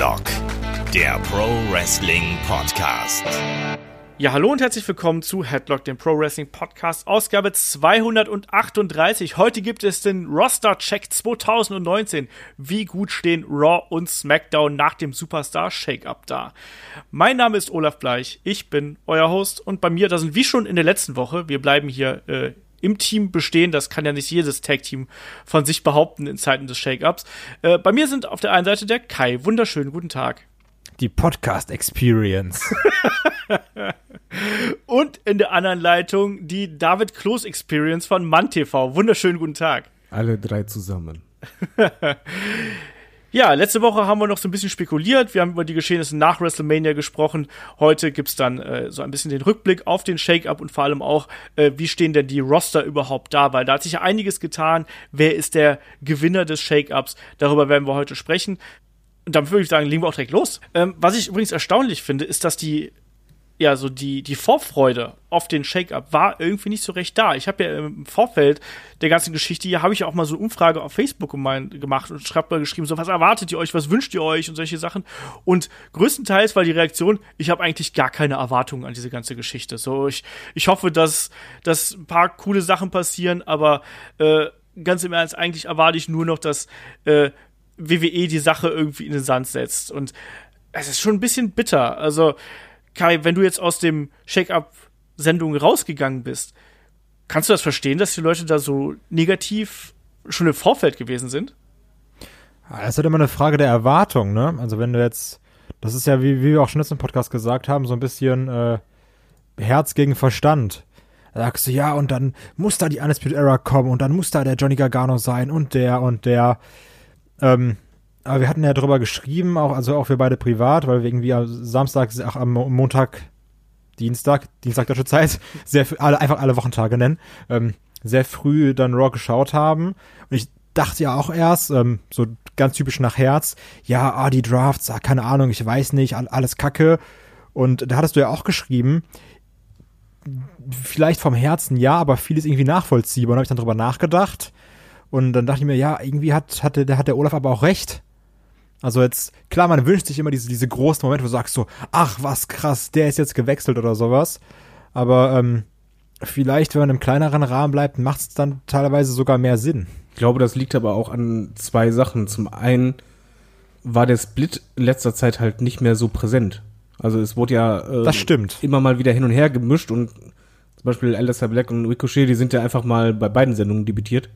Headlock, der Pro Wrestling Podcast. Ja, hallo und herzlich willkommen zu Headlock, dem Pro Wrestling Podcast, Ausgabe 238. Heute gibt es den Roster Check 2019. Wie gut stehen Raw und SmackDown nach dem Superstar Shake-Up da? Mein Name ist Olaf Bleich, ich bin euer Host und bei mir, da sind wie schon in der letzten Woche, wir bleiben hier äh, im Team bestehen. Das kann ja nicht jedes Tag-Team von sich behaupten in Zeiten des Shake-Ups. Äh, bei mir sind auf der einen Seite der Kai. Wunderschönen guten Tag. Die Podcast Experience. Und in der anderen Leitung die David Close Experience von MannTV. Wunderschönen guten Tag. Alle drei zusammen. Ja, letzte Woche haben wir noch so ein bisschen spekuliert. Wir haben über die Geschehnisse nach WrestleMania gesprochen. Heute gibt's dann äh, so ein bisschen den Rückblick auf den Shake-Up und vor allem auch, äh, wie stehen denn die Roster überhaupt da? Weil da hat sich ja einiges getan. Wer ist der Gewinner des Shake-Ups? Darüber werden wir heute sprechen. Und dann würde ich sagen, legen wir auch direkt los. Ähm, was ich übrigens erstaunlich finde, ist, dass die ja, so die, die Vorfreude auf den Shake-Up war irgendwie nicht so recht da. Ich habe ja im Vorfeld der ganzen Geschichte hier, habe ich auch mal so eine Umfrage auf Facebook gemacht und schreibt mal geschrieben, so, was erwartet ihr euch, was wünscht ihr euch und solche Sachen. Und größtenteils war die Reaktion, ich habe eigentlich gar keine Erwartungen an diese ganze Geschichte. So, ich, ich hoffe, dass, dass ein paar coole Sachen passieren, aber äh, ganz im Ernst, eigentlich erwarte ich nur noch, dass äh, WWE die Sache irgendwie in den Sand setzt. Und es ist schon ein bisschen bitter. Also, Kai, wenn du jetzt aus dem Shake-Up-Sendung rausgegangen bist, kannst du das verstehen, dass die Leute da so negativ schon im Vorfeld gewesen sind? Das ist halt immer eine Frage der Erwartung, ne? Also wenn du jetzt, das ist ja, wie, wie wir auch schon letzten Podcast gesagt haben, so ein bisschen äh, Herz gegen Verstand. Da sagst du, ja, und dann muss da die Undisputed Era kommen und dann muss da der Johnny Gargano sein und der und der. Ähm, aber wir hatten ja drüber geschrieben, auch, also auch wir beide privat, weil wir irgendwie am Samstag, ach, am Montag, Dienstag, Dienstag deutsche Zeit, sehr alle, einfach alle Wochentage nennen, ähm, sehr früh dann Raw geschaut haben. Und ich dachte ja auch erst, ähm, so ganz typisch nach Herz, ja, ah, die Drafts, ah, keine Ahnung, ich weiß nicht, alles Kacke. Und da hattest du ja auch geschrieben, vielleicht vom Herzen ja, aber vieles irgendwie nachvollziehbar. Und habe ich dann drüber nachgedacht. Und dann dachte ich mir, ja, irgendwie hat, hat, der, hat der Olaf aber auch recht. Also jetzt, klar, man wünscht sich immer diese, diese großen Momente, wo du sagst so, ach, was krass, der ist jetzt gewechselt oder sowas. Aber ähm, vielleicht, wenn man im kleineren Rahmen bleibt, macht es dann teilweise sogar mehr Sinn. Ich glaube, das liegt aber auch an zwei Sachen. Zum einen war der Split in letzter Zeit halt nicht mehr so präsent. Also es wurde ja äh, das stimmt. immer mal wieder hin und her gemischt und zum Beispiel Alistair Black und Ricochet, die sind ja einfach mal bei beiden Sendungen debütiert.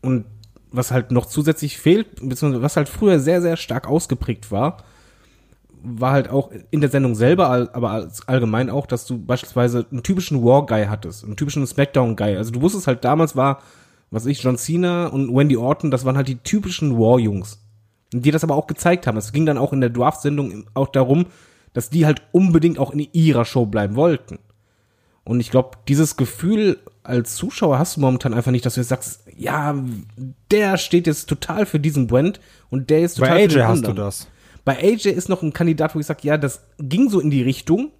Und was halt noch zusätzlich fehlt, beziehungsweise was halt früher sehr, sehr stark ausgeprägt war, war halt auch in der Sendung selber, aber allgemein auch, dass du beispielsweise einen typischen War-Guy hattest, einen typischen Smackdown-Guy. Also du wusstest halt damals war, was ich, John Cena und Wendy Orton, das waren halt die typischen War-Jungs. Die das aber auch gezeigt haben. Es ging dann auch in der Draft-Sendung auch darum, dass die halt unbedingt auch in ihrer Show bleiben wollten. Und ich glaube, dieses Gefühl als Zuschauer hast du momentan einfach nicht, dass du jetzt sagst, ja, der steht jetzt total für diesen Brand und der ist total Bei AJ für den hast du das. Bei AJ ist noch ein Kandidat, wo ich sage, ja, das ging so in die Richtung,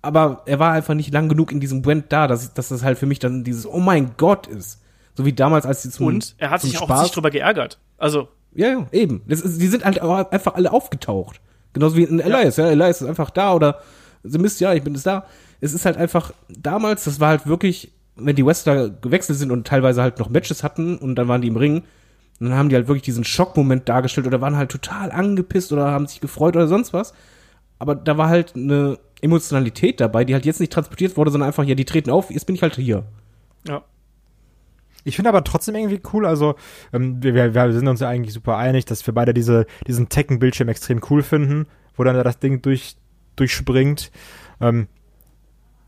aber er war einfach nicht lang genug in diesem Brand da, dass, dass das halt für mich dann dieses Oh mein Gott ist. So wie damals, als sie zum Und er hat sich Spaß auch nicht drüber geärgert. Also. Ja, ja, eben. Das ist, die sind halt einfach alle aufgetaucht. Genauso wie in Elias, ja. ja. Elias ist einfach da oder The Mist, ja, ich bin jetzt da. Es ist halt einfach, damals, das war halt wirklich wenn die Wrestler gewechselt sind und teilweise halt noch Matches hatten und dann waren die im Ring, dann haben die halt wirklich diesen Schockmoment dargestellt oder waren halt total angepisst oder haben sich gefreut oder sonst was. Aber da war halt eine Emotionalität dabei, die halt jetzt nicht transportiert wurde, sondern einfach, ja, die treten auf, jetzt bin ich halt hier. Ja. Ich finde aber trotzdem irgendwie cool, also ähm, wir, wir sind uns ja eigentlich super einig, dass wir beide diese, diesen Tekken-Bildschirm extrem cool finden, wo dann das Ding durch, durchspringt. Ähm,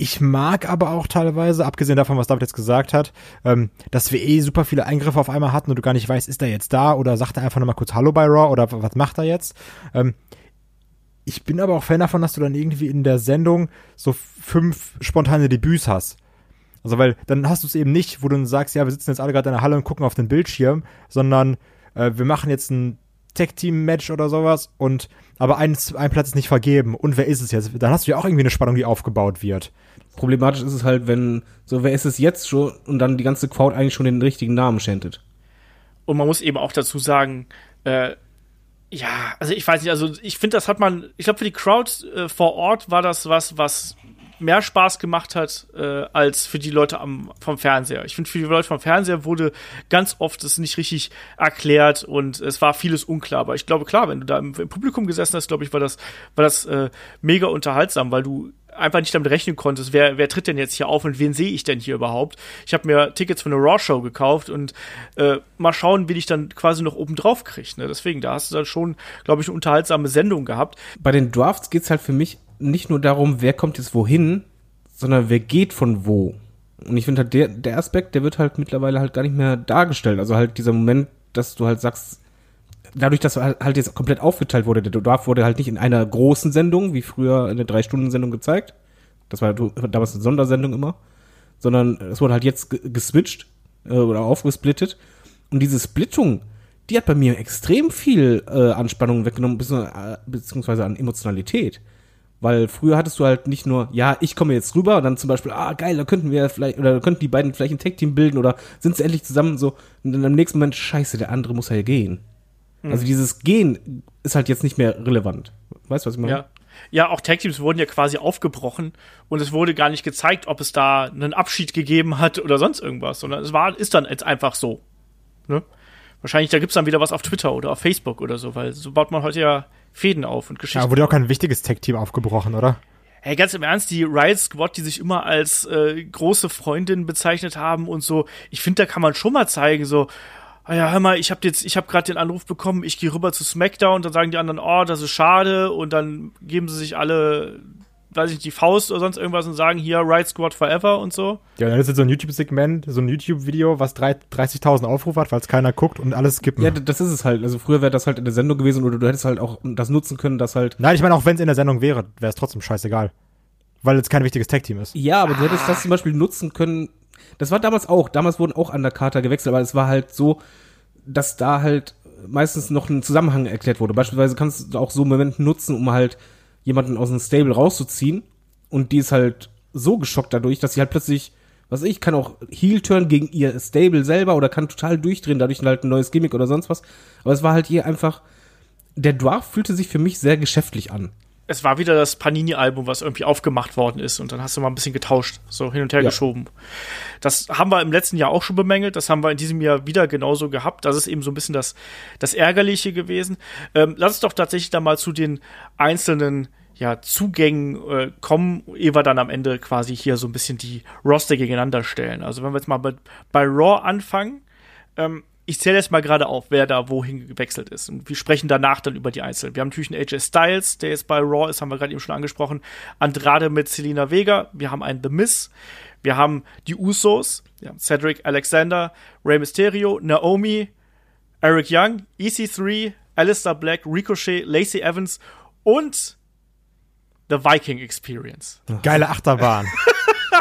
ich mag aber auch teilweise, abgesehen davon, was David jetzt gesagt hat, ähm, dass wir eh super viele Eingriffe auf einmal hatten und du gar nicht weißt, ist er jetzt da oder sagt er einfach nochmal kurz Hallo bei Raw oder was macht er jetzt? Ähm, ich bin aber auch Fan davon, dass du dann irgendwie in der Sendung so fünf spontane Debüts hast. Also, weil dann hast du es eben nicht, wo du sagst, ja, wir sitzen jetzt alle gerade in der Halle und gucken auf den Bildschirm, sondern äh, wir machen jetzt ein Tag-Team-Match oder sowas und aber ein, ein Platz ist nicht vergeben. Und wer ist es jetzt? Dann hast du ja auch irgendwie eine Spannung, die aufgebaut wird. Problematisch ist es halt, wenn, so wer ist es jetzt schon und dann die ganze Crowd eigentlich schon den richtigen Namen chantet. Und man muss eben auch dazu sagen, äh, Ja, also ich weiß nicht, also ich finde, das hat man, ich glaube, für die Crowd äh, vor Ort war das was, was mehr Spaß gemacht hat äh, als für die Leute am, vom Fernseher. Ich finde, für die Leute vom Fernseher wurde ganz oft es nicht richtig erklärt und es war vieles unklar. Aber ich glaube, klar, wenn du da im, im Publikum gesessen hast, glaube ich, war das, war das äh, mega unterhaltsam, weil du einfach nicht damit rechnen konntest, wer, wer tritt denn jetzt hier auf und wen sehe ich denn hier überhaupt? Ich habe mir Tickets für eine Raw-Show gekauft und äh, mal schauen, wie ich dann quasi noch oben drauf kriege. Ne? Deswegen, da hast du dann schon, glaube ich, eine unterhaltsame Sendung gehabt. Bei den Drafts geht's halt für mich nicht nur darum, wer kommt jetzt wohin, sondern wer geht von wo. Und ich finde halt, der, der Aspekt, der wird halt mittlerweile halt gar nicht mehr dargestellt. Also halt dieser Moment, dass du halt sagst, dadurch, dass halt jetzt komplett aufgeteilt wurde, der Draft wurde halt nicht in einer großen Sendung, wie früher eine Drei-Stunden-Sendung gezeigt. Das war damals eine Sondersendung immer. Sondern es wurde halt jetzt geswitcht äh, oder aufgesplittet. Und diese Splittung, die hat bei mir extrem viel äh, Anspannung weggenommen, beziehungsweise an Emotionalität. Weil früher hattest du halt nicht nur, ja, ich komme jetzt rüber und dann zum Beispiel, ah, geil, da könnten wir vielleicht, oder da könnten die beiden vielleicht ein Tech-Team bilden oder sind sie endlich zusammen so. Und dann im nächsten Moment, scheiße, der andere muss ja gehen. Mhm. Also dieses Gehen ist halt jetzt nicht mehr relevant. Weißt du, was ich meine? Ja. Ja, auch Tag-Teams wurden ja quasi aufgebrochen und es wurde gar nicht gezeigt, ob es da einen Abschied gegeben hat oder sonst irgendwas, sondern es war, ist dann jetzt einfach so. Ne? Wahrscheinlich, da gibt's dann wieder was auf Twitter oder auf Facebook oder so, weil so baut man heute ja Fäden auf und Geschichten. Ja, wurde auch kein wichtiges Tech-Team aufgebrochen, oder? Hey, ganz im Ernst, die Riot Squad, die sich immer als äh, große Freundin bezeichnet haben und so, ich finde, da kann man schon mal zeigen, so, ah ja, hör mal, ich habe jetzt, ich habe gerade den Anruf bekommen, ich gehe rüber zu SmackDown, dann sagen die anderen, oh, das ist schade, und dann geben sie sich alle weiß ich nicht, die Faust oder sonst irgendwas und sagen hier Right Squad Forever und so. Ja, dann ist jetzt so ein YouTube-Segment, so ein YouTube-Video, was 30.000 Aufrufe hat, weil es keiner guckt und alles skippen. Ja, das ist es halt. Also früher wäre das halt in der Sendung gewesen oder du hättest halt auch das nutzen können, dass halt. Nein, ich meine, auch wenn es in der Sendung wäre, wäre es trotzdem scheißegal. Weil es kein wichtiges Tag-Team ist. Ja, aber du hättest das zum Beispiel nutzen können. Das war damals auch. Damals wurden auch Undercarter gewechselt, aber es war halt so, dass da halt meistens noch ein Zusammenhang erklärt wurde. Beispielsweise kannst du auch so Momente nutzen, um halt jemanden aus dem Stable rauszuziehen und die ist halt so geschockt dadurch, dass sie halt plötzlich, was ich, kann auch Heel-Turn gegen ihr Stable selber oder kann total durchdrehen, dadurch halt ein neues Gimmick oder sonst was. Aber es war halt hier einfach, der Draft fühlte sich für mich sehr geschäftlich an. Es war wieder das Panini-Album, was irgendwie aufgemacht worden ist und dann hast du mal ein bisschen getauscht, so hin und her ja. geschoben. Das haben wir im letzten Jahr auch schon bemängelt, das haben wir in diesem Jahr wieder genauso gehabt. Das ist eben so ein bisschen das, das Ärgerliche gewesen. Ähm, lass uns doch tatsächlich da mal zu den einzelnen ja, Zugängen äh, kommen, ehe wir dann am Ende quasi hier so ein bisschen die Roster gegeneinander stellen. Also wenn wir jetzt mal bei, bei Raw anfangen, ähm, ich zähle jetzt mal gerade auf, wer da wohin gewechselt ist. Und wir sprechen danach dann über die Einzelnen. Wir haben natürlich einen AJ Styles, der jetzt bei Raw ist, haben wir gerade eben schon angesprochen. Andrade mit Selena Vega. Wir haben einen The Miz. Wir haben die Usos. Wir haben Cedric Alexander, Rey Mysterio, Naomi, Eric Young, EC3, Alistair Black, Ricochet, Lacey Evans und The Viking Experience. Geile Achterbahn.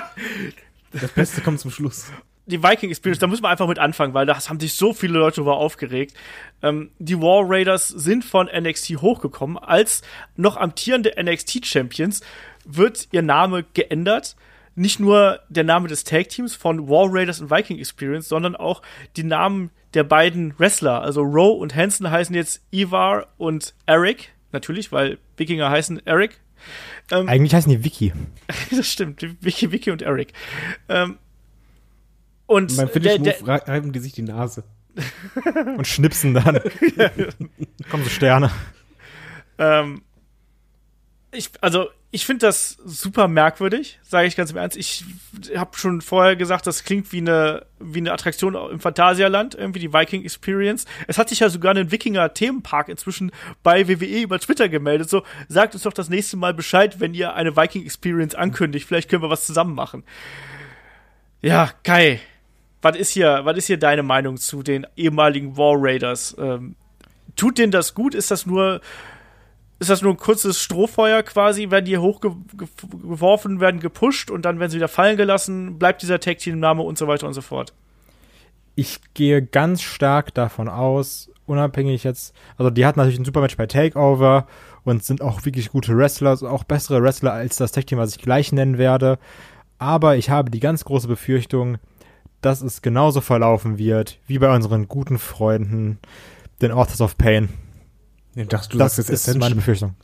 das Beste kommt zum Schluss. Die Viking Experience, da müssen wir einfach mit anfangen, weil da haben sich so viele Leute darüber aufgeregt. Ähm, die War Raiders sind von NXT hochgekommen. Als noch amtierende NXT-Champions wird ihr Name geändert nicht nur der Name des Tag Teams von War Raiders und Viking Experience, sondern auch die Namen der beiden Wrestler. Also Rowe und Hansen heißen jetzt Ivar und Eric, natürlich, weil Wikinger heißen Eric. Ähm, Eigentlich heißen die Wiki. das stimmt, Wiki, Wiki und Eric. Ähm, und Beim Finish-Move reiben die sich die Nase. und schnipsen dann. Kommen so Sterne. Ähm, ich, also, ich finde das super merkwürdig, sage ich ganz im Ernst. Ich habe schon vorher gesagt, das klingt wie eine, wie eine Attraktion im Phantasialand, irgendwie die Viking Experience. Es hat sich ja sogar ein Wikinger-Themenpark inzwischen bei WWE über Twitter gemeldet. So, sagt uns doch das nächste Mal Bescheid, wenn ihr eine Viking Experience ankündigt. Vielleicht können wir was zusammen machen. Ja, Kai, was ist hier, was ist hier deine Meinung zu den ehemaligen War Raiders? Ähm, tut denen das gut? Ist das nur ist das nur ein kurzes Strohfeuer quasi, werden die hochgeworfen, werden gepusht und dann werden sie wieder fallen gelassen, bleibt dieser Tag-Team-Name und so weiter und so fort. Ich gehe ganz stark davon aus, unabhängig jetzt, also die hatten natürlich ein super Match bei Takeover und sind auch wirklich gute Wrestler, auch bessere Wrestler als das Tag-Team, was ich gleich nennen werde. Aber ich habe die ganz große Befürchtung, dass es genauso verlaufen wird wie bei unseren guten Freunden, den Authors of Pain. Ich dachte, du das sagst jetzt ist meine Befürchtung.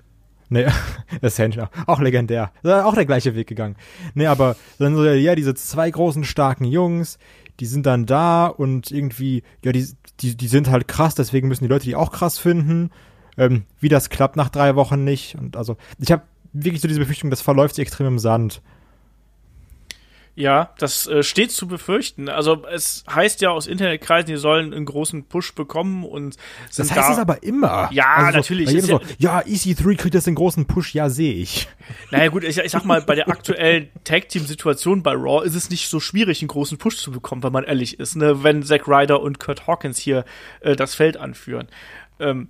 Nee, Ascension, auch legendär. Auch der gleiche Weg gegangen. Nee, aber dann so, ja, diese zwei großen, starken Jungs, die sind dann da und irgendwie, ja, die, die, die sind halt krass, deswegen müssen die Leute die auch krass finden. Ähm, wie das klappt nach drei Wochen nicht. Und also, ich habe wirklich so diese Befürchtung, das verläuft sich extrem im Sand. Ja, das äh, steht zu befürchten. Also es heißt ja aus Internetkreisen, die sollen einen großen Push bekommen und das heißt da es aber immer. Ja, also natürlich. So, so, ja, EC3 kriegt jetzt den großen Push, ja, sehe ich. Naja gut, ich, ich sag mal, bei der aktuellen Tag-Team-Situation bei Raw ist es nicht so schwierig, einen großen Push zu bekommen, wenn man ehrlich ist, ne? wenn Zack Ryder und Kurt Hawkins hier äh, das Feld anführen. Ähm,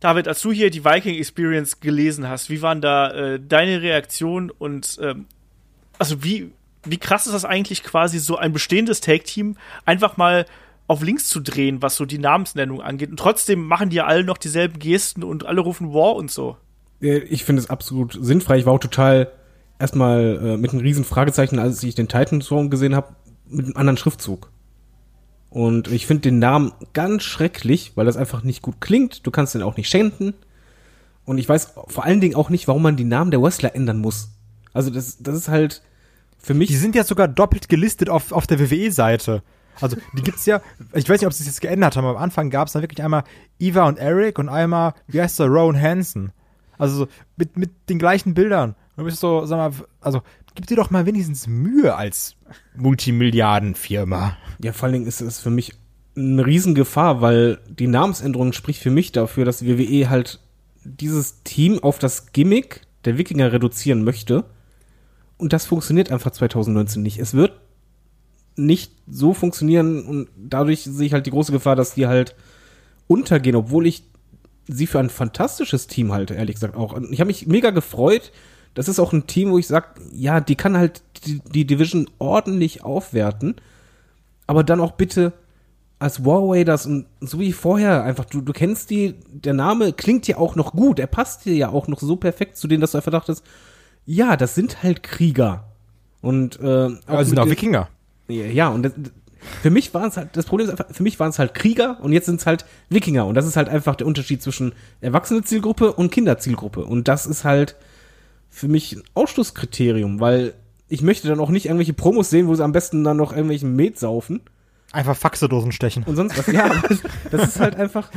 David, als du hier die Viking Experience gelesen hast, wie waren da äh, deine Reaktionen und ähm, also wie wie krass ist das eigentlich quasi, so ein bestehendes Take-Team einfach mal auf links zu drehen, was so die Namensnennung angeht. Und trotzdem machen die ja alle noch dieselben Gesten und alle rufen War und so. Ich finde es absolut sinnfrei. Ich war auch total erstmal äh, mit einem riesen Fragezeichen, als ich den Titan Throne gesehen habe, mit einem anderen Schriftzug. Und ich finde den Namen ganz schrecklich, weil das einfach nicht gut klingt. Du kannst den auch nicht schenken. Und ich weiß vor allen Dingen auch nicht, warum man die Namen der Wrestler ändern muss. Also das, das ist halt, für mich. Die sind ja sogar doppelt gelistet auf, auf der WWE-Seite. Also, die gibt's ja, ich weiß nicht, ob sie es jetzt geändert haben, aber am Anfang gab's dann wirklich einmal Eva und Eric und einmal, wie heißt der, Rowan Hansen. Also, so, mit, mit den gleichen Bildern. Du bist so, sag mal, also, gib dir doch mal wenigstens Mühe als Multimilliardenfirma. Ja, vor allen Dingen ist es für mich eine Riesengefahr, weil die Namensänderung spricht für mich dafür, dass WWE halt dieses Team auf das Gimmick der Wikinger reduzieren möchte und das funktioniert einfach 2019 nicht. Es wird nicht so funktionieren und dadurch sehe ich halt die große Gefahr, dass die halt untergehen, obwohl ich sie für ein fantastisches Team halte, ehrlich gesagt auch. Und ich habe mich mega gefreut. Das ist auch ein Team, wo ich sage, ja, die kann halt die, die, Division ordentlich aufwerten, aber dann auch bitte als War Raiders und so wie vorher einfach, du, du kennst die, der Name klingt ja auch noch gut, er passt dir ja auch noch so perfekt zu denen, dass du einfach dachtest, ja, das sind halt Krieger. Und äh, auch also sind auch Wikinger. Ja, und das, für mich waren es halt, das Problem ist einfach, für mich waren es halt Krieger und jetzt sind es halt Wikinger. Und das ist halt einfach der Unterschied zwischen erwachsene Zielgruppe und Kinderzielgruppe. Und das ist halt für mich ein Ausschlusskriterium, weil ich möchte dann auch nicht irgendwelche Promos sehen, wo sie am besten dann noch irgendwelchen Met saufen. Einfach Faxedosen stechen. Und sonst was. Ja, das ist halt einfach,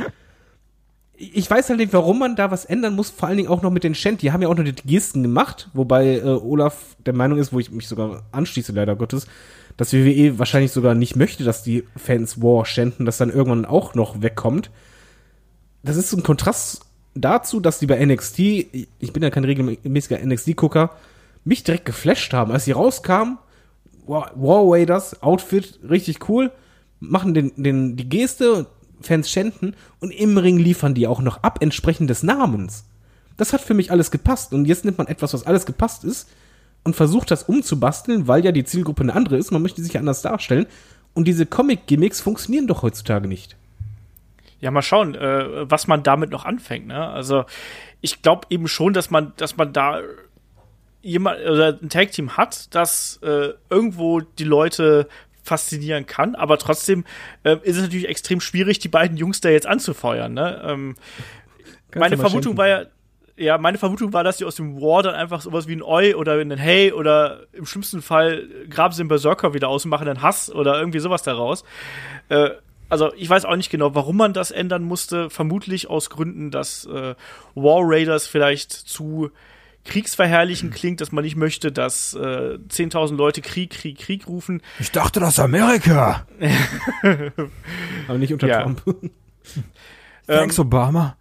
ich weiß halt nicht, warum man da was ändern muss, vor allen Dingen auch noch mit den Shant. Die haben ja auch noch die Gesten gemacht, wobei äh, Olaf der Meinung ist, wo ich mich sogar anschließe, leider Gottes, dass WWE wahrscheinlich sogar nicht möchte, dass die Fans War schänden, dass dann irgendwann auch noch wegkommt. Das ist so ein Kontrast dazu, dass die bei NXT, ich bin ja kein regelmäßiger NXT-Gucker, mich direkt geflasht haben. Als sie rauskamen, War, War Raiders, Outfit, richtig cool, machen den, den, die Geste, Fans schänden und im Ring liefern die auch noch ab, entsprechend des Namens. Das hat für mich alles gepasst. Und jetzt nimmt man etwas, was alles gepasst ist, und versucht das umzubasteln, weil ja die Zielgruppe eine andere ist. Man möchte sich anders darstellen. Und diese Comic-Gimmicks funktionieren doch heutzutage nicht. Ja, mal schauen, äh, was man damit noch anfängt. Ne? Also ich glaube eben schon, dass man, dass man da jemand oder ein Tag-Team hat, das äh, irgendwo die Leute faszinieren kann, aber trotzdem äh, ist es natürlich extrem schwierig, die beiden Jungs da jetzt anzufeuern. Ne? Ähm, meine Vermutung schenken. war ja, ja, meine Vermutung war, dass die aus dem War dann einfach sowas wie ein Oi oder einen Hey oder im schlimmsten Fall graben sie den Berserker wieder aus und machen einen Hass oder irgendwie sowas daraus. Äh, also ich weiß auch nicht genau, warum man das ändern musste. Vermutlich aus Gründen, dass äh, War Raiders vielleicht zu kriegsverherrlichen klingt, dass man nicht möchte, dass äh, 10.000 Leute Krieg, Krieg, Krieg rufen. Ich dachte, das ist Amerika. Aber nicht unter ja. Trump. Thanks, ähm, Obama.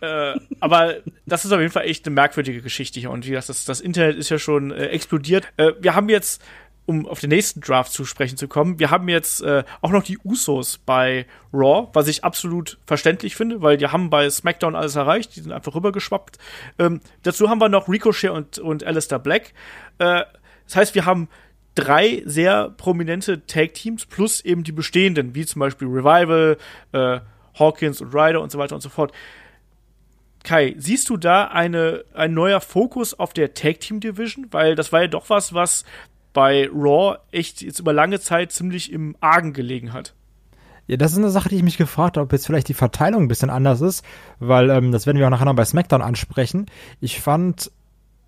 Äh, aber das ist auf jeden Fall echt eine merkwürdige Geschichte hier. Und wie das, das, das Internet ist ja schon äh, explodiert. Äh, wir haben jetzt um auf den nächsten Draft zu sprechen zu kommen, wir haben jetzt äh, auch noch die Usos bei Raw, was ich absolut verständlich finde, weil die haben bei SmackDown alles erreicht, die sind einfach rübergeschwappt. Ähm, dazu haben wir noch Ricochet und, und Alistair Black. Äh, das heißt, wir haben drei sehr prominente Tag-Teams plus eben die bestehenden, wie zum Beispiel Revival, äh, Hawkins und Ryder und so weiter und so fort. Kai, siehst du da eine, ein neuer Fokus auf der Tag Team Division? Weil das war ja doch was, was bei Raw echt jetzt über lange Zeit ziemlich im Argen gelegen hat. Ja, das ist eine Sache, die ich mich gefragt habe, ob jetzt vielleicht die Verteilung ein bisschen anders ist, weil ähm, das werden wir auch nachher noch bei SmackDown ansprechen. Ich fand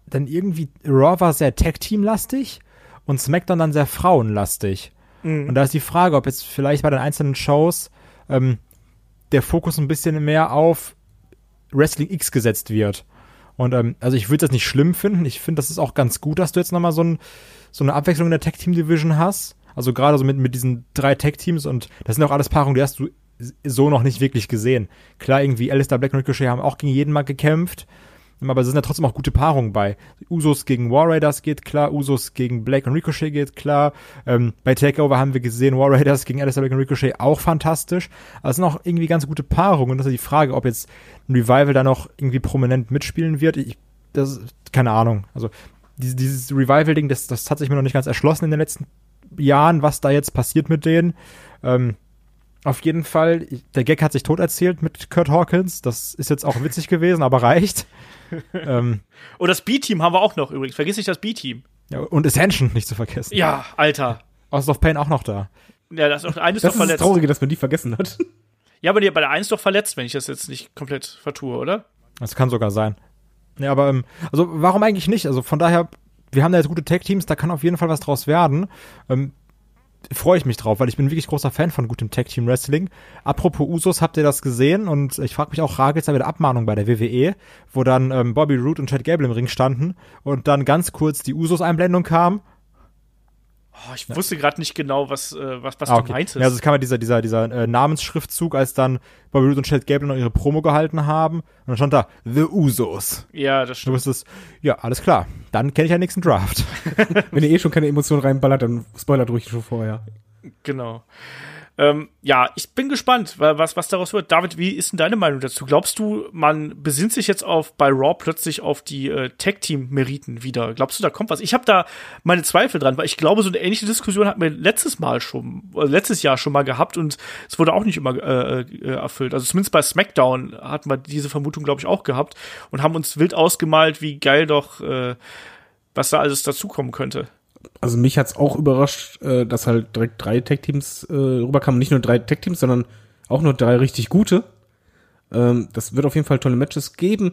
dann irgendwie Raw war sehr Tag-Team-lastig und SmackDown dann sehr frauenlastig. Mhm. Und da ist die Frage, ob jetzt vielleicht bei den einzelnen Shows ähm, der Fokus ein bisschen mehr auf Wrestling X gesetzt wird. Und ähm, also ich würde das nicht schlimm finden. Ich finde, das ist auch ganz gut, dass du jetzt nochmal so, ein, so eine Abwechslung in der Tag Team Division hast. Also gerade so mit, mit diesen drei Tag Teams und das sind auch alles Paarungen, die hast du so noch nicht wirklich gesehen. Klar, irgendwie Alistair Black und Ricochet haben auch gegen jeden mal gekämpft. Aber es sind ja trotzdem auch gute Paarungen bei. Usos gegen War Raiders geht klar, Usos gegen Black und Ricochet geht klar. Ähm, bei Takeover haben wir gesehen, War Raiders gegen Alistair Black und Ricochet auch fantastisch. Es sind auch irgendwie ganz gute Paarungen. Und das ist die Frage, ob jetzt ein Revival da noch irgendwie prominent mitspielen wird. Ich, das, keine Ahnung. Also dieses, dieses Revival-Ding, das, das hat sich mir noch nicht ganz erschlossen in den letzten Jahren, was da jetzt passiert mit denen. Ähm, auf jeden Fall, der Gag hat sich tot erzählt mit Kurt Hawkins. Das ist jetzt auch witzig gewesen, aber reicht. Ähm, Und das B-Team haben wir auch noch übrigens. Vergiss nicht das B-Team. ja, und Ascension nicht zu vergessen. Ja, Alter. House of Pain auch noch da. Ja, das ist doch, eine ist Das doch ist das verletzt. Traurige, dass man die vergessen hat. Ja, aber die, bei der einen ist doch verletzt, wenn ich das jetzt nicht komplett vertue, oder? Das kann sogar sein. Ja, aber, ähm, also warum eigentlich nicht? Also von daher, wir haben da jetzt gute Tag-Teams, da kann auf jeden Fall was draus werden. Ähm, Freue ich mich drauf, weil ich bin wirklich großer Fan von gutem Tag-Team-Wrestling. Apropos Usos, habt ihr das gesehen? Und ich frage mich auch, Ragels da wieder Abmahnung bei der WWE, wo dann ähm, Bobby Roode und Chad Gable im Ring standen und dann ganz kurz die Usos-Einblendung kam. Oh, ich wusste gerade nicht genau, was, äh, was, was Ah, du meintest. Ja, also es kam ja dieser, dieser, dieser äh, Namensschriftzug, als dann Bobby Roode und Chad Gable noch ihre Promo gehalten haben. Und dann stand da, The Usos. ja, das Du stimmt. wusstest, ja, alles klar. Dann kenne ich ja nächsten Draft. Wenn ihr eh schon keine Emotionen reinballert, dann spoilert ruhig schon vorher. Genau. Ähm, ja, ich bin gespannt, wa- was, was daraus wird. David, wie ist denn deine Meinung dazu? Glaubst du, man besinnt sich jetzt auf bei Raw plötzlich auf die äh, Tag-Team-Meriten wieder? Glaubst du, da kommt was? Ich habe da meine Zweifel dran, weil ich glaube, so eine ähnliche Diskussion hatten wir letztes Mal schon, äh, letztes Jahr schon mal gehabt und es wurde auch nicht immer äh, äh, erfüllt. Also zumindest bei SmackDown hatten wir diese Vermutung, glaube ich, auch gehabt und haben uns wild ausgemalt, wie geil doch, äh, was da alles dazukommen könnte. Also mich hat's auch überrascht, äh, dass halt direkt drei Tech-Teams äh, rüberkamen. Nicht nur drei Tech-Teams, sondern auch nur drei richtig gute. Ähm, das wird auf jeden Fall tolle Matches geben.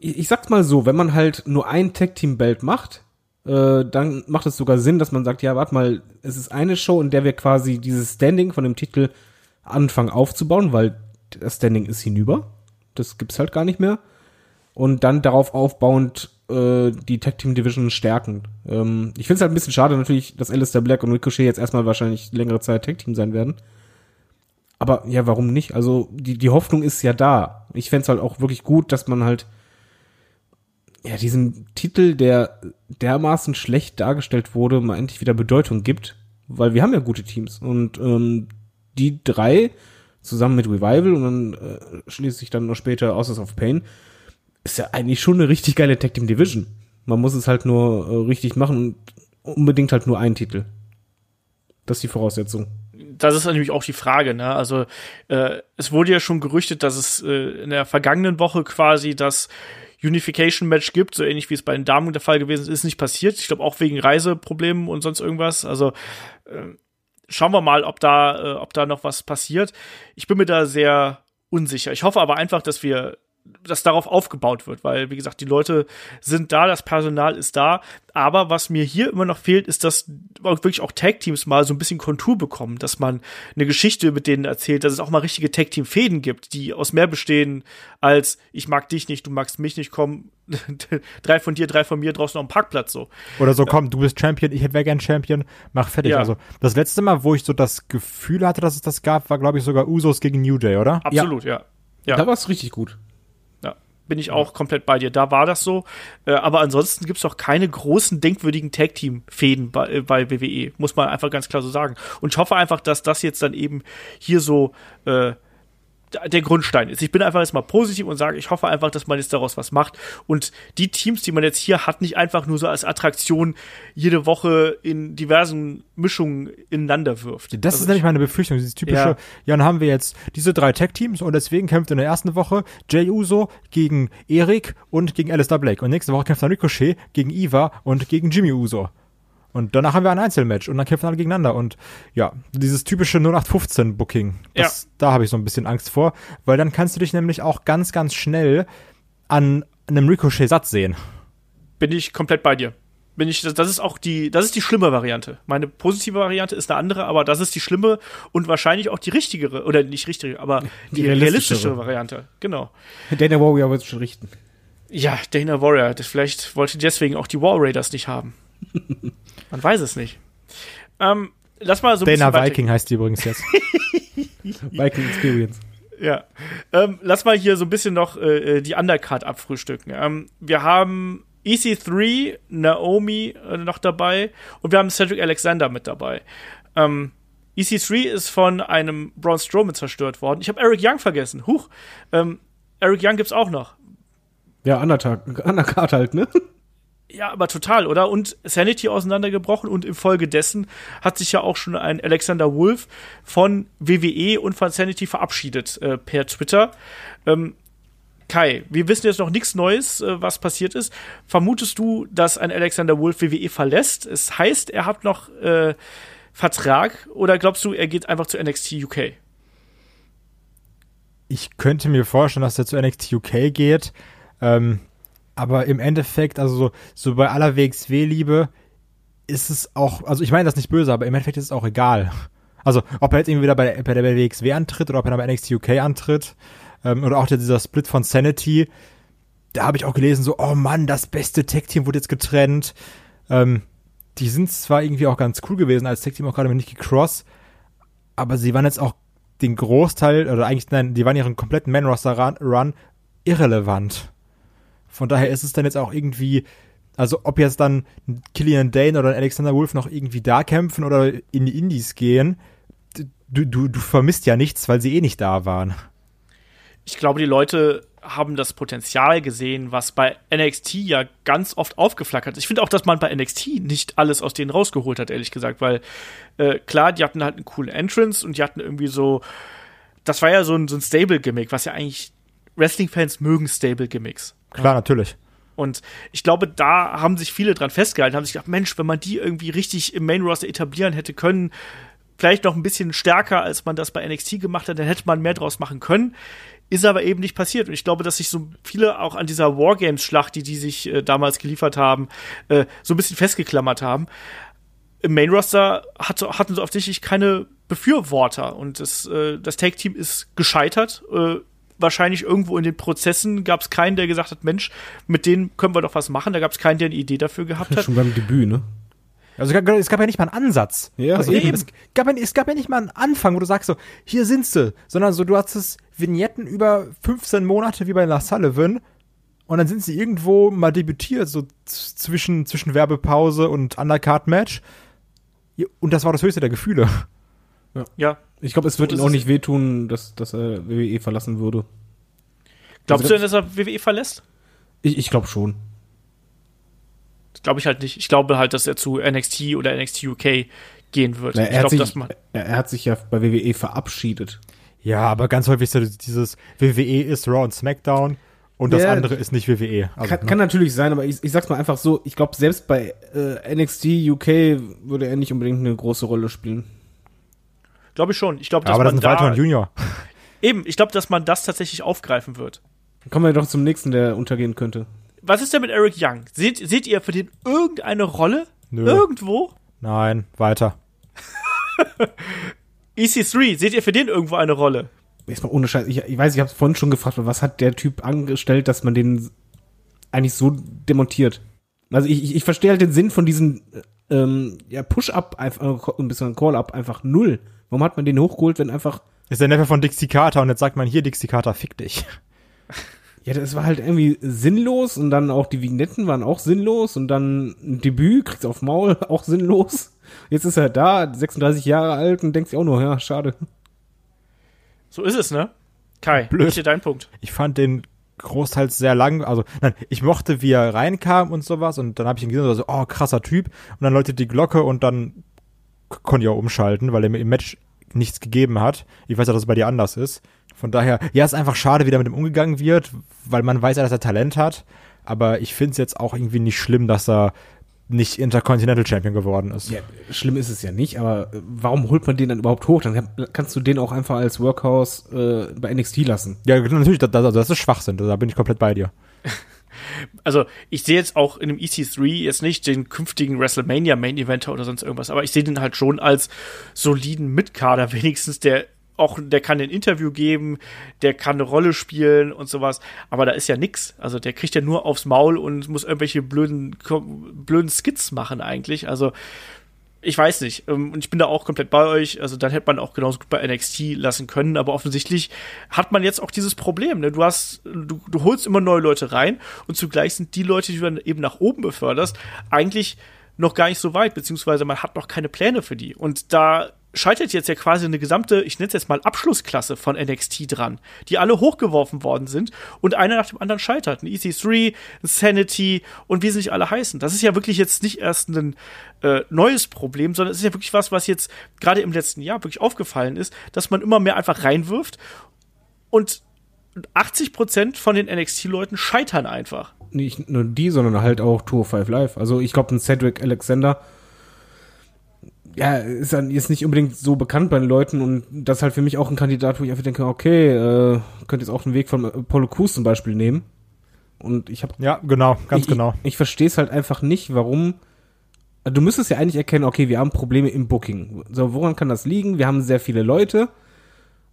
Ich, ich sag's mal so, wenn man halt nur ein Tag-Team-Belt macht, äh, dann macht es sogar Sinn, dass man sagt, ja, warte mal, es ist eine Show, in der wir quasi dieses Standing von dem Titel anfangen aufzubauen, weil das Standing ist hinüber. Das gibt's halt gar nicht mehr. Und dann darauf aufbauend äh, die Tag Team Division stärken. Ähm, ich finde es halt ein bisschen schade natürlich, dass Alistair Black und Ricochet jetzt erstmal wahrscheinlich längere Zeit Tag Team sein werden. Aber ja, warum nicht? Also die, die Hoffnung ist ja da. Ich fände es halt auch wirklich gut, dass man halt ja diesen Titel, der dermaßen schlecht dargestellt wurde, mal endlich wieder Bedeutung gibt. Weil wir haben ja gute Teams. Und ähm, die drei zusammen mit Revival und dann äh, schließlich dann noch später Authors of Pain ist ja eigentlich schon eine richtig geile Tag Team Division. Man muss es halt nur äh, richtig machen und unbedingt halt nur einen Titel. Das ist die Voraussetzung. das ist nämlich auch die Frage, ne? Also äh, es wurde ja schon gerüchtet, dass es äh, in der vergangenen Woche quasi das Unification Match gibt, so ähnlich wie es bei den Damen der Fall gewesen ist, ist nicht passiert. Ich glaube auch wegen Reiseproblemen und sonst irgendwas. Also äh, schauen wir mal, ob da, äh, ob da noch was passiert. Ich bin mir da sehr unsicher. Ich hoffe aber einfach, dass wir dass darauf aufgebaut wird, weil, wie gesagt, die Leute sind da, das Personal ist da, aber was mir hier immer noch fehlt, ist, dass wirklich auch Tag-Teams mal so ein bisschen Kontur bekommen, dass man eine Geschichte mit denen erzählt, dass es auch mal richtige Tag-Team-Fäden gibt, die aus mehr bestehen als ich mag dich nicht, du magst mich nicht, komm, drei von dir, drei von mir, draußen auf dem Parkplatz so. Oder so, komm, du bist Champion, ich wäre gern Champion, mach fertig. Ja. Also, das letzte Mal, wo ich so das Gefühl hatte, dass es das gab, war, glaube ich, sogar Usos gegen New Day, oder? Absolut, ja. Ja. Da war es richtig gut. Bin ich auch komplett bei dir. Da war das so. Äh, aber ansonsten gibt's doch keine großen, denkwürdigen Tag-Team-Fäden bei, äh, bei WWE. Muss man einfach ganz klar so sagen. Und ich hoffe einfach, dass das jetzt dann eben hier so äh, der Grundstein ist. Ich bin einfach jetzt mal positiv und sage, ich hoffe einfach, dass man jetzt daraus was macht und die Teams, die man jetzt hier hat, nicht einfach nur so als Attraktion jede Woche in diversen Mischungen ineinander wirft. Das Also ist nämlich meine Befürchtung, dieses typische, Ja. ja. dann haben wir jetzt diese drei Tag-Teams und deswegen kämpft in der ersten Woche Jay Uso gegen Erik und gegen Alistair Black und nächste Woche kämpft dann Ricochet gegen Eva und gegen Jimmy Uso. Und danach haben wir ein Einzelmatch und dann kämpfen alle gegeneinander. Und ja, dieses typische 0815-Booking, das- da habe ich so ein bisschen Angst vor, weil dann kannst du dich nämlich auch ganz, ganz schnell an einem Ricochet satt sehen. Bin ich komplett bei dir. Bin ich, das das ist auch die, das ist die schlimme Variante. Meine positive Variante ist eine andere, aber das ist die schlimme und wahrscheinlich auch die richtigere, oder nicht richtige, aber die, Die realistischere realistischere. Variante. Genau. Dana Warrior wird es schon richten. Ja, Dana Warrior, das vielleicht wollte deswegen auch die War Raiders nicht haben. Man weiß es nicht. Ähm, lass mal so ein Dana Viking heißt die übrigens jetzt. Viking Experience. Ja. Ähm, lass mal hier so ein bisschen noch äh, die Undercard abfrühstücken. Ähm, wir haben EC3, Naomi äh, noch dabei und wir haben Cedric Alexander mit dabei. Ähm, EC3 ist von einem Braun Strowman zerstört worden. Ich habe Eric Young vergessen. Huch. Ähm, Eric Young gibt's auch noch. Ja, Undercard halt, ne? Ja, aber total, oder? Und Sanity auseinandergebrochen und infolgedessen hat sich ja auch schon ein Alexander Wolf von WWE und von Sanity verabschiedet äh, per Twitter. Ähm, Kai, wir wissen jetzt noch nichts Neues, äh, was passiert ist. Vermutest du, dass ein Alexander Wolf WWE verlässt? Es heißt, er hat noch äh, Vertrag oder glaubst du, er geht einfach zu NXT UK? ich könnte mir vorstellen, dass der zu NXT UK geht. Ähm, aber im Endeffekt, also so, so bei aller WXW-Liebe ist es auch, also ich meine das nicht böse, aber im Endeffekt ist es auch egal. Also ob er jetzt irgendwie wieder bei der, bei der WXW antritt oder ob er bei NXT UK antritt ähm, oder auch dieser Split von Sanity, da habe ich auch gelesen, so, oh Mann, das beste Tech-Team wurde jetzt getrennt. Ähm, die sind zwar irgendwie auch ganz cool gewesen als Tech-Team, auch gerade mit Nikki Cross, aber sie waren jetzt auch den Großteil, oder eigentlich, nein, die waren ihren kompletten Man-Roster-Run irrelevant. Von daher ist es dann jetzt auch irgendwie, also ob jetzt dann Killian Dane oder Alexander Wolf noch irgendwie da kämpfen oder in die Indies gehen, du, du, du vermisst ja nichts, weil sie eh nicht da waren. ich glaube, die Leute haben das Potenzial gesehen, was bei NXT ja ganz oft aufgeflackert ist. Ich finde auch, dass man bei NXT nicht alles aus denen rausgeholt hat, ehrlich gesagt, weil äh, klar, die hatten halt eine coole Entrance und die hatten irgendwie so, das war ja so ein, so ein Stable-Gimmick, was ja eigentlich Wrestling-Fans mögen Stable-Gimmicks. Klar, natürlich. Und ich glaube, da haben sich viele dran festgehalten, haben sich gedacht, Mensch, wenn man die irgendwie richtig im Main Roster etablieren hätte können, vielleicht noch ein bisschen stärker, als man das bei NXT gemacht hat, dann hätte man mehr draus machen können. Ist aber eben nicht passiert. Und ich glaube, dass sich so viele auch an dieser Wargames-Schlacht, die die sich äh, damals geliefert haben, äh, so ein bisschen festgeklammert haben. Im Main Roster hatte, hatten sie offensichtlich keine Befürworter. Und das, äh, das Tag-Team ist gescheitert. Wahrscheinlich irgendwo in den Prozessen gab es keinen, der gesagt hat, Mensch, mit denen können wir doch was machen. Da gab es keinen, der eine Idee dafür gehabt hat. Schon beim Debüt, ne? Also es gab, ja nicht mal einen Ansatz. Ja, also eben. Es, gab ja, es gab ja nicht mal einen Anfang, wo du sagst so, hier sind sie, sondern so, du hattest Vignetten über 15 Monate wie bei La Sullivan und dann sind sie irgendwo mal debütiert, so zwischen, zwischen Werbepause und Undercard-Match. Ja, Und das war das höchste der Gefühle. Ja. Ich glaube, es wird So ihm ist auch nicht wehtun, dass, dass er WWE verlassen würde. Glaubst Also du denn, dass er WWE verlässt? Ich, ich glaube schon. Das glaube ich halt nicht. Ich glaube halt, dass er zu NXT oder NXT UK gehen wird. Na, ich er, hat glaube, sich, dass man. er, er hat sich ja bei WWE verabschiedet. Ja, aber ganz häufig ist ja dieses WWE ist Raw und SmackDown und das Ja. andere ist nicht WWE. Also, kann, ne? kann natürlich sein, aber ich, ich sag's mal einfach so, ich glaube, selbst bei äh, NXT UK würde er nicht unbedingt eine große Rolle spielen. Glaube ich schon. Ich glaube, dass aber das man ist ein Walter da. und Junior. Eben, ich glaube, dass man das tatsächlich aufgreifen wird. Kommen wir doch zum nächsten, der untergehen könnte. Was ist denn mit Eric Young? Seht, seht ihr für den irgendeine Rolle? Nö. Irgendwo? Nein, weiter. EC3, seht ihr für den irgendwo eine Rolle? Jetzt mal ohne Scheiß. Ich, ich weiß, ich habe vorhin schon gefragt, was hat der Typ angestellt, dass man den eigentlich so demontiert? Also ich, ich, ich verstehe halt den Sinn von diesem ähm, ja, Push-Up, einfach ein bisschen Call-Up, einfach null. Warum hat man den hochgeholt, wenn einfach Ist der Neffe von Dixie Carter und jetzt sagt man hier, Dixie Carter, fick dich. Ja, das war halt irgendwie sinnlos und dann auch die Vignetten waren auch sinnlos und dann ein Debüt, kriegst auf Maul, auch sinnlos. Jetzt ist er da, 36 Jahre alt und denkt sich auch nur, ja, schade. So ist es, ne? Kai, Blöd. dir dein Punkt? Ich fand den großteils sehr lang, also nein, ich mochte, wie er reinkam und sowas und dann habe ich ihn gesehen und so, oh, krasser Typ und dann läutet die Glocke und dann konnte ich auch umschalten, weil er mir im Match nichts gegeben hat. Ich weiß ja, dass es bei dir anders ist. Von daher, ja, ist einfach schade, wie da mit ihm umgegangen wird, weil man weiß ja, dass er Talent hat, aber ich finde es jetzt auch irgendwie nicht schlimm, dass er nicht Intercontinental Champion geworden ist. Ja, schlimm ist es ja nicht, aber äh, warum holt man den dann überhaupt hoch? Dann kannst du den auch einfach als Workhouse äh, bei NXT lassen. Ja, natürlich, das, das, das ist Schwachsinn, da bin ich komplett bei dir. Also, ich sehe jetzt auch in dem EC3 jetzt nicht den künftigen WrestleMania Main Eventer oder sonst irgendwas, aber ich sehe den halt schon als soliden Mitkader, wenigstens der auch, der kann ein Interview geben, der kann eine Rolle spielen und sowas, aber da ist ja nix. Also der kriegt ja nur aufs Maul und muss irgendwelche blöden, blöden Skits machen eigentlich. Also ich weiß nicht. Ähm, und ich bin da auch komplett bei euch. Also dann hätte man auch genauso gut bei NXT lassen können. Aber offensichtlich hat man jetzt auch dieses Problem. Ne? Du hast, du, du holst immer neue Leute rein und zugleich sind die Leute, die du dann eben nach oben beförderst, eigentlich noch gar nicht so weit, beziehungsweise man hat noch keine Pläne für die. Und da scheitert jetzt ja quasi eine gesamte, ich nenne es jetzt mal Abschlussklasse von NXT dran, die alle hochgeworfen worden sind und einer nach dem anderen scheitert. Ein EC3, ein Sanity und wie sie nicht alle heißen. Das ist ja wirklich jetzt nicht erst ein äh, neues Problem, sondern es ist ja wirklich was, was jetzt gerade im letzten Jahr wirklich aufgefallen ist, dass man immer mehr einfach reinwirft und 80% von den NXT-Leuten scheitern einfach. Nicht nur die, sondern halt auch Tour 5 Live. Also ich glaube, ein Cedric Alexander ja, ist dann jetzt nicht unbedingt so bekannt bei den Leuten und das ist halt für mich auch ein Kandidat, wo ich einfach denke, okay, äh, könnte jetzt auch den Weg von Apollo Crews zum Beispiel nehmen. Und ich habe ja genau, ganz ich, genau. Ich, ich verstehe es halt einfach nicht, warum. Du müsstest ja eigentlich erkennen, okay, wir haben Probleme im Booking. So, woran kann das liegen? Wir haben sehr viele Leute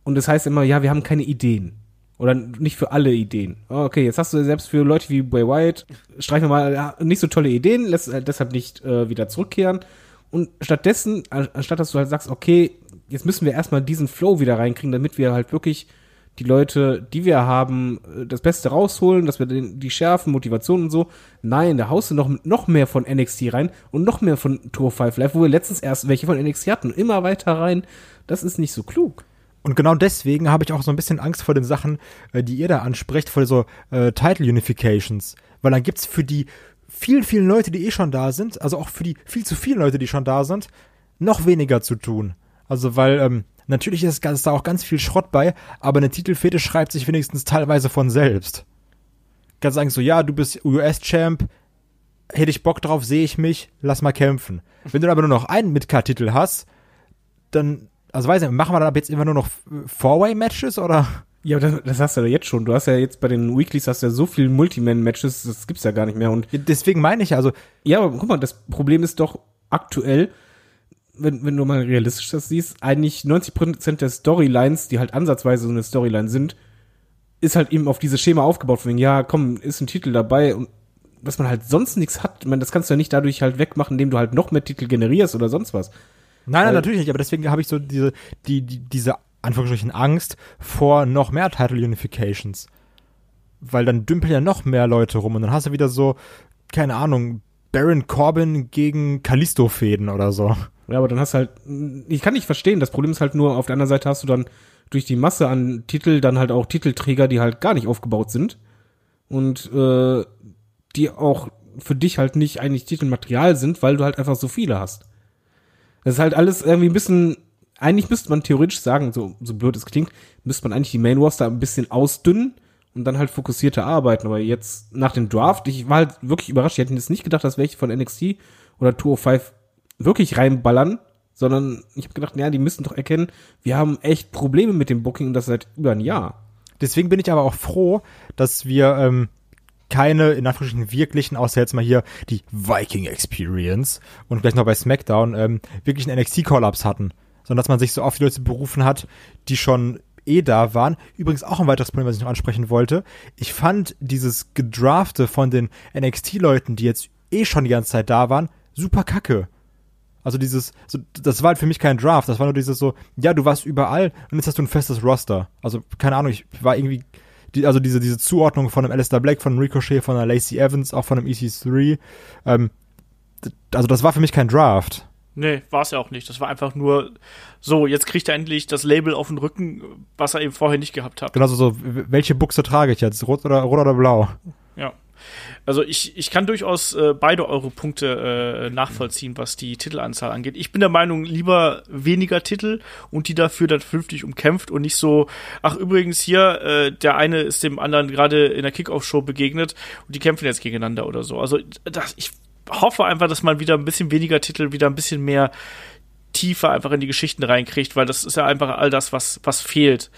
und das heißt immer, ja, wir haben keine Ideen. Oder nicht für alle Ideen. Okay, jetzt hast du selbst für Leute wie Bray Wyatt, streichen wir mal, ja, nicht so tolle Ideen, lässt äh, deshalb nicht äh, wieder zurückkehren. Und stattdessen, anstatt dass du halt sagst, okay, jetzt müssen wir erstmal diesen Flow wieder reinkriegen, damit wir halt wirklich die Leute, die wir haben, äh, das Beste rausholen, dass wir den, die schärfen, Motivation und so. Nein, da haust du noch, noch mehr von NXT rein und noch mehr von Tour 5 Live, wo wir letztens erst welche von NXT hatten. Immer weiter rein. Das ist nicht so klug. Und genau deswegen habe ich auch so ein bisschen Angst vor den Sachen, äh, die ihr da ansprecht, vor so äh, Title Unifications. Weil dann gibt's für die vielen, vielen Leute, die eh schon da sind, also auch für die viel zu vielen Leute, die schon da sind, noch weniger zu tun. Also weil, ähm, natürlich ist, ist da auch ganz viel Schrott bei, aber eine Titelfete schreibt sich wenigstens teilweise von selbst. Kannst sagen so, ja, du bist US-Champ, hätte ich Bock drauf, sehe ich mich, lass mal kämpfen. Wenn du aber nur noch einen Midcard-Titel hast, dann, also weiß ich, machen wir dann ab jetzt immer nur noch Four-Way-Matches oder? Ja, aber das, das hast du ja jetzt schon. Du hast ja jetzt bei den Weeklies hast du ja so viele Multiman-Matches, das gibt's ja gar nicht mehr. Und deswegen meine ich also. Ja, aber guck mal, das Problem ist doch aktuell, wenn, wenn du mal realistisch das siehst, eigentlich 90% der Storylines, die halt ansatzweise so eine Storyline sind, ist halt eben auf dieses Schema aufgebaut. Von ja, komm, ist ein Titel dabei und was man halt sonst nichts hat, man, das kannst du ja nicht dadurch halt wegmachen, indem du halt noch mehr Titel generierst oder sonst was. Nein, nein, natürlich nicht, aber deswegen habe ich so diese, die, die, diese Anführungsstrichen Angst vor noch mehr Title Unifications. Weil dann dümpeln ja noch mehr Leute rum und dann hast du wieder so, keine Ahnung, Baron Corbin gegen Kalisto-Fäden oder so. Ja, aber dann hast du halt, ich kann nicht verstehen, das Problem ist halt nur, auf der anderen Seite hast du dann durch die Masse an Titel dann halt auch Titelträger, die halt gar nicht aufgebaut sind und äh, die auch für dich halt nicht eigentlich Titelmaterial sind, weil du halt einfach so viele hast. Das ist halt alles irgendwie ein bisschen eigentlich müsste man theoretisch sagen, so, so blöd es klingt, müsste man eigentlich die Main Roster ein bisschen ausdünnen und dann halt fokussierter arbeiten. Aber jetzt nach dem Draft, ich war halt wirklich überrascht. Ich hätte jetzt nicht gedacht, dass welche von NXT oder 205 wirklich reinballern, sondern ich habe gedacht, ja, die müssen doch erkennen, wir haben echt Probleme mit dem Booking und das seit über ein Jahr. Deswegen bin ich aber auch froh, dass wir ähm, keine, in Anführungsstrichen, wirklichen, außer jetzt mal hier die Viking Experience und gleich noch bei SmackDown, ähm, wirklich einen NXT-Call-Ups hatten sondern dass man sich so auf die Leute berufen hat, die schon eh da waren. Übrigens auch ein weiteres Problem, was ich noch ansprechen wollte. Ich fand dieses Gedrafte von den NXT-Leuten, die jetzt eh schon die ganze Zeit da waren, super kacke. Also dieses, so, das war halt für mich kein Draft, das war nur dieses so, ja, du warst überall und jetzt hast du ein festes Roster. Also, keine Ahnung, ich war irgendwie, die, also diese, diese Zuordnung von einem Alistair Black, von einem Ricochet, von einer Lacey Evans, auch von einem EC3, ähm, also das war für mich kein Draft. Nee, war es ja auch nicht. Das war einfach nur so, jetzt kriegt er endlich das Label auf den Rücken, was er eben vorher nicht gehabt hat. Genau so, welche Buchse trage ich jetzt? Rot oder, rot oder blau? Ja. Also ich, ich kann durchaus äh, beide eure Punkte äh, nachvollziehen, was die Titelanzahl angeht. Ich bin der Meinung, lieber weniger Titel und die dafür dann vernünftig umkämpft und nicht so, ach übrigens hier, äh, der eine ist dem anderen gerade in der Kickoff-Show begegnet und die kämpfen jetzt gegeneinander oder so. Also das, ich hoffe einfach, dass man wieder ein bisschen weniger Titel, wieder ein bisschen mehr Tiefe einfach in die Geschichten reinkriegt, weil das ist ja einfach all das, was, was fehlt.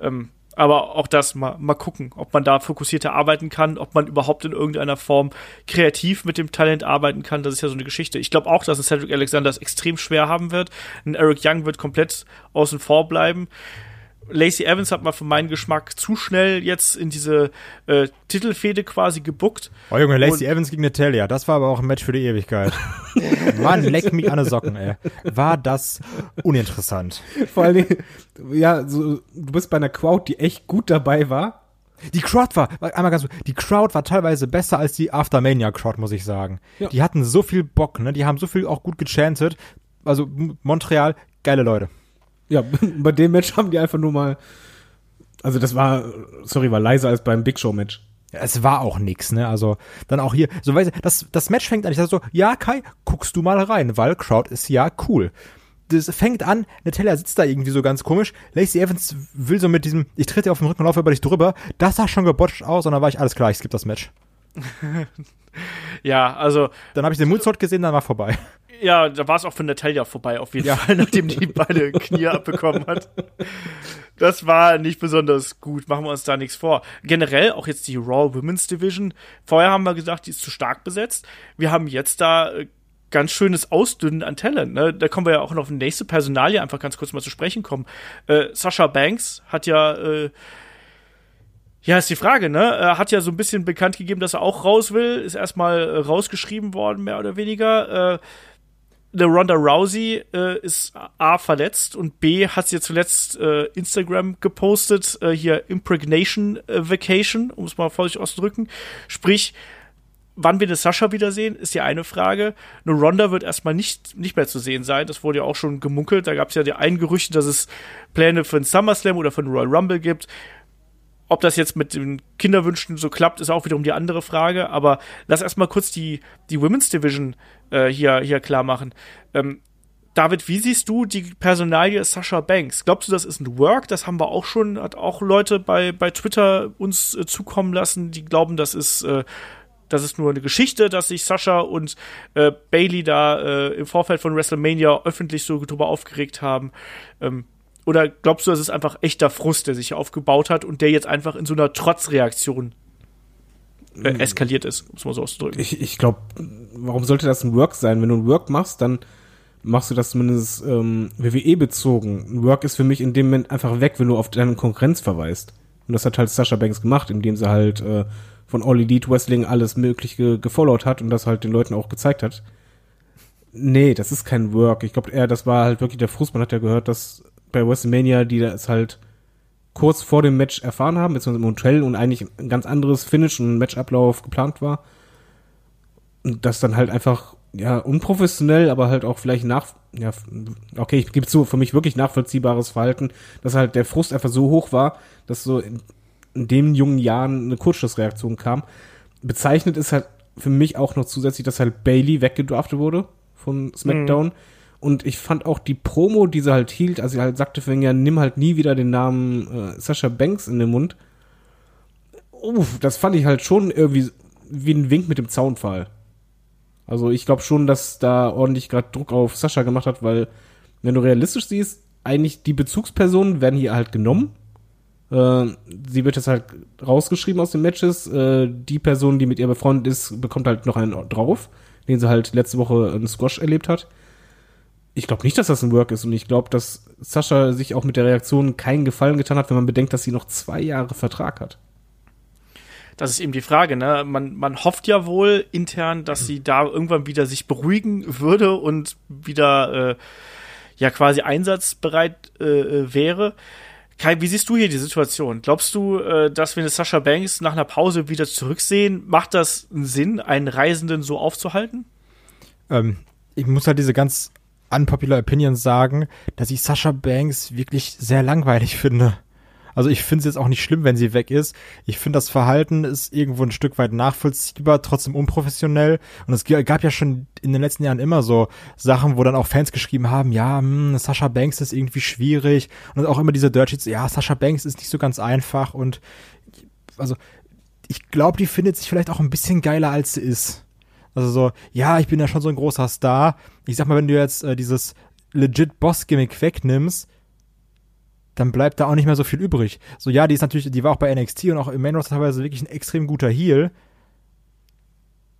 Ähm, aber auch das mal, mal gucken, ob man da fokussierter arbeiten kann, ob man überhaupt in irgendeiner Form kreativ mit dem Talent arbeiten kann. Das ist ja so eine Geschichte. Ich glaube auch, dass ein Cedric Alexander es extrem schwer haben wird. Ein Eric Young wird komplett außen vor bleiben. Lacey Evans hat mal für meinen Geschmack zu schnell jetzt in diese äh, Titelfehde quasi gebuckt. Oh Junge, Lacey Und Evans gegen Natalia, das war aber auch ein Match für die Ewigkeit. Mann, leck mich an den Socken, ey. War das uninteressant. Vor allen Dingen, ja, so, du bist bei einer Crowd, die echt gut dabei war. Die Crowd war, einmal ganz, die Crowd war teilweise besser als die Aftermania Crowd, muss ich sagen. Ja. Die hatten so viel Bock, ne? Die haben so viel auch gut gechantet. Also Montreal, geile Leute. Ja, bei dem Match haben die einfach nur mal. Also das war, sorry, war leiser als beim Big Show Match. Ja, es war auch nix, ne? Also dann auch hier, so weiß ich, das, das Match fängt an. Ich sag so, ja Kai, guckst du mal rein, weil Crowd ist ja cool. Das fängt an, Natalia sitzt da irgendwie so ganz komisch. Lacey Evans will so mit diesem, ich trete auf den Rücken und laufe über dich drüber. Das sah schon gebotcht aus und dann war ich alles klar, ich skippe das Match. ja, also. Dann habe ich den Moonsault gesehen, dann war vorbei. Ja, da war es auch für Natalia vorbei, auf jeden ja. Fall, nachdem die beide Knie abbekommen hat. Das war nicht besonders gut, machen wir uns da nichts vor. Generell auch jetzt die Raw Women's Division. Vorher haben wir gesagt, die ist zu stark besetzt. Wir haben jetzt da äh, ganz schönes Ausdünnen an Talent. Ne? Da kommen wir ja auch noch auf die nächste Personalie einfach ganz kurz mal zu sprechen kommen. Äh, Sasha Banks hat ja äh, ja, ist die Frage, ne? Er hat ja so ein bisschen bekannt gegeben, dass er auch raus will. Ist erstmal äh, rausgeschrieben worden, mehr oder weniger. Äh, eine Ronda Rousey äh, ist A verletzt und B hat sie zuletzt äh, Instagram gepostet, äh, hier Impregnation äh, Vacation, um es mal vorsichtig auszudrücken. Sprich, wann wir eine Sascha wiedersehen, ist ja eine Frage. Eine Ronda wird erstmal nicht, nicht mehr zu sehen sein. Das wurde ja auch schon gemunkelt. Da gab es ja die einen Gerüchte, dass es Pläne für einen SummerSlam oder für einen Royal Rumble gibt. Ob das jetzt mit den Kinderwünschen so klappt, ist auch wiederum die andere Frage. Aber lass erstmal kurz die, die Women's Division äh, hier, hier klar machen. Ähm, David, wie siehst du die Personalie Sascha Banks? Glaubst du, das ist ein Work? Das haben wir auch schon, hat auch Leute bei, bei Twitter uns äh, zukommen lassen, die glauben, das ist, äh, das ist nur eine Geschichte, dass sich Sascha und äh, Bailey da äh, im Vorfeld von WrestleMania öffentlich so drüber aufgeregt haben. Ähm, oder glaubst du, das ist einfach echter Frust, der sich aufgebaut hat und der jetzt einfach in so einer Trotzreaktion äh, hm. eskaliert ist, um es mal so auszudrücken? Ich, ich glaube, warum sollte das ein Work sein? Wenn du ein Work machst, dann machst du das zumindest ähm, WWE-bezogen. Ein Work ist für mich in dem Moment einfach weg, wenn du auf deine Konkurrenz verweist. Und das hat halt Sasha Banks gemacht, indem sie halt äh, von All Elite Wrestling alles Mögliche gefollowt hat und das halt den Leuten auch gezeigt hat. Nee, das ist kein Work. Ich glaube eher, das war halt wirklich der Frust. Man hat ja gehört, dass bei WrestleMania, die das halt kurz vor dem Match erfahren haben, beziehungsweise im Hotel und eigentlich ein ganz anderes Finish und Matchablauf geplant war. Und das dann halt einfach, ja, unprofessionell, aber halt auch vielleicht nach, ja, okay, ich gebe zu, für mich wirklich nachvollziehbares Verhalten, dass halt der Frust einfach so hoch war, dass so in, in den jungen Jahren eine Kurzschlussreaktion kam. Bezeichnet ist halt für mich auch noch zusätzlich, dass halt Bailey weggedraftet wurde von SmackDown. Mhm und ich fand auch die Promo, die sie halt hielt, als sie halt sagte, für ja, nimm halt nie wieder den Namen äh, Sascha Banks in den Mund. Uff, das fand ich halt schon irgendwie wie ein Wink mit dem Zaunfall. Also ich glaube schon, dass da ordentlich gerade Druck auf Sascha gemacht hat, weil wenn du realistisch siehst, eigentlich die Bezugspersonen werden hier halt genommen. Äh, sie wird jetzt halt rausgeschrieben aus den Matches. Äh, die Person, die mit ihr befreundet ist, bekommt halt noch einen drauf, den sie halt letzte Woche in Squash erlebt hat ich glaube nicht, dass das ein Work ist und ich glaube, dass Sascha sich auch mit der Reaktion keinen Gefallen getan hat, wenn man bedenkt, dass sie noch zwei Jahre Vertrag hat. Das ist eben die Frage, ne? Man, man hofft ja wohl intern, dass sie da irgendwann wieder sich beruhigen würde und wieder äh, ja quasi einsatzbereit äh, äh wäre. Kai, wie siehst du hier die Situation? Glaubst du, äh, dass wir eine Sascha Banks nach einer Pause wieder zurücksehen? Macht das einen Sinn, einen Reisenden so aufzuhalten? Ähm, ich muss halt diese ganz unpopular Opinions sagen, dass ich Sascha Banks wirklich sehr langweilig finde. Also ich finde es jetzt auch nicht schlimm, wenn sie weg ist. Ich finde, das Verhalten ist irgendwo ein Stück weit nachvollziehbar, trotzdem unprofessionell. Und es gab ja schon in den letzten Jahren immer so Sachen, wo dann auch Fans geschrieben haben, ja, hm, Sascha Banks ist irgendwie schwierig. Und auch immer diese Dirt Sheets, ja, Sascha Banks ist nicht so ganz einfach. Und also ich glaube, die findet sich vielleicht auch ein bisschen geiler, als sie ist. Also so, ja, ich bin ja schon so ein großer Star. Ich sag mal, wenn du jetzt äh, dieses legit Boss-Gimmick wegnimmst, dann bleibt da auch nicht mehr so viel übrig. So, ja, die ist natürlich, die war auch bei NXT und auch im Main Roster teilweise wirklich ein extrem guter Heel.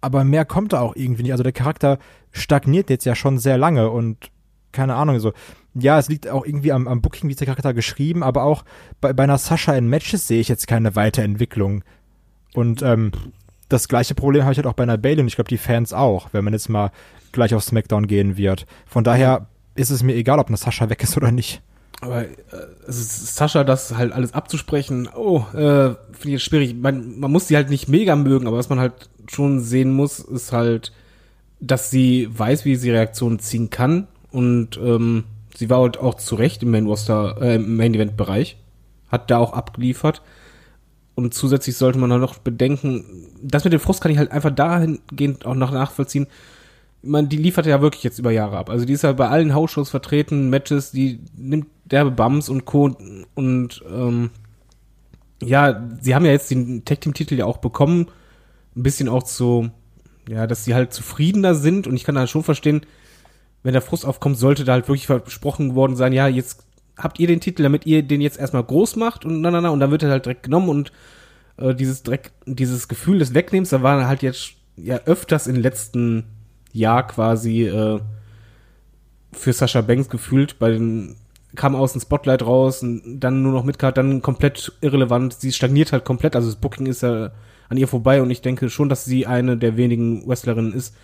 Aber mehr kommt da auch irgendwie nicht. Also der Charakter stagniert jetzt ja schon sehr lange und keine Ahnung, so. Ja, es liegt auch irgendwie am, am Booking, wie ist der Charakter geschrieben, aber auch bei, bei einer Sascha in Matches sehe ich jetzt keine Weiterentwicklung. Und ähm, das gleiche Problem habe ich halt auch bei einer Bailey und ich glaube, die Fans auch, wenn man jetzt mal gleich auf SmackDown gehen wird. Von daher ist es mir egal, ob eine Sascha weg ist oder nicht. Aber äh, Sascha, das halt alles abzusprechen, oh, äh, finde ich jetzt schwierig. Man, man muss sie halt nicht mega mögen, aber was man halt schon sehen muss, ist halt, dass sie weiß, wie sie Reaktionen ziehen kann und ähm, sie war halt auch zu Recht im Main Roster, äh, im Main Event Bereich, hat da auch abgeliefert. Und zusätzlich sollte man dann noch bedenken, das mit dem Frust kann ich halt einfach dahingehend auch noch nachvollziehen. Man, die liefert ja wirklich jetzt über Jahre ab. Also die ist ja bei allen Hausshows vertreten, Matches, die nimmt derbe Bums und Co. Und ähm, ja, sie haben ja jetzt den Tag Team Titel ja auch bekommen, ein bisschen auch zu, ja, dass sie halt zufriedener sind. Und ich kann da schon verstehen, wenn der Frust aufkommt, sollte da halt wirklich versprochen worden sein, ja, jetzt habt ihr den Titel, damit ihr den jetzt erstmal groß macht und na, na, na, und dann wird er halt direkt genommen und äh, dieses Dreck, dieses Gefühl des Wegnehmens, da war halt jetzt ja öfters im letzten Jahr quasi äh, für Sascha Banks gefühlt, bei den kam aus dem Spotlight raus und dann nur noch Midcard, dann komplett irrelevant. Sie stagniert halt komplett, also das Booking ist ja an ihr vorbei und ich denke schon, dass sie eine der wenigen Wrestlerinnen ist,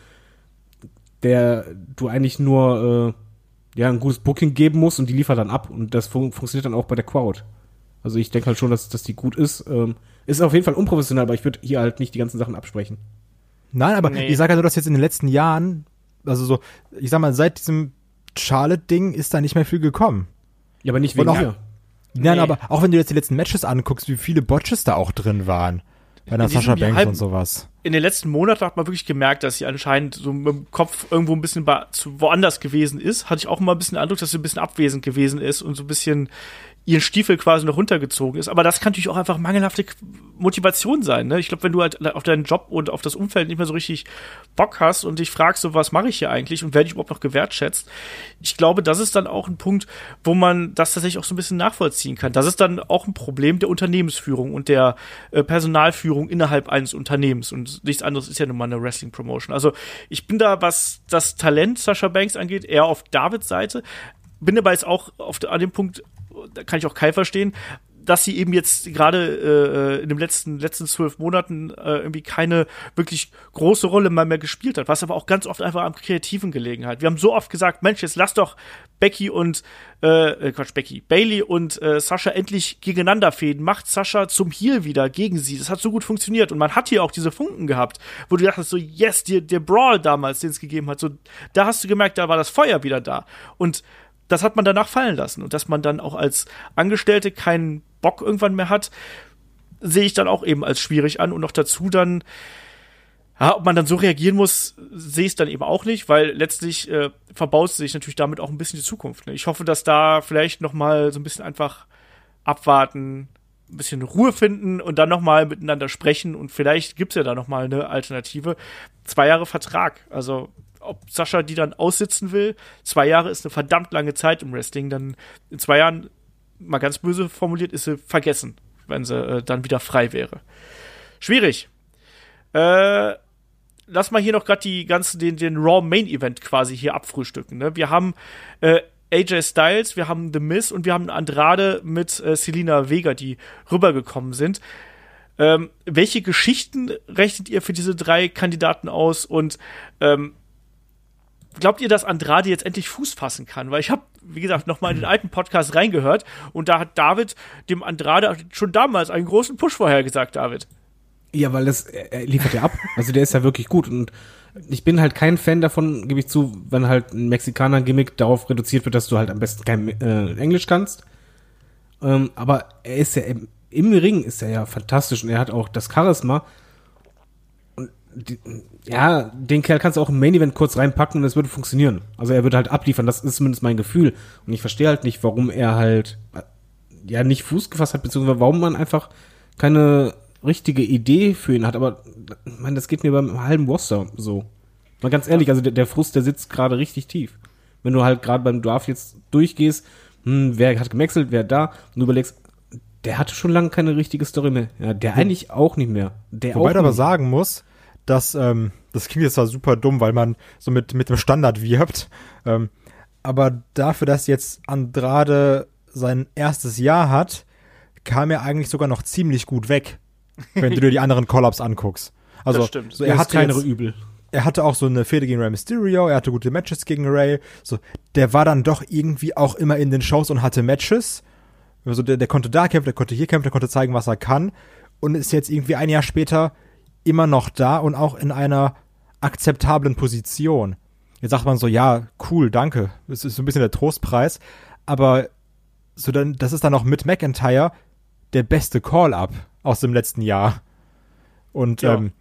der du eigentlich nur äh, ja ein gutes Booking geben musst und die liefert dann ab und das fun funktioniert dann auch bei der Crowd. Also ich denke halt schon, dass, dass die gut ist. Ähm, ist auf jeden Fall unprofessionell, aber ich würde hier halt nicht die ganzen Sachen absprechen. Nein, aber Nee. ich sage ja nur, dass jetzt in den letzten Jahren, also so, ich sag mal, seit diesem Charlotte-Ding ist da nicht mehr viel gekommen. Ja, aber nicht wegen auch-. Nein, Nee. aber auch wenn du jetzt die letzten Matches anguckst, wie viele Botches da auch drin waren. Bei diesem Sascha Banks halben- und sowas. in den letzten Monaten hat man wirklich gemerkt, dass sie anscheinend so mit dem Kopf irgendwo ein bisschen woanders gewesen ist. Hatte ich auch immer ein bisschen den Eindruck, dass sie ein bisschen abwesend gewesen ist und so ein bisschen ihren Stiefel quasi noch runtergezogen ist. Aber das kann natürlich auch einfach mangelhafte Motivation sein. Ne? Ich glaube, wenn du halt auf deinen Job und auf das Umfeld nicht mehr so richtig Bock hast und dich fragst, so was mache ich hier eigentlich und werde ich überhaupt noch gewertschätzt, ich glaube, das ist dann auch ein Punkt, wo man das tatsächlich auch so ein bisschen nachvollziehen kann. Das ist dann auch ein Problem der Unternehmensführung und der äh, Personalführung innerhalb eines Unternehmens. Und nichts anderes ist ja nun mal eine Wrestling-Promotion. Also ich bin da, was das Talent Sascha Banks angeht, eher auf Davids Seite. Bin aber jetzt auch auf, an dem Punkt, da kann ich auch Kai verstehen, dass sie eben jetzt gerade äh, in den letzten letzten zwölf Monaten äh, irgendwie keine wirklich große Rolle mal mehr gespielt hat, was aber auch ganz oft einfach am kreativen gelegen hat. Wir haben so oft gesagt, Mensch, jetzt lass doch Becky und äh, äh, Quatsch, Becky, Bailey und äh, Sascha endlich gegeneinander fäden, macht Sascha zum Heel wieder gegen sie. Das hat so gut funktioniert und man hat hier auch diese Funken gehabt, wo du dachtest so, yes, der, der Brawl damals, den es gegeben hat, so, da hast du gemerkt, da war das Feuer wieder da und das hat man danach fallen lassen. Und dass man dann auch als Angestellte keinen Bock irgendwann mehr hat, sehe ich dann auch eben als schwierig an. Und noch dazu dann, ja, ob man dann so reagieren muss, sehe ich es dann eben auch nicht, weil letztlich äh, verbaut sich natürlich damit auch ein bisschen die Zukunft. Ne? Ich hoffe, dass da vielleicht noch mal so ein bisschen einfach abwarten, ein bisschen Ruhe finden und dann noch mal miteinander sprechen und vielleicht gibt's ja da noch mal eine Alternative. Zwei Jahre Vertrag, also ob Sascha die dann aussitzen will. Zwei Jahre ist eine verdammt lange Zeit im Wrestling. Dann in zwei Jahren, mal ganz böse formuliert, ist sie vergessen, wenn sie äh, dann wieder frei wäre. Schwierig. Äh, lass mal hier noch gerade die ganzen, den, den Raw Main Event quasi hier abfrühstücken. Ne? Wir haben äh, AJ Styles, wir haben The Miz und wir haben Andrade mit äh, Selina Vega, die rübergekommen sind. Ähm, welche Geschichten rechnet ihr für diese drei Kandidaten aus und ähm, glaubt ihr, dass Andrade jetzt endlich Fuß fassen kann? Weil ich habe, wie gesagt, noch mal in den alten Podcast reingehört und da hat David dem Andrade schon damals einen großen Push vorhergesagt, David. Ja, weil das, er liefert ja ab. Also der ist ja wirklich gut und ich bin halt kein Fan davon, gebe ich zu, wenn halt ein Mexikaner-Gimmick darauf reduziert wird, dass du halt am besten kein äh, Englisch kannst. Ähm, aber er ist ja im, im Ring ist er ja fantastisch und er hat auch das Charisma. Die, ja, den Kerl kannst du auch im Main Event kurz reinpacken und es würde funktionieren. Also er würde halt abliefern, das ist zumindest mein Gefühl. Und ich verstehe halt nicht, warum er halt äh, ja nicht Fuß gefasst hat, beziehungsweise warum man einfach keine richtige Idee für ihn hat. Aber ich meine, das geht mir beim halben Roster so. Mal ganz ehrlich, also der, der Frust, der sitzt gerade richtig tief. Wenn du halt gerade beim Draft jetzt durchgehst, hm, wer hat gemexelt, wer da, und du überlegst, der hatte schon lange keine richtige Story mehr. Ja, der eigentlich auch nicht mehr. Der Wobei du aber nicht. sagen muss, dass, ähm, das klingt jetzt zwar super dumm, weil man so mit, mit dem Standard wirbt, ähm, aber dafür, dass jetzt Andrade sein erstes Jahr hat, kam er eigentlich sogar noch ziemlich gut weg, wenn du dir die anderen Call-Ups anguckst. Also, Das stimmt. So, er hat hatte kleinere jetzt, Übel. er hatte auch so eine Fehde gegen Rey Mysterio, er hatte gute Matches gegen Ray. So, der war dann doch irgendwie auch immer in den Shows und hatte Matches. Also der, der konnte da kämpfen, der konnte hier kämpfen, der konnte zeigen, was er kann. Und ist jetzt irgendwie ein Jahr später immer noch da und auch in einer akzeptablen Position. Jetzt sagt man so, ja, cool, danke. Das ist so ein bisschen der Trostpreis. Aber so dann, das ist dann auch mit McIntyre der beste Call-Up aus dem letzten Jahr. Und Ja. ähm,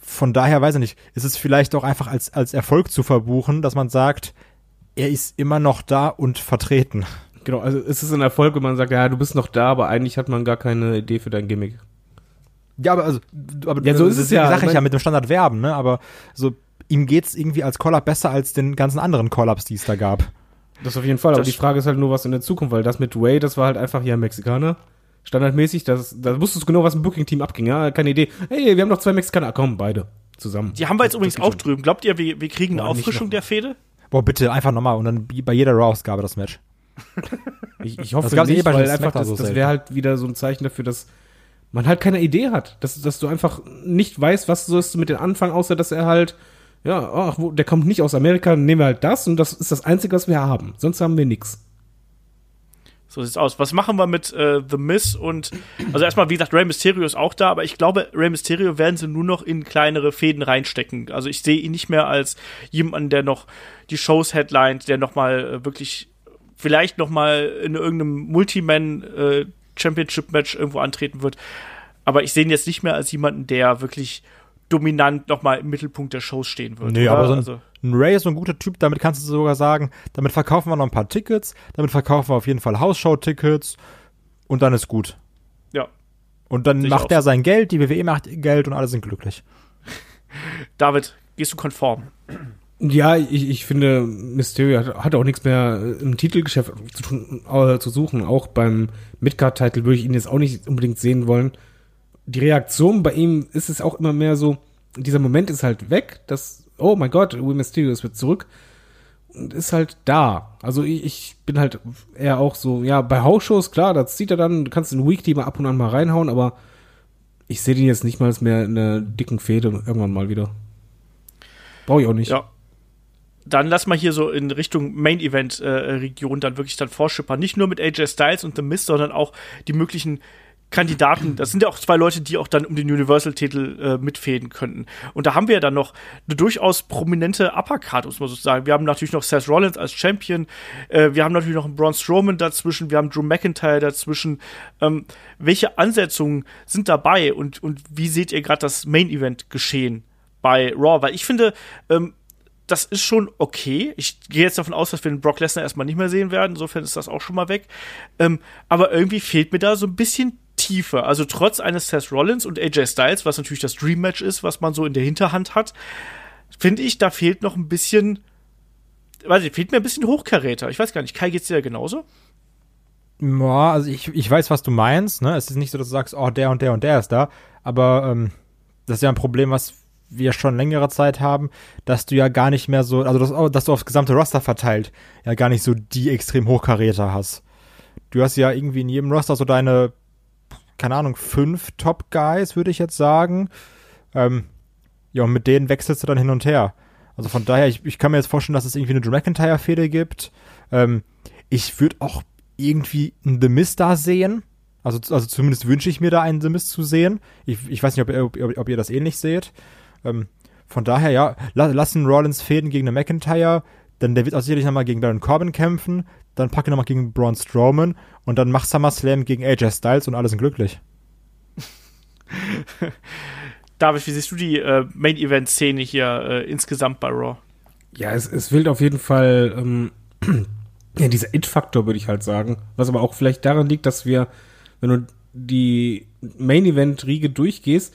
von daher weiß ich nicht, ist es vielleicht auch einfach als, als Erfolg zu verbuchen, dass man sagt, er ist immer noch da und vertreten. Genau, also es ist ein Erfolg, wenn man sagt, ja, du bist noch da, aber eigentlich hat man gar keine Idee für dein Gimmick. Ja, aber also, aber Ja, so ist es ja. Sag ich Ich ja mit dem Standard werben, ne? Aber so ihm geht's irgendwie als Call-up besser als den ganzen anderen Call-ups, die es da gab. Das auf jeden Fall, aber Das- die Frage ist halt nur, was in der Zukunft, weil das mit Way, das war halt einfach, ja, Mexikaner. Standardmäßig, das, da wusstest du genau, was im Booking-Team abging, ja, keine Idee. Hey, wir haben noch zwei Mexikaner, komm, beide zusammen. Die haben wir jetzt Das- übrigens das auch schon. drüben. Glaubt ihr, wir, wir kriegen eine Boah, nicht Auffrischung der Fehde? Boah, bitte, einfach nochmal und dann bei jeder Raw-Ausgabe das Match. Ich, ich hoffe Das eh nicht, bei weil einfach das, das wäre halt wieder so ein Zeichen dafür, dass man halt keine Idee hat. Dass, dass du einfach nicht weißt, was sollst du mit dem Anfang, außer dass er halt, ja, ach, der kommt nicht aus Amerika, nehmen wir halt das und das ist das Einzige, was wir haben. Sonst haben wir nichts. So sieht's aus. Was machen wir mit äh, The Miz und also erstmal, wie gesagt, Rey Mysterio ist auch da, aber ich glaube, Rey Mysterio werden sie nur noch in kleinere Fäden reinstecken. Also ich sehe ihn nicht mehr als jemanden, der noch die Shows headlined, der noch mal äh, wirklich vielleicht noch mal in irgendeinem Multiman äh, Championship Match irgendwo antreten wird. Aber ich sehe ihn jetzt nicht mehr als jemanden, der wirklich dominant noch mal im Mittelpunkt der Shows stehen wird. Nee, oder? aber so ein, also, ein Ray ist so ein guter Typ, damit kannst du sogar sagen, damit verkaufen wir noch ein paar Tickets, damit verkaufen wir auf jeden Fall Hausshow-Tickets und dann ist gut. ja. Und dann Sehe macht er sein Geld, die WWE macht ihr Geld und alle sind glücklich. David, gehst du konform? Ja, ich, ich finde, Mysterio hat, hat auch nichts mehr im Titelgeschäft zu, tun, äh, zu suchen. Auch beim Midcard-Titel würde ich ihn jetzt auch nicht unbedingt sehen wollen. Die Reaktion bei ihm ist es auch immer mehr so, dieser Moment ist halt weg, dass, oh mein Gott, Will Mysterio ist wieder zurück und ist halt da. Also ich, ich bin halt eher auch so, ja, bei Hausshows, klar, das sieht er dann, du kannst in Weekly mal ab und an mal reinhauen, aber ich sehe den jetzt nicht mal mehr in einer dicken Fehde irgendwann mal wieder. Brauche ich auch nicht. Ja. Dann lass mal hier so in Richtung Main Event äh, Region dann wirklich dann vorschippern. Nicht nur mit AJ Styles und The Mist, sondern auch die möglichen Kandidaten. Das sind ja auch zwei Leute, die auch dann um den Universal-Titel äh, mitfäden könnten. Und da haben wir ja dann noch eine durchaus prominente Uppercard, muss man so sagen. Wir haben natürlich noch Seth Rollins als Champion. Äh, wir haben natürlich noch einen Braun Strowman dazwischen. Wir haben Drew McIntyre dazwischen. Ähm, welche Ansetzungen sind dabei und, und wie seht ihr gerade das Main Event geschehen bei Raw? Weil ich finde, ähm, das ist schon okay. Ich gehe jetzt davon aus, dass wir den Brock Lesnar erstmal nicht mehr sehen werden. Insofern ist das auch schon mal weg. Ähm, aber irgendwie fehlt mir da so ein bisschen Tiefe. Also trotz eines Seth Rollins und AJ Styles, was natürlich das Dream Match ist, was man so in der Hinterhand hat, finde ich, da fehlt noch ein bisschen, weiß ich, fehlt mir ein bisschen Hochkaräter. Ich weiß gar nicht, Kai geht's dir da genauso? Ja, also ich, ich weiß, was du meinst, ne? Es ist nicht so, dass du sagst, oh, der und der und der ist da, aber ähm, das ist ja ein Problem, was wir schon längere Zeit haben, dass du ja gar nicht mehr so, also dass, dass du aufs gesamte Roster verteilt ja gar nicht so die extrem Hochkaräter hast. Du hast ja irgendwie in jedem Roster so deine, keine Ahnung, fünf Top-Guys, würde ich jetzt sagen. Ähm, ja, und mit denen wechselst du dann hin und her. Also von daher, ich, ich kann mir jetzt vorstellen, dass es irgendwie eine Drew McIntyre-Fehde gibt. Ähm, ich würde auch irgendwie einen The Mist da sehen. Also, also zumindest wünsche ich mir da einen The Mist zu sehen. Ich, ich weiß nicht, ob, ob, ob ihr das ähnlich seht. Ähm, von daher, ja, la, lassen Rollins Fäden gegen eine McIntyre. Dann der wird auch sicherlich nochmal gegen Baron Corbin kämpfen. Dann packe nochmal gegen Braun Strowman. Und dann mach SummerSlam gegen AJ Styles und alle sind glücklich. David, wie siehst du die äh, Main Event Szene hier äh, insgesamt bei Raw? Ja, es, es fehlt auf jeden Fall ähm, ja, dieser It-Faktor, würde ich halt sagen. Was aber auch vielleicht daran liegt, dass wir, wenn du die Main-Event-Riege durchgehst,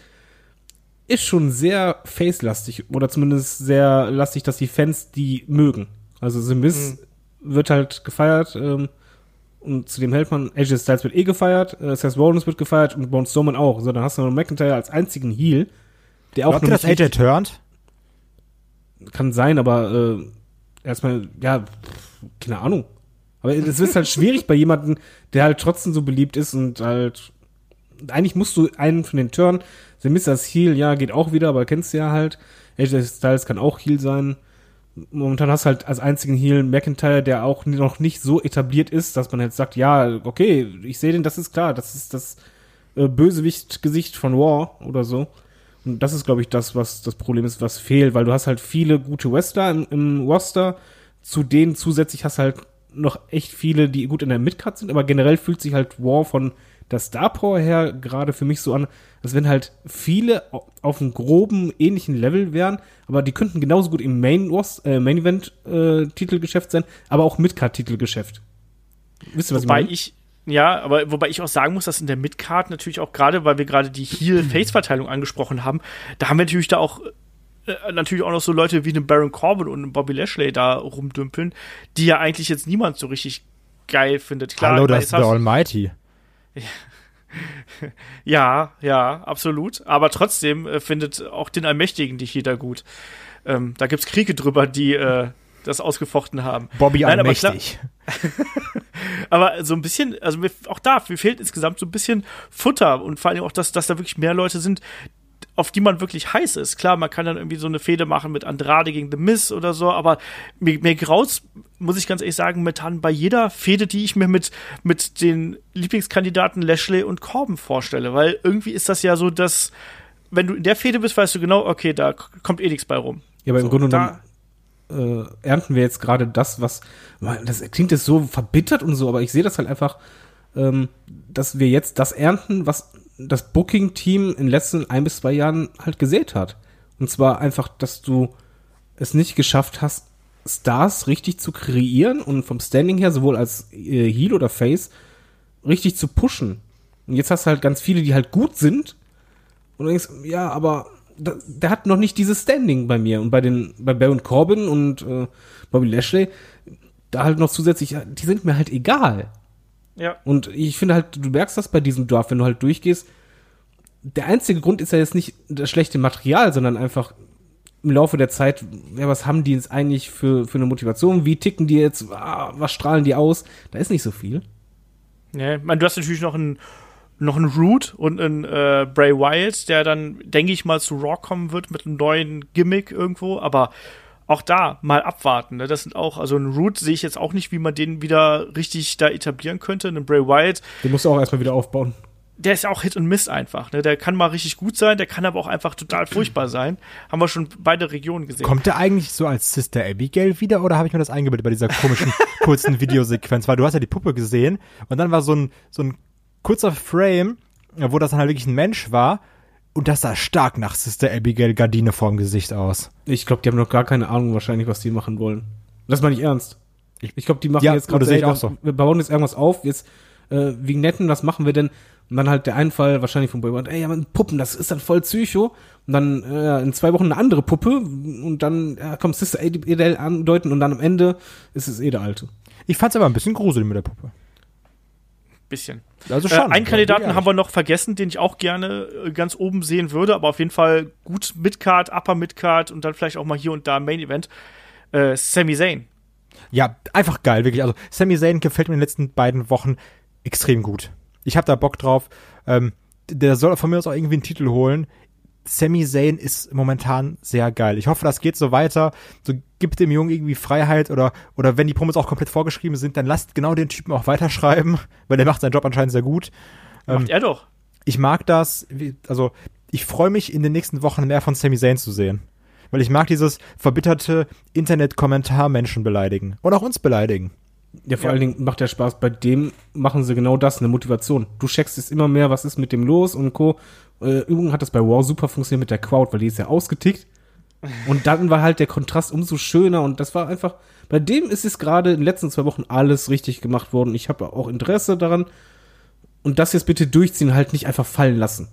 ist schon sehr face-lastig oder zumindest sehr lastig, dass die Fans die mögen. Also The Miz wird halt gefeiert ähm, und zu dem hält man. AJ Styles wird eh gefeiert, äh, Seth Rollins wird gefeiert und Braun Strowman auch. So, dann hast du noch McIntyre als einzigen Heel, der auch Glaubt ihr, noch dass AJ turnt? kann sein, aber äh, erstmal, ja, pff, keine Ahnung. Aber es ist halt schwierig bei jemandem, der halt trotzdem so beliebt ist und halt. Eigentlich musst du einen von den Turn. The Miz als Heel, ja, geht auch wieder, aber kennst du ja halt. AJ Styles kann auch Heel sein. Momentan hast du halt als einzigen Heel McIntyre, der auch noch nicht so etabliert ist, dass man jetzt sagt, ja, okay, ich sehe den, das ist klar, das ist das äh, Bösewicht-Gesicht von War oder so. Und das ist, glaube ich, das, was das Problem ist, was fehlt, weil du hast halt viele gute Wrestler im, im Roster, zu denen zusätzlich hast du halt noch echt viele, die gut in der Midcard sind, aber generell fühlt sich halt War von der Star Power her gerade für mich so an, als wenn halt viele au- auf einem groben, ähnlichen Level wären, aber die könnten genauso gut im Main, äh, Main Event äh, Titelgeschäft sein, aber auch Midcard Titelgeschäft. Wisst ihr, was Wobei ich meine? ich, ja, aber wobei ich auch sagen muss, dass in der Midcard natürlich auch gerade, weil wir gerade die Heel-Face-Verteilung angesprochen haben, da haben wir natürlich da auch äh, natürlich auch noch so Leute wie einen Baron Corbin und einen Bobby Lashley da rumdümpeln, die ja eigentlich jetzt niemand so richtig geil findet. Klar, Hallo, das ist der Almighty. Ja, ja, absolut. Aber trotzdem äh, findet auch den Allmächtigen die jeder gut. Ähm, da gibt's Kriege drüber, die äh, das ausgefochten haben. Bobby Nein, aber Allmächtig. Aber so ein bisschen, also mir, auch da, mir fehlt insgesamt so ein bisschen Futter und vor allem auch, dass, dass da wirklich mehr Leute sind, auf die man wirklich heiß ist. Klar, man kann dann irgendwie so eine Fehde machen mit Andrade gegen The Miz oder so, aber mir, mir graut's, muss ich ganz ehrlich sagen, momentan bei jeder Fehde, die ich mir mit, mit den Lieblingskandidaten Lashley und Corbin vorstelle, weil irgendwie ist das ja so, dass wenn du in der Fehde bist, weißt du genau, okay, da kommt eh nichts bei rum. Ja, aber im So, Grunde da- genommen äh, ernten wir jetzt gerade das, was das klingt jetzt so verbittert und so, aber ich sehe das halt einfach, ähm, dass wir jetzt das ernten, was das Booking-Team in den letzten ein bis zwei Jahren halt gesät hat. Und zwar einfach, dass du es nicht geschafft hast, Stars richtig zu kreieren und vom Standing her, sowohl als äh, Heel oder Face, richtig zu pushen. Und jetzt hast du halt ganz viele, die halt gut sind. Und du denkst, ja, aber da, der hat noch nicht dieses Standing bei mir. Und bei den, bei Baron Corbin und äh, Bobby Lashley, da halt noch zusätzlich, die sind mir halt egal. Ja. Und ich finde halt, du merkst das bei diesem Dorf, wenn du halt durchgehst. Der einzige Grund ist ja jetzt nicht das schlechte Material, sondern einfach im Laufe der Zeit, ja, was haben die jetzt eigentlich für, für eine Motivation? Wie ticken die jetzt? Ah, was strahlen die aus? Da ist nicht so viel. Ja, ich meine, du hast natürlich noch einen noch einen Root und einen äh, Bray Wyatt, der dann, denke ich mal, zu Raw kommen wird mit einem neuen Gimmick irgendwo, aber auch da mal abwarten. Ne? Das sind auch, also einen Root sehe ich jetzt auch nicht, wie man den wieder richtig da etablieren könnte. Einen Bray Wyatt, Den musst du auch erstmal wieder aufbauen. der ist ja auch Hit und Miss einfach. Ne? Der kann mal richtig gut sein, der kann aber auch einfach total furchtbar sein. Haben wir schon beide Regionen gesehen. Kommt der eigentlich so als Sister Abigail wieder oder habe ich mir das eingebildet bei dieser komischen kurzen Videosequenz? Weil du hast ja die Puppe gesehen und dann war so ein, so ein kurzer Frame, wo das dann halt wirklich ein Mensch war und das sah stark nach Sister Abigail Gardine vorm Gesicht aus. Ich glaube, die haben noch gar keine Ahnung wahrscheinlich, was die machen wollen. Das meine ich ernst. Ich, ich glaube, die machen Ja, jetzt gerade auch so. Wir bauen jetzt irgendwas auf, jetzt äh, Vignetten, was machen wir denn? Und dann halt der Einfall wahrscheinlich von Boy ey, ja, aber Puppen, das ist dann voll Psycho. Und dann äh, in zwei Wochen eine andere Puppe und dann ja, kommt Sister Edel andeuten und dann am Ende ist es eh der Alte. Ich fand's aber ein bisschen gruselig mit der Puppe. Bisschen. Also Äh, schon. einen Kandidaten Ja. haben wir noch vergessen, den ich auch gerne äh, ganz oben sehen würde, aber auf jeden Fall gut Midcard, Upper Midcard und dann vielleicht auch mal hier und da Main Event. Äh, Sami Zayn. Ja, einfach geil, wirklich. Also Sami Zayn gefällt mir in den letzten beiden Wochen extrem gut. Ich habe da Bock drauf. Ähm, der soll von mir aus auch irgendwie einen Titel holen. Sami Zayn ist momentan sehr geil. Ich hoffe, das geht so weiter. So gibt dem Jungen irgendwie Freiheit oder oder wenn die Promos auch komplett vorgeschrieben sind, dann lasst genau den Typen auch weiterschreiben, weil der macht seinen Job anscheinend sehr gut. Ähm, Macht er doch. ich mag das, also ich freue mich in den nächsten Wochen mehr von Sami Zayn zu sehen. Weil ich mag dieses verbitterte Internet-Kommentar Menschen beleidigen. Und auch uns beleidigen. Ja, vor Ja. allen Dingen macht der Spaß. Bei dem machen sie genau das, eine Motivation. Du checkst es immer mehr, was ist mit dem los und Co. Äh, Übrigens hat das bei War super funktioniert mit der Crowd, weil die ist ja ausgetickt. Und dann war halt der Kontrast umso schöner und das war einfach, bei dem ist es gerade in den letzten zwei Wochen alles richtig gemacht worden. Ich habe auch Interesse daran. Und das jetzt bitte durchziehen, halt nicht einfach fallen lassen.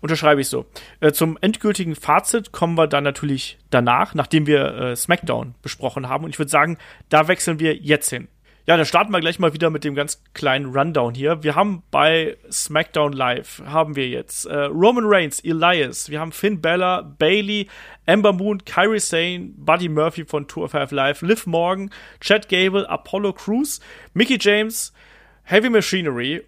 Unterschreibe ich so. Äh, zum endgültigen Fazit kommen wir dann natürlich danach, nachdem wir äh, SmackDown besprochen haben. Und ich würde sagen, da wechseln wir jetzt hin. Ja, dann starten wir gleich mal wieder mit dem ganz kleinen Rundown hier. Wir haben bei SmackDown Live haben wir jetzt äh, Roman Reigns, Elias, wir haben Finn Bella, Bailey, Ember Moon, Kyrie Sane, Buddy Murphy von Tour 5 Live, Liv Morgan, Chad Gable, Apollo Crews, Mickey James, Heavy Machinery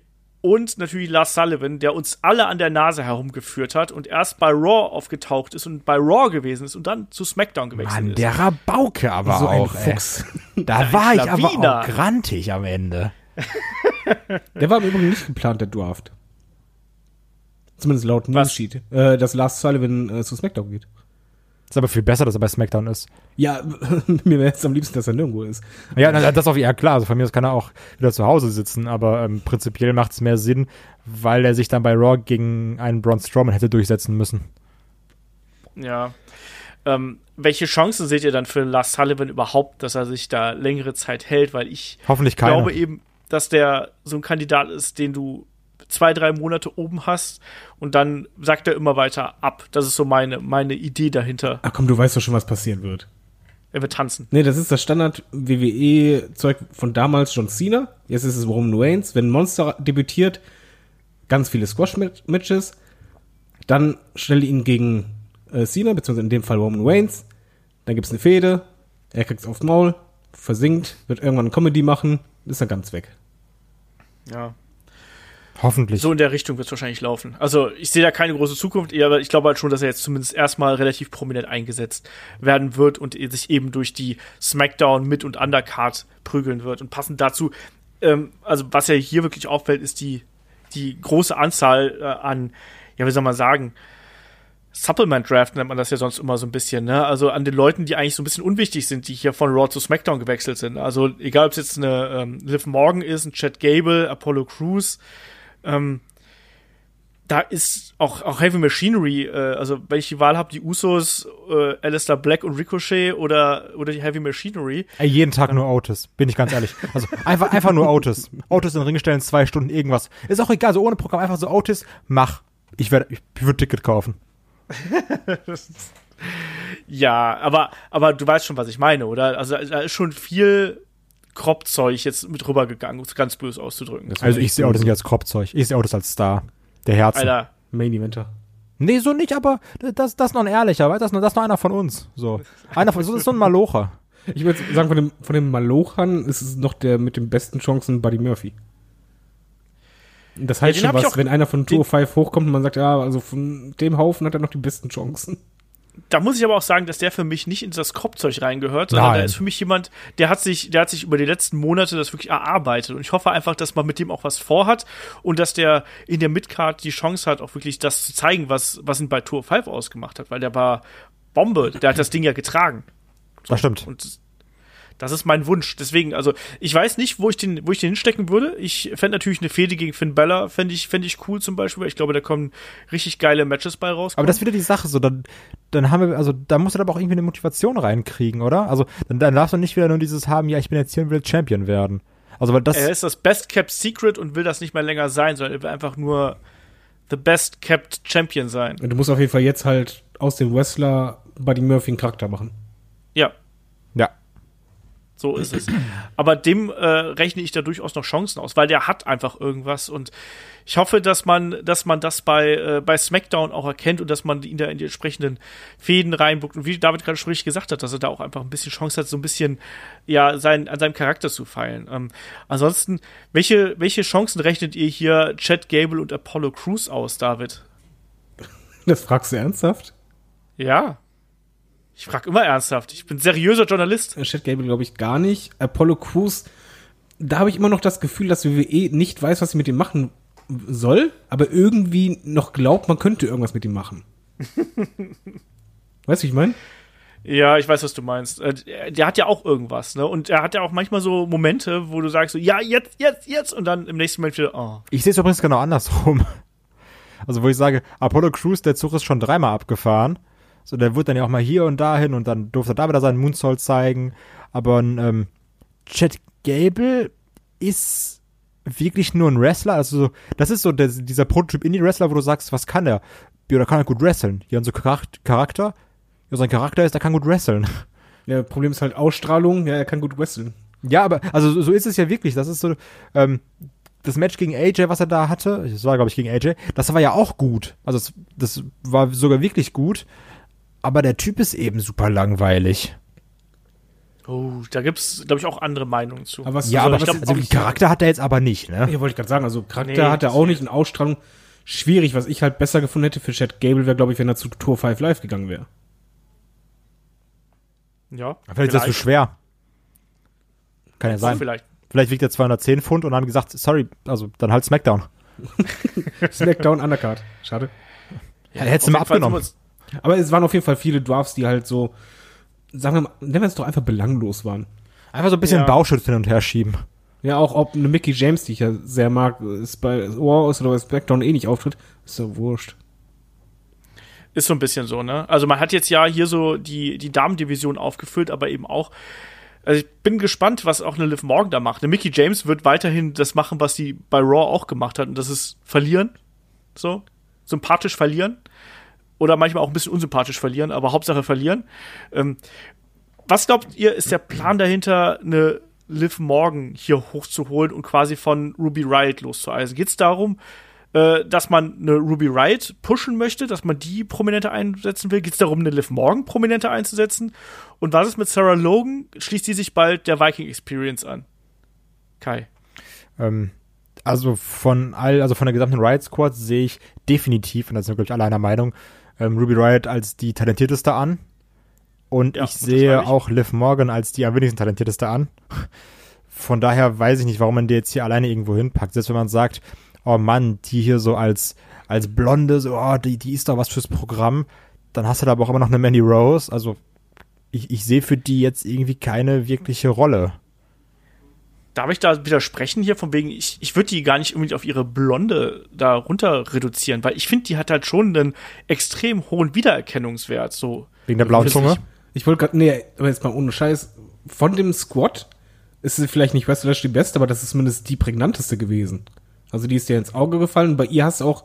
und natürlich Lars Sullivan, der uns alle an der Nase herumgeführt hat und erst bei Raw aufgetaucht ist und bei Raw gewesen ist und dann zu SmackDown gewechselt Mann, ist. der Rabauke aber So ein auch, ey. Fuchs. Da war ich aber Schlawiner. auch grantig am Ende. Der war im Übrigen nicht geplant, der Draft. Zumindest laut Was? Newsheet. Äh, dass Lars Sullivan äh, zu SmackDown geht. Ist aber viel besser, dass er bei SmackDown ist. Ja, mir wäre es am liebsten, dass er nirgendwo ist. Ja, das ist auch ja klar. Also von mir aus kann er auch wieder zu Hause sitzen, aber ähm, prinzipiell macht es mehr Sinn, weil er sich dann bei Raw gegen einen Braun Strowman hätte durchsetzen müssen. Ja. Ähm, welche Chancen seht ihr dann für Lars Sullivan überhaupt, dass er sich da längere Zeit hält? Weil ich Hoffentlich keine. glaube eben, dass der so ein Kandidat ist, den du zwei, drei Monate oben hast und dann sagt er immer weiter ab. Das ist so meine, meine Idee dahinter. Ach komm, du weißt doch schon, was passieren wird. Er wird tanzen. Nee, das ist das Standard-WWE-Zeug von damals John Cena. Jetzt ist es Roman Reigns. Wenn Monster debütiert, ganz viele Squash-Matches. Dann stelle ihn gegen äh, Cena, beziehungsweise in dem Fall Roman Reigns. Dann gibt's eine Fehde. Er kriegt's aufs Maul, versinkt, wird irgendwann eine Comedy machen, ist dann ganz weg. Ja. Hoffentlich. So in der Richtung wird es wahrscheinlich laufen. Also ich sehe da keine große Zukunft, aber ich glaube halt schon, dass er jetzt zumindest erstmal relativ prominent eingesetzt werden wird und sich eben durch die Smackdown mit und Undercard prügeln wird. Und passend dazu, ähm, also was ja hier wirklich auffällt, ist die, die große Anzahl äh, an, ja, wie soll man sagen, Supplement Draft nennt man das ja sonst immer so ein bisschen, ne? Also an den Leuten, die eigentlich so ein bisschen unwichtig sind, die hier von Raw zu SmackDown gewechselt sind. Also egal, ob es jetzt eine ähm, Liv Morgan ist, ein Chad Gable, Apollo Crews, ähm, da ist auch, auch Heavy Machinery, äh, also wenn ich die Wahl habe, die Usos, äh, Alistair Black und Ricochet oder, oder die Heavy Machinery, Ey, jeden Tag nur Otis, bin ich ganz ehrlich. Also einfach, einfach nur Otis. Otis in den Ring stellen, zwei Stunden irgendwas. Ist auch egal, so ohne Programm, einfach so Otis, mach. Ich werde, ich würde Ticket kaufen. ja, aber, aber du weißt schon, was ich meine, oder? Also da ist schon viel Kropfzeug jetzt mit rübergegangen, um es ganz böse auszudrücken. Also ich sehe Otis nicht als Kropfzeug. Ich sehe Otis als Star. Der Herzen. Alter, Main Eventer. Nee, so nicht, aber das, das ist noch ein ehrlicher, du? Das, ist noch- das ist noch einer von uns. So. Einer von, so ist so ein Malocher. Ich würde sagen, von dem, von den Malochern ist es noch der mit den besten Chancen Buddy Murphy. Das heißt den schon was, auch- wenn einer von den- Tour 5 hochkommt und man sagt, ja, also von dem Haufen hat er noch die besten Chancen. Da muss ich aber auch sagen, dass der für mich nicht in das Kropfzeug reingehört, sondern Nein. der ist für mich jemand, der hat sich, der hat sich über die letzten Monate das wirklich erarbeitet. Und ich hoffe einfach, dass man mit dem auch was vorhat und dass der in der Midcard die Chance hat, auch wirklich das zu zeigen, was, was ihn bei Tour 5 ausgemacht hat, weil der war Bombe, der hat das Ding ja getragen. Das stimmt. Und das ist mein Wunsch. Deswegen, also ich weiß nicht, wo ich den, wo ich den hinstecken würde. Ich fände natürlich eine Fehde gegen Finn Bella, fände ich, fände ich cool zum Beispiel. weil Ich glaube, da kommen richtig geile Matches bei raus. Aber das ist wieder die Sache, so, dann, dann haben wir, also, da musst du aber auch irgendwie eine Motivation reinkriegen, oder? Also, dann, dann darfst du nicht wieder nur dieses haben, ja, ich bin jetzt hier und will Champion werden. Also, weil das, er ist das Best Kept Secret und will das nicht mehr länger sein, sondern er will einfach nur the Best Kept Champion sein. Und du musst auf jeden Fall jetzt halt aus dem Wrestler Buddy Murphy einen Charakter machen. Ja, ja. So ist es. Aber dem äh, rechne ich da durchaus noch Chancen aus, weil der hat einfach irgendwas und ich hoffe, dass man, dass man das bei, äh, bei SmackDown auch erkennt und dass man ihn da in die entsprechenden Fäden reinbuckt. Und wie David gerade schon richtig gesagt hat, dass er da auch einfach ein bisschen Chance hat, so ein bisschen ja, sein, an seinem Charakter zu feilen. Ähm, ansonsten, welche, welche Chancen rechnet ihr hier Chad Gable und Apollo Crews aus, David? Das fragst du ernsthaft? Ja. Ich frage immer ernsthaft. Ich bin seriöser Journalist. Äh, Chad Gable glaube ich gar nicht. Apollo Crews, da habe ich immer noch das Gefühl, dass WWE nicht weiß, was sie mit ihm machen soll, aber irgendwie noch glaubt, man könnte irgendwas mit ihm machen. weißt du, wie ich meine? Ja, ich weiß, was du meinst. Äh, der- Der hat ja auch irgendwas, ne? Und er hat ja auch manchmal so Momente, wo du sagst so, ja, jetzt, jetzt, jetzt, und dann im nächsten Moment wieder, oh. Ich sehe es übrigens genau andersrum. Also, wo ich sage, Apollo Crews, der Zug ist schon dreimal abgefahren. So, der wird dann ja auch mal hier und dahin und dann durfte er da wieder seinen Moonsault zeigen. Aber ein ähm, Chad Gable ist wirklich nur ein Wrestler. Also, so, das ist so der, dieser Prototyp Indie-Wrestler, wo du sagst, was kann er? ja, der kann halt gut wresteln. Hier unser Charak- Charakter, ja, sein Charakter ist, der kann gut wresteln. Ja, Problem ist halt Ausstrahlung, ja, er kann gut wresteln. Ja, aber, also so- so ist es ja wirklich. Das ist so, ähm, das Match gegen AJ, was er da hatte, das war, glaube ich, gegen AJ, das war ja auch gut. Also, das, das war sogar wirklich gut. Aber der Typ ist eben super langweilig. Oh, da gibt's, glaube ich, auch andere Meinungen zu. Aber was, Ja, also, aber was glaub, also, Charakter hat er jetzt aber nicht, ne? Ja, wollte ich gerade sagen, also Charakter Nee, hat er auch nicht und Ausstrahlung schwierig. Was ich halt besser gefunden hätte für Chad Gable wäre, glaube ich, wenn er zu Tour 5 Live gegangen wäre. ja, Vielleicht ist das zu schwer. Kann ja sein. Vielleicht. Vielleicht wiegt er 210 Pfund und haben gesagt, sorry, also dann halt Smackdown. Smackdown Undercard. Schade. Ja, hättest du mal jeden Fall Aber es waren auf jeden Fall viele Dwarfs, die halt so, sagen wir mal, nennen wir es doch einfach belanglos waren. Einfach so ein bisschen Ja. Bauschutz hin und her schieben. Ja, auch ob eine Mickey James, die ich ja sehr mag, ist bei Raw ist oder bei SmackDown eh nicht auftritt, ist so wurscht. Ist so ein bisschen so, ne? Also man hat jetzt ja hier so die, die Damendivision aufgefüllt, aber eben auch. Also ich bin gespannt, was auch eine Liv Morgan da macht. Eine Mickey James wird weiterhin das machen, was sie bei Raw auch gemacht hat, und das ist verlieren. So. Sympathisch verlieren. Oder manchmal auch ein bisschen unsympathisch verlieren, aber Hauptsache verlieren. Ähm, was glaubt ihr, ist der Plan dahinter, eine Liv Morgan hier hochzuholen und quasi von Ruby Riot loszueisen? Geht es darum, äh, dass man eine Ruby Riot pushen möchte, dass man die prominenter einsetzen will? Geht es darum, eine Liv Morgan prominenter einzusetzen? Und was ist mit Sarah Logan? Schließt die sich bald der Viking Experience an? Kai. Ähm, also von all, also von der gesamten Riot Squad sehe ich definitiv, und da sind wir, glaube ich, alle einer Meinung, ähm, Ruby Riot als die talentierteste an. Und Ja, ich sehe ich. auch Liv Morgan als die am wenigsten talentierteste an. Von daher weiß ich nicht, warum man die jetzt hier alleine irgendwo hinpackt. Selbst wenn man sagt, oh Mann, die hier so als, als Blonde, so, oh, die, die ist doch was fürs Programm, dann hast du da aber auch immer noch eine Mandy Rose. Also ich, ich sehe für die jetzt irgendwie keine wirkliche Rolle. Darf ich da widersprechen hier, von wegen, ich, ich würde die gar nicht unbedingt auf ihre Blonde da runter reduzieren, weil ich finde, die hat halt schon einen extrem hohen Wiedererkennungswert, so. Wegen der blauen Zunge. Ich, ich wollte gerade, nee, aber jetzt mal ohne Scheiß, von dem Squad ist sie vielleicht nicht wrestlerisch die beste, aber das ist zumindest die prägnanteste gewesen. Also die ist dir ins Auge gefallen. Bei ihr hast du auch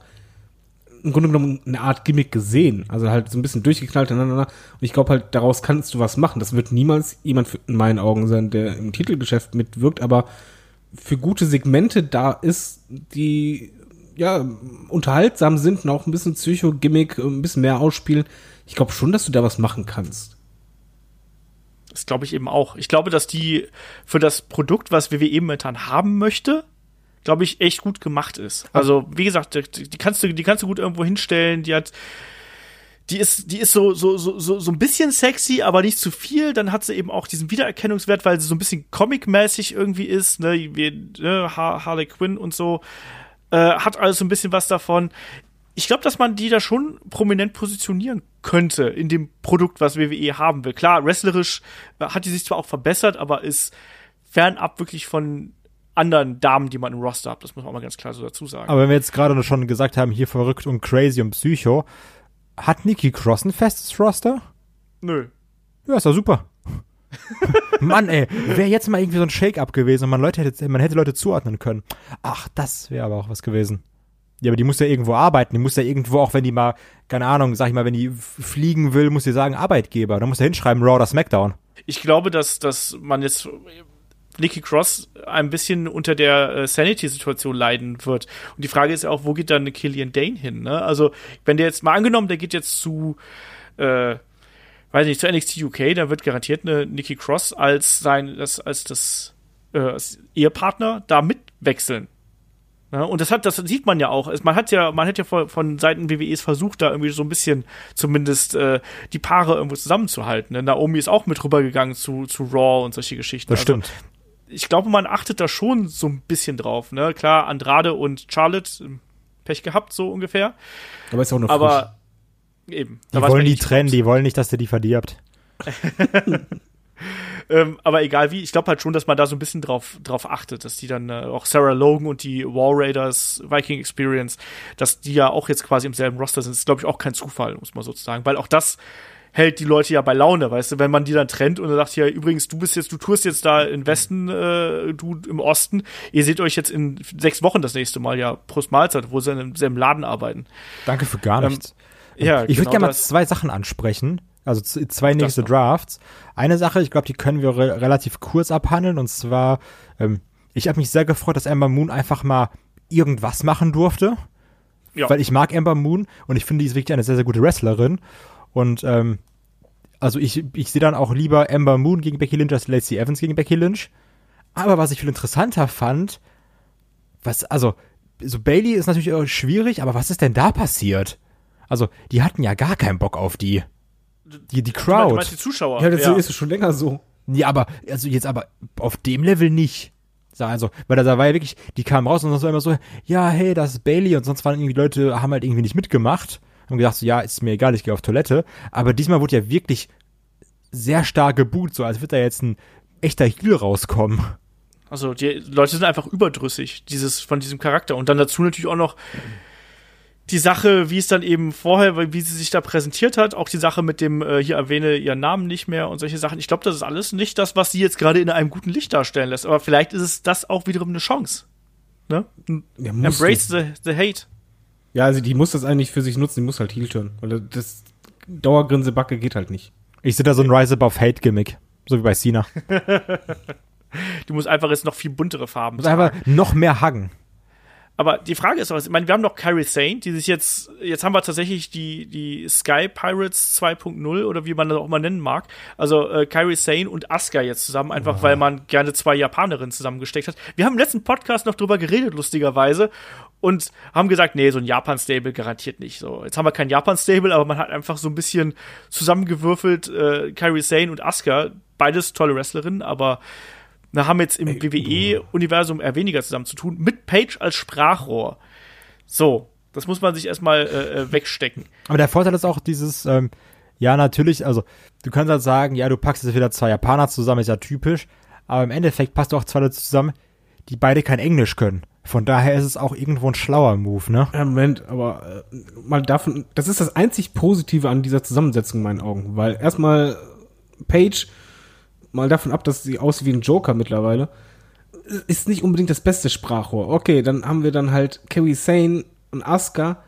im Grunde genommen eine Art Gimmick gesehen. Also halt so ein bisschen durchgeknallt. Und ich glaube halt, daraus kannst du was machen. Das wird niemals jemand in meinen Augen sein, der im Titelgeschäft mitwirkt, aber für gute Segmente da ist, die ja unterhaltsam sind und auch ein bisschen Psycho-Gimmick, ein bisschen mehr ausspielen. Ich glaube schon, dass du da was machen kannst. Das glaube ich eben auch. Ich glaube, dass die für das Produkt, was WWE momentan haben möchte, glaube ich, echt gut gemacht ist. Also, wie gesagt, die, kannst du, die kannst du gut irgendwo hinstellen. Die hat, die ist, die ist so, so, so, so, so ein bisschen sexy, aber nicht zu viel. Dann hat sie eben auch diesen Wiedererkennungswert, weil sie so ein bisschen comic-mäßig irgendwie ist, ne, wie, ne, Har Harley Quinn und so. Äh, hat alles so ein bisschen was davon. Ich glaube, dass man die da schon prominent positionieren könnte in dem Produkt, was WWE haben will. Klar, wrestlerisch äh, hat die sich zwar auch verbessert, aber ist fernab wirklich von anderen Damen, die man im Roster hat. Das muss man auch mal ganz klar so dazu sagen. Aber wenn wir jetzt gerade schon gesagt haben, hier verrückt und crazy und psycho, hat Nikki Cross ein festes Roster? Nö. Ja, ist doch super. Mann, ey, wäre jetzt mal irgendwie so ein Shake-up gewesen und man, Leute hätte, man hätte Leute zuordnen können. Ach, das wäre aber auch was gewesen. Ja, aber die muss ja irgendwo arbeiten. Die muss ja irgendwo, auch wenn die mal, keine Ahnung, sag ich mal, wenn die fliegen will, muss sie sagen Arbeitgeber. Dann muss er hinschreiben, Raw oder Smackdown. Ich glaube, dass, dass man jetzt Nikki Cross ein bisschen unter der äh, Sanity-Situation leiden wird. Und die Frage ist ja auch, wo geht dann Killian Dane hin? Ne? Also, wenn der jetzt mal angenommen, der geht jetzt zu, äh, weiß nicht, zu NXT UK, dann wird garantiert eine Nikki Cross als sein, das, als das äh, als Ehepartner da mitwechseln. Ja, und das hat, das sieht man ja auch. Man hat ja, man hat ja von, von Seiten WWEs versucht, da irgendwie so ein bisschen zumindest äh, die Paare irgendwo zusammenzuhalten. Ne? Naomi ist auch mit rübergegangen zu, zu Raw und solche Geschichten. Das stimmt. Ich glaube, man achtet da schon so ein bisschen drauf. Ne? Klar, Andrade und Charlotte, ähm, Pech gehabt, so ungefähr. Aber ist auch noch Aber eben. Die wollen die trennen, die wollen nicht, dass der die verdirbt. Ähm, aber egal wie, ich glaube halt schon, dass man da so ein bisschen drauf, drauf achtet, dass die dann äh, auch Sarah Logan und die War Raiders Viking Experience, dass die ja auch jetzt quasi im selben Roster sind, ist glaube ich auch kein Zufall, muss man sozusagen, weil auch das hält die Leute ja bei Laune, weißt du, wenn man die dann trennt und dann sagt ja übrigens, du bist jetzt, du tourst jetzt da im Westen, äh, du im Osten, ihr seht euch jetzt in sechs Wochen das nächste Mal ja Prost Mahlzeit, wo sie in demselben Laden arbeiten. Danke für gar Ähm, nichts. Ja, ich würde genau gerne mal zwei Sachen ansprechen. Also zwei nächste. Drafts. Eine Sache, ich glaube, die können wir re relativ kurz abhandeln. Und zwar, ähm, ich habe mich sehr gefreut, dass Amber Moon einfach mal irgendwas machen durfte. Ja. Weil ich mag Amber Moon und ich finde, die ist wirklich eine sehr, sehr gute Wrestlerin. Und ähm, also ich, ich sehe dann auch lieber Amber Moon gegen Becky Lynch als Lacey Evans gegen Becky Lynch. Aber was ich viel interessanter fand, was, also, so Bailey ist natürlich auch schwierig, aber was ist denn da passiert? Also, die hatten ja gar keinen Bock auf die. Die, die Du Crowd. meinst die Zuschauer? Ja, das ist es schon länger so. Ja, aber, also jetzt aber auf dem Level nicht. Also, weil da, da war ja wirklich, die kamen raus und sonst war immer so, ja, hey, das ist Bailey und sonst waren irgendwie Leute, haben halt irgendwie nicht mitgemacht. Haben gedacht so, ja, ist mir egal, ich gehe auf Toilette. Aber diesmal wurde ja wirklich sehr stark geboot, so als wird da jetzt ein echter Heel rauskommen. Also die Leute sind einfach überdrüssig, dieses, von diesem Charakter. Und dann dazu natürlich auch noch die Sache, wie es dann eben vorher, wie sie sich da präsentiert hat, auch die Sache mit dem, äh, hier erwähne ihren Namen nicht mehr und solche Sachen. Ich glaube, das ist alles nicht das, was sie jetzt gerade in einem guten Licht darstellen lässt. Aber vielleicht ist es das auch wiederum eine Chance. Ne? Ja, Embrace the, the hate. Ja, also die muss das eigentlich für sich nutzen, die muss halt Heel turn. Weil das Dauergrinsebacke geht halt nicht. Ich sehe da so ein Rise Above Hate Gimmick. So wie bei Cena. Die muss einfach jetzt noch viel buntere Farben Muss einfach noch mehr huggen. Aber die Frage ist, was, ich meine, wir haben noch Carrie Sane, die sich jetzt, jetzt haben wir tatsächlich die, die Sky Pirates 2.0 oder wie man das auch mal nennen mag. Also äh, Carrie Sane und Asuka jetzt zusammen, einfach weil man gerne zwei Japanerinnen zusammengesteckt hat. Wir haben im letzten Podcast noch drüber geredet, lustigerweise, und haben gesagt, nee, so ein Japan-Stable garantiert nicht. So, jetzt haben wir kein Japan-Stable, aber man hat einfach so ein bisschen zusammengewürfelt, äh, Carrie Sane und Asuka, beides tolle Wrestlerinnen, aber na, haben jetzt im WWE-Universum eher weniger zusammen zu tun, mit Page als Sprachrohr. So, das muss man sich erstmal äh, äh, wegstecken. Aber der Vorteil ist auch dieses, ähm, ja, natürlich, also du kannst halt sagen, ja, du packst jetzt wieder zwei Japaner zusammen, ist ja typisch, aber im Endeffekt passt du auch zwei Leute zusammen, die beide kein Englisch können. Von daher ist es auch irgendwo ein schlauer Move, ne? Ja, Moment, aber äh, mal davon, das ist das einzig Positive an dieser Zusammensetzung in meinen Augen, weil erstmal Page, mal davon ab, dass sie aussieht wie ein Joker mittlerweile, ist nicht unbedingt das beste Sprachrohr. Okay, dann haben wir dann halt Kerry Sane und Asuka,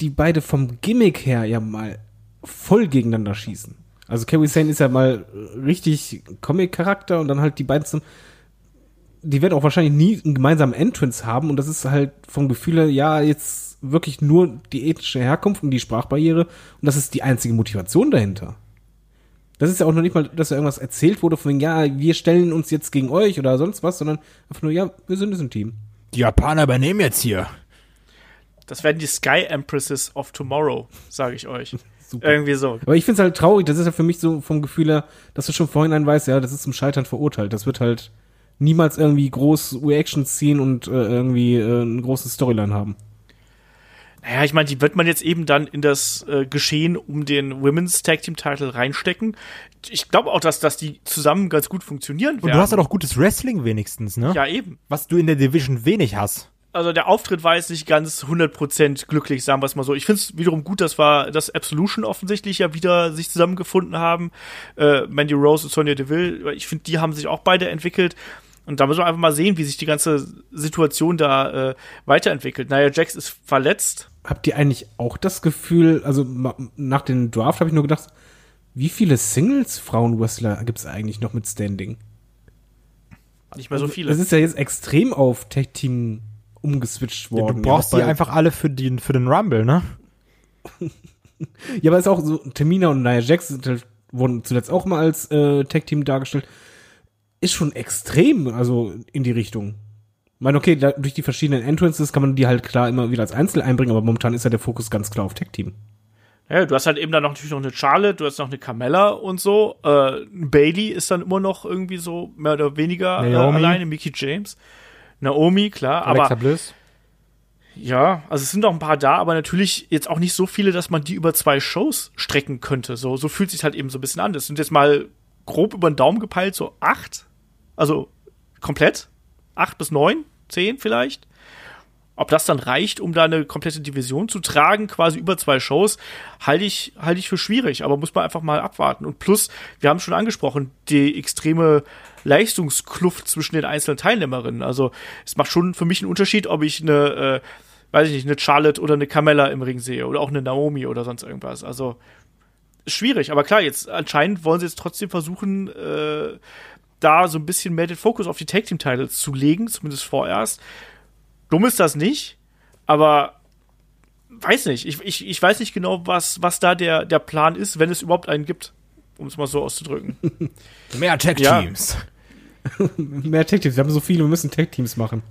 die beide vom Gimmick her ja mal voll gegeneinander schießen. Also Kerry Sane ist ja mal richtig Comic-Charakter und dann halt die beiden zusammen die werden auch wahrscheinlich nie einen gemeinsamen Entrance haben und das ist halt vom Gefühl her, ja, jetzt wirklich nur die ethnische Herkunft und die Sprachbarriere und das ist die einzige Motivation dahinter. Das ist ja auch noch nicht mal, dass da irgendwas erzählt wurde von wegen, ja, wir stellen uns jetzt gegen euch oder sonst was, sondern einfach nur, ja, wir sind jetzt ein Team. Die Japaner übernehmen jetzt hier. Das werden die Sky Empresses of Tomorrow, sage ich euch. Super. Irgendwie so. Aber ich find's halt traurig, das ist ja für mich so vom Gefühl her, dass du schon vorhinein weißt, ja, das ist zum Scheitern verurteilt. Das wird halt niemals irgendwie groß Reactions ziehen und äh, irgendwie äh, eine große Storyline haben. Naja, ich meine, die wird man jetzt eben dann in das äh, Geschehen um den Women's Tag Team Title reinstecken. Ich glaube auch, dass, dass die zusammen ganz gut funktionieren Und werden. du hast ja doch gutes Wrestling wenigstens, ne? Ja, eben. Was du in der Division wenig hast. also der Auftritt war jetzt nicht ganz 100% glücklich, sagen wir es mal so. Ich finde es wiederum gut, dass wir das Absolution offensichtlich ja wieder sich zusammengefunden haben. Äh, Mandy Rose und Sonya Deville, ich finde, die haben sich auch beide entwickelt. Und da müssen wir einfach mal sehen, wie sich die ganze Situation da äh, weiterentwickelt. Naja, Jax ist verletzt. Habt ihr eigentlich auch das Gefühl, also nach dem Draft habe ich nur gedacht, wie viele Singles-Frauen-Wrestler gibt es eigentlich noch mit Standing? Nicht mehr so viele. Das ist ja jetzt extrem auf Tag-Team umgeswitcht Ja, worden. du brauchst ja, die einfach alle für den, für den Rumble, ne? Ja, aber ist auch so, Tamina und Nia Jax sind halt, wurden zuletzt auch mal als äh, Tag-Team dargestellt. Ist schon extrem, also in die Richtung. Ich meine, okay, da, durch die verschiedenen Entrances kann man die halt klar immer wieder als Einzel einbringen, aber momentan ist ja der Fokus ganz klar auf Tag-Team. Ja, du hast halt eben dann noch natürlich noch eine Charlotte, du hast noch eine Carmella und so. Äh, Bailey ist dann immer noch irgendwie so mehr oder weniger äh, alleine, Mickey James. Naomi, klar, Alexa aber Bliss. ja, also es sind noch ein paar da, aber natürlich jetzt auch nicht so viele, dass man die über zwei Shows strecken könnte. So, so fühlt sich halt eben so ein bisschen an. Das sind jetzt mal grob über den Daumen gepeilt, so acht. Also komplett. Acht bis neun, zehn vielleicht. Ob das dann reicht, um da eine komplette Division zu tragen, quasi über zwei Shows, halte ich, halte ich für schwierig, aber muss man einfach mal abwarten. Und plus, wir haben schon angesprochen, die extreme Leistungskluft zwischen den einzelnen Teilnehmerinnen. Also es macht schon für mich einen Unterschied, ob ich eine äh, weiß ich nicht, eine Charlotte oder eine Carmella im Ring sehe oder auch eine Naomi oder sonst irgendwas. Also schwierig, aber klar, jetzt anscheinend wollen sie jetzt trotzdem versuchen, äh, da so ein bisschen mehr den Fokus auf die Tag Team Titles zu legen, zumindest vorerst. Dumm ist das nicht, aber weiß nicht. Ich, ich, ich weiß nicht genau, was, was da der, der Plan ist, wenn es überhaupt einen gibt, um es mal so auszudrücken. Mehr Tag Ja. Teams. Mehr Tech-Teams, wir haben so viele, wir müssen Tech-Teams machen.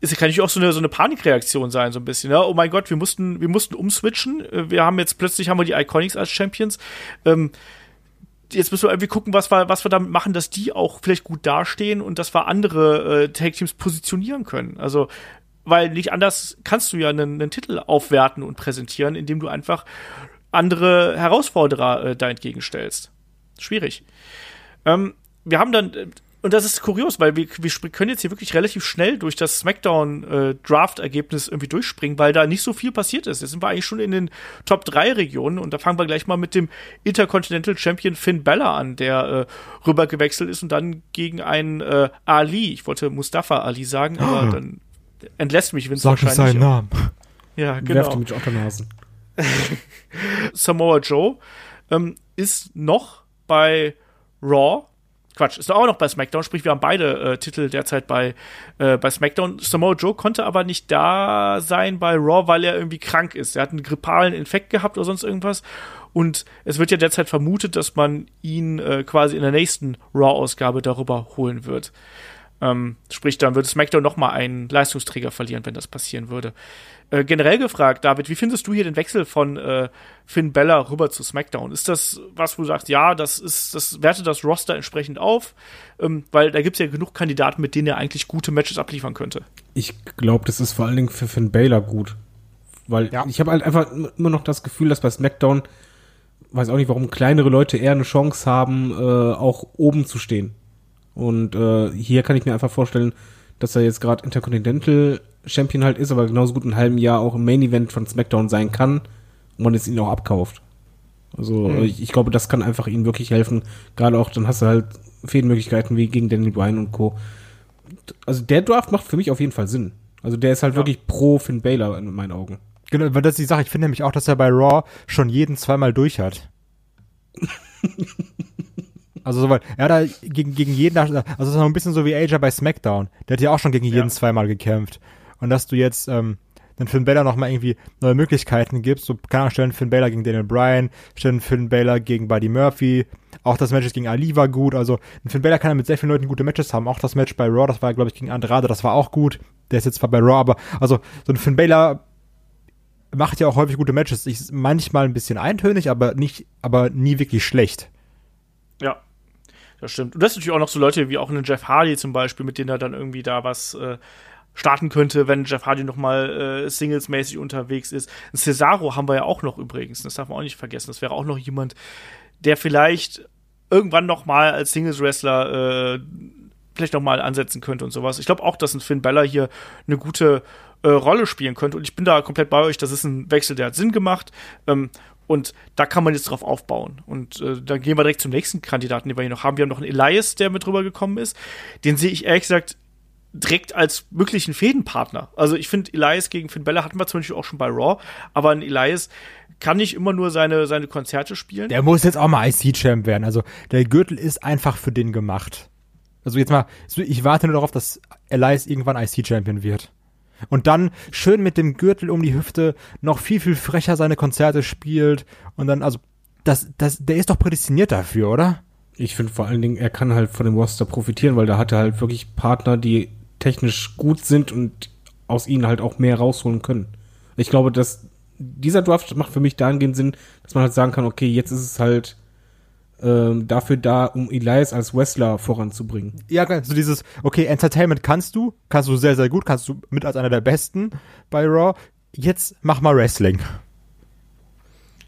es kann natürlich auch so eine, so eine Panikreaktion sein, so ein bisschen. Ja? Oh mein Gott, wir mussten, wir mussten umswitchen. Wir haben jetzt plötzlich haben wir die Iconics als Champions. Ähm, jetzt müssen wir irgendwie gucken, was wir, was wir damit machen, dass die auch vielleicht gut dastehen und dass wir andere äh, Tag Teams positionieren können. Also, weil nicht anders kannst du ja einen, einen Titel aufwerten und präsentieren, indem du einfach andere Herausforderer äh, da entgegenstellst. Schwierig. Ähm, wir haben dann, äh, und das ist kurios, weil wir, wir können jetzt hier wirklich relativ schnell durch das SmackDown-Draft-Ergebnis irgendwie durchspringen, weil da nicht so viel passiert ist. Jetzt sind wir eigentlich schon in den Top 3 Regionen und da fangen wir gleich mal mit dem Intercontinental Champion Finn Bella an, der äh, rüber gewechselt ist und dann gegen einen äh, Ali, ich wollte Mustafa Ali sagen, aber dann entlässt mich Vince Sag wahrscheinlich. seinen Namen. Ja, Werft genau. die mit Otternasen. Samoa Joe ähm, ist noch bei Raw. Quatsch, ist auch noch bei SmackDown, sprich, wir haben beide äh, Titel derzeit bei, äh, bei SmackDown. Samoa Joe konnte aber nicht da sein bei Raw, weil er irgendwie krank ist. Er hat einen grippalen Infekt gehabt oder sonst irgendwas. Und es wird ja derzeit vermutet, dass man ihn äh, quasi in der nächsten Raw-Ausgabe darüber holen wird. Ähm, sprich, dann würde SmackDown noch mal einen Leistungsträger verlieren, wenn das passieren würde. Äh, generell gefragt, David, wie findest du hier den Wechsel von äh, Finn Bella rüber zu SmackDown? Ist das was, wo du sagst, ja, das ist, das wertet das Roster entsprechend auf? Ähm, weil da gibt es ja genug Kandidaten, mit denen er eigentlich gute Matches abliefern könnte. Ich glaube, das ist vor allen Dingen für Finn Baylor gut. Weil Ja. ich habe halt einfach immer noch das Gefühl, dass bei SmackDown, weiß auch nicht, warum kleinere Leute eher eine Chance haben, äh, auch oben zu stehen. Und äh, hier kann ich mir einfach vorstellen, dass er jetzt gerade Intercontinental Champion halt ist, aber genauso gut in einem halben Jahr auch im Main Event von SmackDown sein kann und man jetzt ihn auch abkauft. Also Hm. äh, ich, ich glaube, das kann einfach ihm wirklich helfen. Gerade auch, dann hast du halt Fädenmöglichkeiten wie gegen Daniel Bryan und Co. Also der Draft macht für mich auf jeden Fall Sinn. Also der ist halt wirklich pro Finn Baylor in meinen Augen. Genau, weil das ist die Sache. Ich finde nämlich auch, dass er bei Raw schon jeden zweimal durch hat. also soweit. Er hat da gegen, gegen jeden, also das ist noch ein bisschen so wie AJ bei SmackDown. Der hat ja auch schon gegen jeden zweimal gekämpft. Und dass du jetzt ähm, den Finn Balor noch mal irgendwie neue Möglichkeiten gibst, so keine Ahnung, stellen Finn Balor gegen Daniel Bryan, stellen Finn Balor gegen Buddy Murphy. Auch das Match gegen Ali war gut. Also ein Finn Balor kann ja mit sehr vielen Leuten gute Matches haben. Auch das Match bei Raw, das war glaube ich gegen Andrade, das war auch gut. Der ist jetzt zwar bei Raw, aber also so ein Finn Balor macht ja auch häufig gute Matches. Ist manchmal ein bisschen eintönig, aber nicht, aber nie wirklich schlecht. Ja, das stimmt. Und das sind natürlich auch noch so Leute wie auch einen Jeff Hardy zum Beispiel, mit denen er dann irgendwie da was äh, starten könnte, wenn Jeff Hardy noch mal äh, singlesmäßig unterwegs ist. Ein Cesaro haben wir ja auch noch übrigens. Das darf man auch nicht vergessen. Das wäre auch noch jemand, der vielleicht irgendwann noch mal als Singles-Wrestler äh, vielleicht noch mal ansetzen könnte und sowas. Ich glaube auch, dass ein Finn Balor hier eine gute äh, Rolle spielen könnte. Und ich bin da komplett bei euch. Das ist ein Wechsel, der hat Sinn gemacht. Ähm, und da kann man jetzt drauf aufbauen. Und äh, dann gehen wir direkt zum nächsten Kandidaten, den wir hier noch haben. Wir haben noch einen Elias, der mit rübergekommen ist. Den sehe ich ehrlich gesagt direkt als möglichen Fädenpartner. Also ich finde, Elias gegen Finn Bella hatten wir zum Beispiel auch schon bei Raw, aber ein Elias kann nicht immer nur seine, seine Konzerte spielen. Der muss jetzt auch mal IC-Champ werden. Also der Gürtel ist einfach für den gemacht. Also jetzt mal, ich warte nur darauf, dass Elias irgendwann IC-Champion wird. Und dann schön mit dem Gürtel um die Hüfte noch viel, viel frecher seine Konzerte spielt. Und dann, also, das, das, der ist doch prädestiniert dafür, oder? Ich finde vor allen Dingen, er kann halt von dem Roster profitieren, weil da hat er halt wirklich Partner, die technisch gut sind und aus ihnen halt auch mehr rausholen können. Ich glaube, dass dieser Draft macht für mich dahingehend Sinn, dass man halt sagen kann, okay, jetzt ist es halt ähm, dafür da, um Elias als Wrestler voranzubringen. Ja, klar, so dieses, okay, Entertainment kannst du, kannst du sehr, sehr gut, kannst du mit als einer der Besten bei Raw. Jetzt mach mal Wrestling.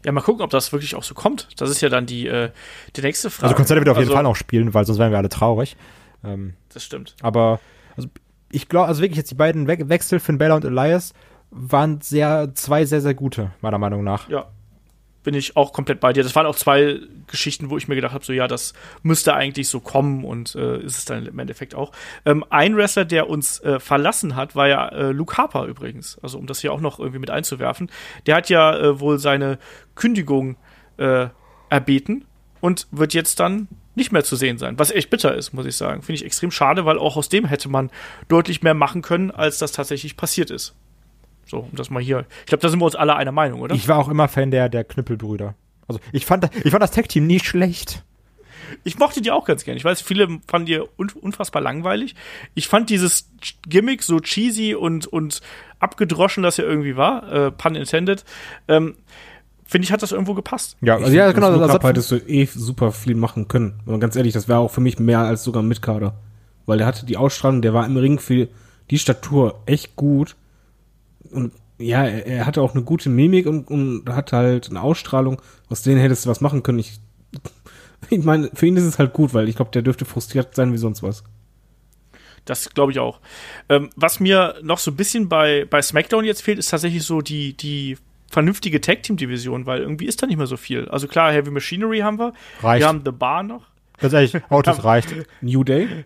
Ja, mal gucken, ob das wirklich auch so kommt. Das ist ja dann die, äh, die nächste Frage. Also Konzerte wird auf jeden Also, Fall noch spielen, weil sonst wären wir alle traurig. Ähm, Das stimmt. Aber also ich glaube, also wirklich jetzt die beiden We Wechsel, Finn Balor und Elias, waren sehr, zwei sehr, sehr gute, meiner Meinung nach. Ja. Bin ich auch komplett bei dir. Das waren auch zwei Geschichten, wo ich mir gedacht habe, so ja, das müsste eigentlich so kommen und äh, ist es dann im Endeffekt auch. Ähm, ein Wrestler, der uns äh, verlassen hat, war ja äh, Luke Harper übrigens. Also um das hier auch noch irgendwie mit einzuwerfen. Der hat ja äh, wohl seine Kündigung äh, erbeten und wird jetzt dann nicht mehr zu sehen sein, was echt bitter ist, muss ich sagen. Finde ich extrem schade, weil auch aus dem hätte man deutlich mehr machen können, als das tatsächlich passiert ist. So, um das mal hier. Ich glaube, da sind wir uns alle einer Meinung, oder? Ich war auch immer Fan der, der Knüppelbrüder. Also ich fand, ich fand das Tag-Team nie schlecht. Ich mochte die auch ganz gern. Ich weiß, viele fanden die un unfassbar langweilig. Ich fand dieses Gimmick so cheesy und, und abgedroschen, das ja irgendwie war, äh, pun intended, ähm, finde ich, hat das irgendwo gepasst. Ja, Ich also ja, find, genau. Das, hättest du eh super viel machen können. Aber ganz ehrlich, das wäre auch für mich mehr als sogar ein Mitkader. Weil der hatte die Ausstrahlung, der war im Ring für die Statur echt gut. Und ja, er, er hatte auch eine gute Mimik und, und hat halt eine Ausstrahlung, aus denen hättest du was machen können. Ich, ich meine, für ihn ist es halt gut, weil ich glaube, der dürfte frustriert sein wie sonst was. Das glaube ich auch. Ähm, was mir noch so ein bisschen bei, bei SmackDown jetzt fehlt, ist tatsächlich so die, die vernünftige Tag-Team-Division, weil irgendwie ist da nicht mehr so viel. Also klar, Heavy Machinery haben wir. Reicht. Wir haben The Bar noch. ganz ehrlich, Autos reicht. New Day?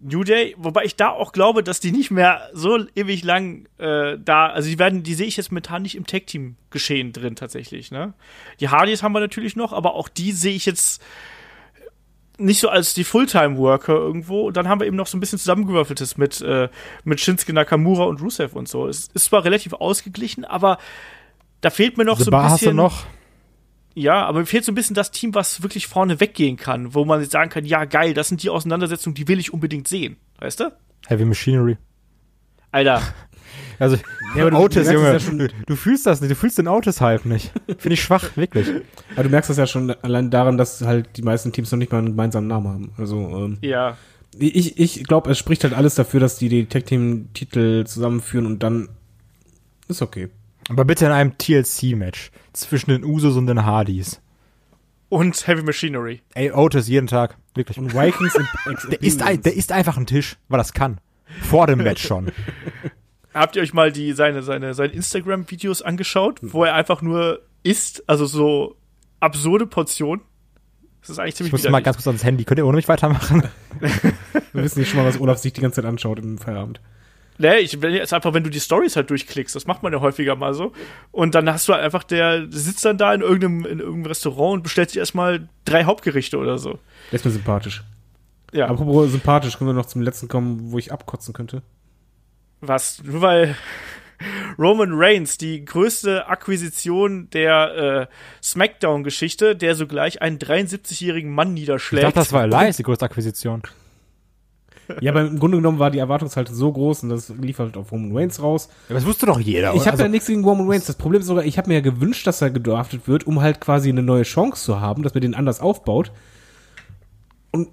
New Day, wobei ich da auch glaube, dass die nicht mehr so ewig lang äh, da, also die werden, die sehe ich jetzt momentan nicht im Tag Team Geschehen drin tatsächlich, ne? Die Hardys haben wir natürlich noch, aber auch die sehe ich jetzt nicht so als die Fulltime Worker irgendwo. Und dann haben wir eben noch so ein bisschen zusammengewürfeltes mit äh, mit Shinsuke Nakamura und Rusev und so. Es ist zwar relativ ausgeglichen, aber da fehlt mir noch The so ein Bar hast bisschen du noch. Ja, aber mir fehlt so ein bisschen das Team, was wirklich vorne weggehen kann, wo man jetzt sagen kann, ja geil, das sind die Auseinandersetzungen, die will ich unbedingt sehen, weißt du? Heavy Machinery. Alter, Also, aber du- Otis, du Junge, ja schon- du, du fühlst das nicht, du fühlst den Otis-Hype nicht. Finde ich schwach, wirklich. Aber du merkst das ja schon allein daran, dass halt die meisten Teams noch nicht mal einen gemeinsamen Namen haben. Also, ähm, ja. ich, ich glaube, es spricht halt alles dafür, dass die die Tag-Team-Titel zusammenführen und dann ist okay. Aber bitte in einem TLC-Match zwischen den Usos und den Hardys. Und Heavy Machinery. Ey, Otis jeden Tag, wirklich. Und Vikings Der ist, ein, der ist einfach ein Tisch, weil das kann. Vor dem Match schon. Habt ihr euch mal die, seine, seine, seine Instagram-Videos angeschaut, wo er einfach nur isst, also so absurde Portionen? Das ist eigentlich Ich ziemlich muss mal ganz kurz ans Handy. Könnt ihr ohne mich weitermachen? Wir wissen nicht schon mal, was Olaf sich die ganze Zeit anschaut im Feierabend. Nee, ich will jetzt einfach, wenn du die Stories halt durchklickst, das macht man ja häufiger mal so. Und dann hast du halt einfach, der sitzt dann da in irgendeinem, in irgendeinem Restaurant und bestellt sich erstmal drei Hauptgerichte oder so. Der ist mir sympathisch. Ja, Apropos sympathisch, können wir noch zum letzten kommen, wo ich abkotzen könnte. was? Nur weil Roman Reigns, die größte Akquisition der äh, Smackdown-Geschichte, der sogleich einen 73-jährigen Mann Ich niederschlägt. dachte, das war Elias, die größte Akquisition. Ja, aber im Grunde genommen war die Erwartungshaltung so groß und das lief halt auf Roman Reigns raus. Ja, das wusste doch jeder. Ich habe also, ja nichts gegen Roman Reigns. Das Problem ist sogar, ich habe mir ja gewünscht, dass er gedraftet wird, um halt quasi eine neue Chance zu haben, dass man den anders aufbaut. Und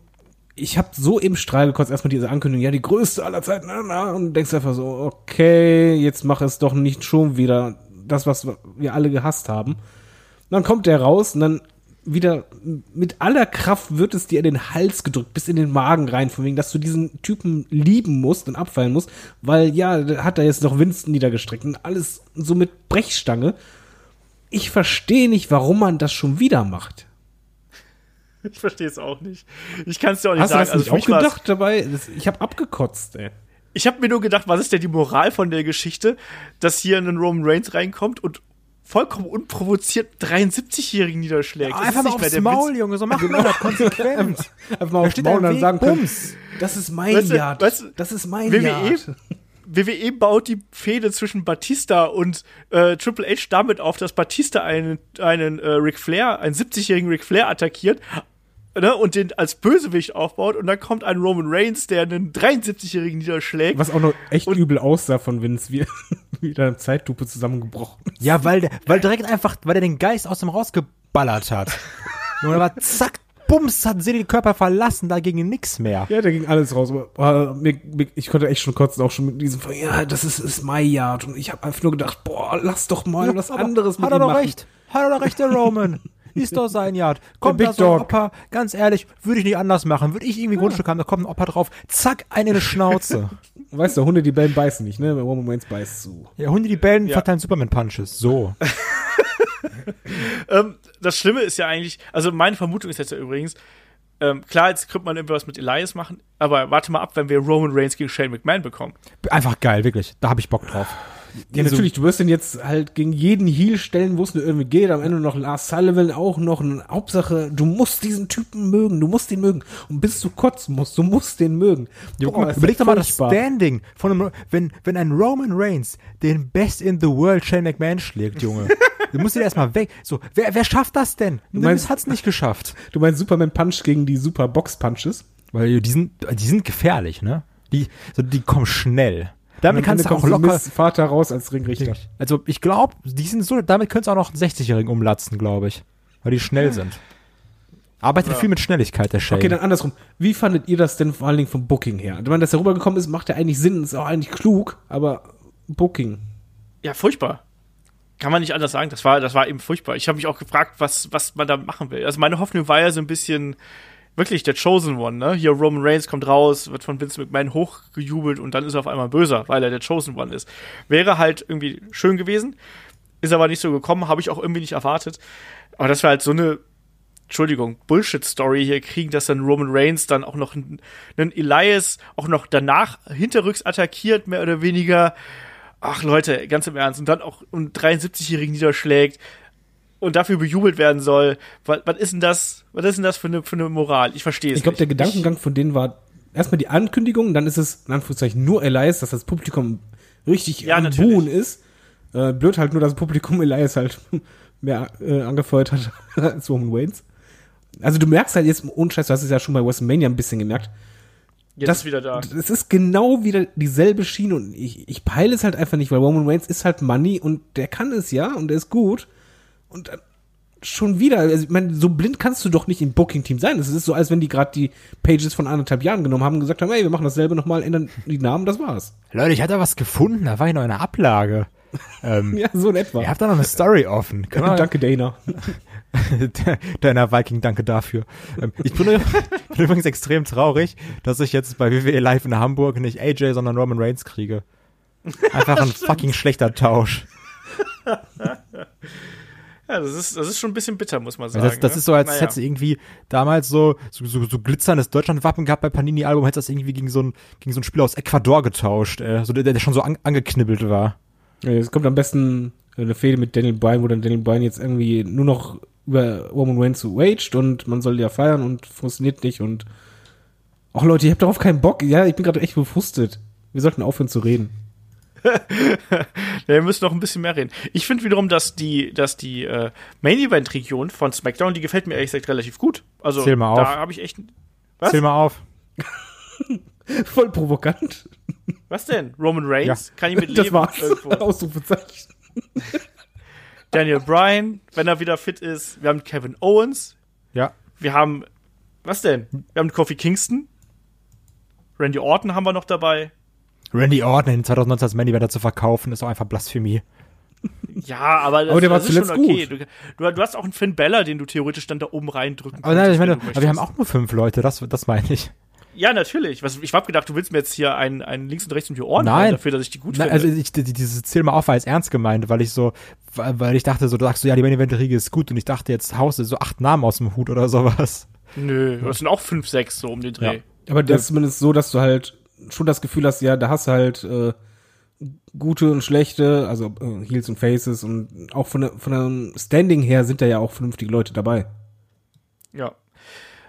ich habe so im Strahl gekotzt, erstmal diese Ankündigung, ja, die größte aller Zeiten, na, na, und denkst einfach so, okay, jetzt mach es doch nicht schon wieder das, was wir alle gehasst haben. Und dann kommt der raus und dann wieder mit aller Kraft wird es dir in den Hals gedrückt, bis in den Magen rein, von wegen, dass du diesen Typen lieben musst und abfallen musst, weil ja, hat er jetzt noch Winston niedergestreckt und alles so mit Brechstange. Ich verstehe nicht, warum man das schon wieder macht. Ich verstehe es auch nicht. Ich kann es dir auch nicht Hast du sagen. das nicht für auch mich war's- gedacht dabei? Das, ich habe abgekotzt, ey. Ich habe mir nur gedacht, was ist denn die Moral von der Geschichte, dass hier ein Roman Reigns reinkommt und vollkommen unprovoziert 73-Jährigen niederschlägt. Das einfach mal aufs Maul, Witz. Junge, so macht man das konsequent. Einfach mal aufs Maul und dann sagen können, Bums. das ist mein Weißt Yard. weißt du, das ist mein WWE, Yard. WWE baut die Fehde zwischen Batista und äh, Triple H damit auf, dass Batista einen, einen äh, Ric Flair, einen 70-jährigen Ric Flair attackiert ne, und den als Bösewicht aufbaut und dann kommt ein Roman Reigns, der einen 73-jährigen niederschlägt. Was auch noch echt Und- übel aussah von Vince, wie wieder eine Zeitlupe zusammengebrochen. Ja, weil der, weil direkt einfach, weil der den Geist aus dem rausgeballert hat. Junge, da war zack, bums, hat sie den Körper verlassen, da ging nix mehr. Ja, da ging alles raus. Aber, äh, mir, mir, ich konnte echt schon kotzen, auch schon mit diesem, ja, das ist, ist my Yard. Und ich habe einfach nur gedacht, boah, lass doch mal was Aber anderes mit Hat er doch machen. recht. Hat er doch recht, der Roman. Ist doch sein Yard. Kommt Big da so ein Dog. Opa, ganz ehrlich, würde ich nicht anders machen. Würde ich irgendwie ein Grundstück haben, da kommt ein Opa drauf, zack, eine in die Schnauze. Weißt du, Hunde, die bellen, beißen nicht, ne? Roman Reigns beißt zu. Ja, Hunde, die bellen, Ja. verteilen Superman-Punches. So. ähm, das Schlimme ist ja eigentlich, also meine Vermutung ist jetzt ja übrigens, ähm, klar, jetzt könnte man irgendwie was mit Elias machen, aber warte mal ab, wenn wir Roman Reigns gegen Shane McMahon bekommen. Einfach geil, wirklich. Da habe ich Bock drauf. Ja, natürlich, du wirst den jetzt halt gegen jeden Heal stellen, wo es nur irgendwie geht. Am Ende noch Lars Sullivan auch noch. Hauptsache, du musst diesen Typen mögen, du musst ihn mögen. Und bis du kotzen musst, du musst den mögen. Ja, Boah, ist überleg doch mal das. Standing von einem, wenn, wenn ein Roman Reigns den Best in the World Shane McMahon schlägt, Junge. du musst ihn erstmal weg. So, wer, wer schafft das denn? Du meinst- hat's nicht geschafft. Du meinst Superman Punch gegen die Super Box Punches? Weil die sind, die sind gefährlich, ne? Die, so, die kommen schnell. Damit kannst du auch locker. Miss Vater raus als Ringrichter. Also ich glaube, die sind so, damit könntest du auch noch einen 60-Jährigen umlatzen, glaube ich. Weil die schnell sind. Arbeitet viel mit Schnelligkeit, der Shane. Okay, dann andersrum. Wie fandet ihr das denn vor allen Dingen vom Booking her? Ich meine, dass er rübergekommen ist, macht ja eigentlich Sinn, ist auch eigentlich klug, aber Booking. Ja, furchtbar. Kann man nicht anders sagen. Das war, das war eben furchtbar. Ich habe mich auch gefragt, was, was man da machen will. Also meine Hoffnung war ja so ein bisschen wirklich der Chosen One, ne? Hier Roman Reigns kommt raus, wird von Vince McMahon hochgejubelt und dann ist er auf einmal böser, weil er der Chosen One ist. Wäre halt irgendwie schön gewesen, ist aber nicht so gekommen, habe ich auch irgendwie nicht erwartet. Aber das war halt so eine Entschuldigung, Bullshit-Story hier kriegen, dass dann Roman Reigns dann auch noch einen, einen Elias auch noch danach hinterrücks attackiert, mehr oder weniger. Ach Leute, ganz im Ernst. Und dann auch einen 73-Jährigen niederschlägt und dafür bejubelt werden soll. Was, was ist denn das? Was ist denn das für eine, für eine Moral? Ich verstehe es Ich glaube, der Gedankengang von denen war erstmal die Ankündigung, dann ist es in Anführungszeichen nur Elias, dass das Publikum richtig Ja, am. Buhen ist. Äh, blöd halt nur, dass das Publikum Elias halt mehr äh, angefeuert hat als Roman Reigns. Also du merkst halt jetzt, ohne Scheiß, du hast es ja schon bei WrestleMania ein bisschen gemerkt, Jetzt das- ist wieder da. es ist genau wieder dieselbe Schiene und ich, ich peile es halt einfach nicht, weil Roman Reigns ist halt Money und der kann es ja und der ist gut und dann schon wieder, also ich meine, so blind kannst du doch nicht im Booking-Team sein. Es ist so, als wenn die gerade die Pages von anderthalb Jahren genommen haben und gesagt haben, hey, wir machen dasselbe nochmal, ändern die Namen, das war's. Leute, ich hatte was gefunden, da war ich noch in der Ablage. ähm, Ja, so in etwa. Ihr habt da noch eine Story offen. Können Danke, Dana. Deiner Viking, danke dafür. Ähm, ich bin, bin übrigens extrem traurig, dass ich jetzt bei WWE Live in Hamburg nicht AJ, sondern Roman Reigns kriege. Einfach ein fucking schlechter Tausch. Ja, das ist, das ist schon ein bisschen bitter, muss man sagen. Das, das ne? ist so, als Naja. hättest du irgendwie damals so, so, so, so glitzerndes Deutschlandwappen gehabt bei Panini-Album, hättest du das irgendwie gegen so ein, gegen so ein Spiel aus Ecuador getauscht, äh, so, der, der schon so an, angeknibbelt war. Ja, Es kommt am besten eine Fehde mit Daniel Bryan, wo dann Daniel Bryan jetzt irgendwie nur noch über Roman Reigns waged und man soll ja feiern und funktioniert nicht und auch Leute, ich hab darauf keinen Bock. Ja, ich bin gerade echt befrustet. Wir sollten aufhören zu reden. Ja, wir müssen noch ein bisschen mehr reden. Ich finde wiederum, dass die, dass die äh, Main Event Region von SmackDown, die gefällt mir ehrlich gesagt relativ gut. Also Zähl mal da auf. habe ich echt. Was? Zähl mal auf. Voll provokant. Was denn? Roman Reigns? Kann ich mit Das leben? war's. Irgendwo. Ausrufezeichen. Daniel Bryan, wenn er wieder fit ist. Wir haben Kevin Owens. Ja. Wir haben. Was denn? Wir haben Kofi Kingston. Randy Orton haben wir noch dabei. Randy Orton in 2019 als Main Eventer zu verkaufen, ist auch einfach Blasphemie. Ja, aber das, Aber der war das ist schon zuletzt okay. Du, du, du hast auch einen Finn Bella, den du theoretisch dann da oben reindrücken Aber nein, ich meine, aber wir haben auch nur fünf Leute, das, das meine ich. Ja, natürlich. Was, ich hab gedacht, du willst mir jetzt hier einen, einen links und rechts um die Ohren Nein. dafür, dass ich die gut Nein, finde. also ich, die- dieses Zähl mal auf war jetzt ernst gemeint, weil ich so, weil weil ich dachte so, du sagst so, ja, die Main Event Riege ist gut und ich dachte jetzt haust du so acht Namen aus dem Hut oder sowas. Nö, das sind auch fünf, sechs so um den Dreh. Ja. Aber das ist zumindest so, dass du halt schon das Gefühl hast, ja, da hast du halt äh, gute und schlechte, also äh, Heels und Faces und auch von, von einem Standing her sind da ja auch vernünftige Leute dabei. Ja.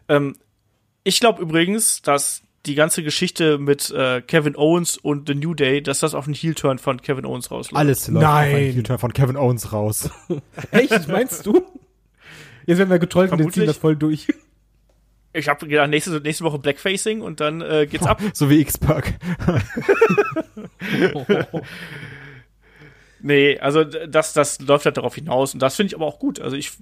Ähm, ich glaube übrigens, dass die ganze Geschichte mit äh, Kevin Owens und The New Day, dass das auf einen Heel-Turn von Kevin Owens rausläuft. Alles läuft Nein. auf einen Heel-Turn von Kevin Owens raus. Echt, meinst du? Jetzt werden wir getrollt und wir ziehen das voll durch. Ich habe gedacht, nächste, nächste Woche Blackfacing und dann äh, geht's ab. so wie X-Pac. Nee, also das, das läuft halt darauf hinaus und das finde ich aber auch gut. Also ich,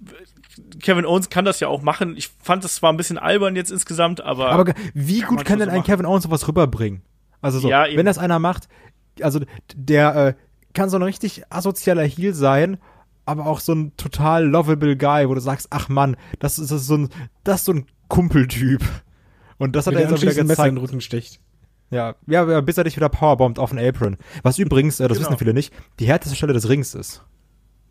Kevin Owens kann das ja auch machen. Ich fand das zwar ein bisschen albern jetzt insgesamt, aber, Aber wie Kann gut kann denn so ein machen. Kevin Owens sowas rüberbringen? Also so, Ja, wenn das einer macht, also der äh, kann so ein richtig asozialer Heel sein, aber auch so ein total lovable Guy, wo du sagst, ach Mann, das ist, das ist so ein, das ist so ein Kumpeltyp. Und das hat Wenn er jetzt wieder Messer in den gezeigt. Rücken sticht. Ja, ja, bis er dich wieder powerbombt auf den Apron. Was übrigens, äh, das Genau. wissen viele nicht, die härteste Stelle des Rings ist.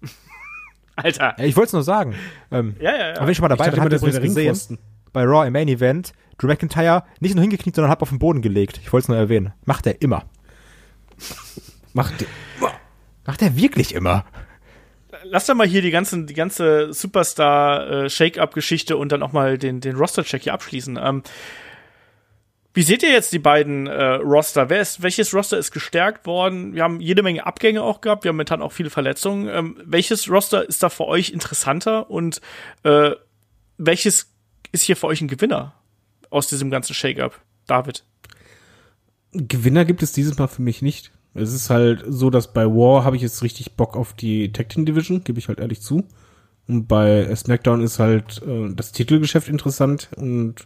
Alter. Ja, ich wollte es nur sagen. Ähm, Ja, ja, ja. Aber wenn ich schon mal dabei dachte bin, hat das übrigens gesehen, bei Raw im Main Event, Drew McIntyre nicht nur hingekniet, sondern halb auf den Boden gelegt. Ich wollte es nur erwähnen. Macht er immer. Macht Macht er wirklich immer. Lass doch mal hier die, ganzen, die ganze Superstar-Shake-Up-Geschichte und dann auch mal den, den Roster-Check hier abschließen. Ähm, wie seht ihr jetzt die beiden äh, Roster? Wer ist, welches Roster ist gestärkt worden? Wir haben jede Menge Abgänge auch gehabt. Wir haben momentan auch viele Verletzungen. Ähm, welches Roster ist da für euch interessanter und äh, welches ist hier für euch ein Gewinner aus diesem ganzen Shake-Up? David. Gewinner gibt es dieses Mal für mich nicht. Es ist halt so, dass bei War habe ich jetzt richtig Bock auf die Tag Team Division, gebe ich halt ehrlich zu. Und bei SmackDown ist halt äh, das Titelgeschäft interessant und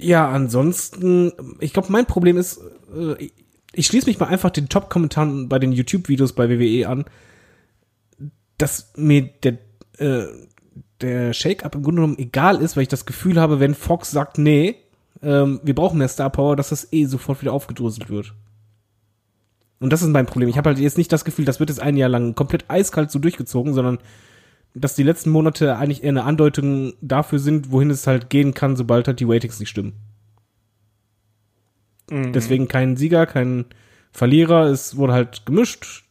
ja, ansonsten, ich glaube, mein Problem ist, äh, ich, schließe mich mal einfach den Top-Kommentaren bei den YouTube-Videos bei WWE an, dass mir der, äh, der Shake-Up im Grunde genommen egal ist, weil ich das Gefühl habe, wenn Fox sagt, nee, ähm, wir brauchen mehr Star Power, dass das eh sofort wieder aufgedröselt wird. Und das ist mein Problem. Ich habe halt jetzt nicht das Gefühl, das wird jetzt ein Jahr lang komplett eiskalt so durchgezogen, sondern dass die letzten Monate eigentlich eher eine Andeutung dafür sind, wohin es halt gehen kann, sobald halt die Ratings nicht stimmen. Deswegen kein Sieger, kein Verlierer. Es wurde halt gemischt,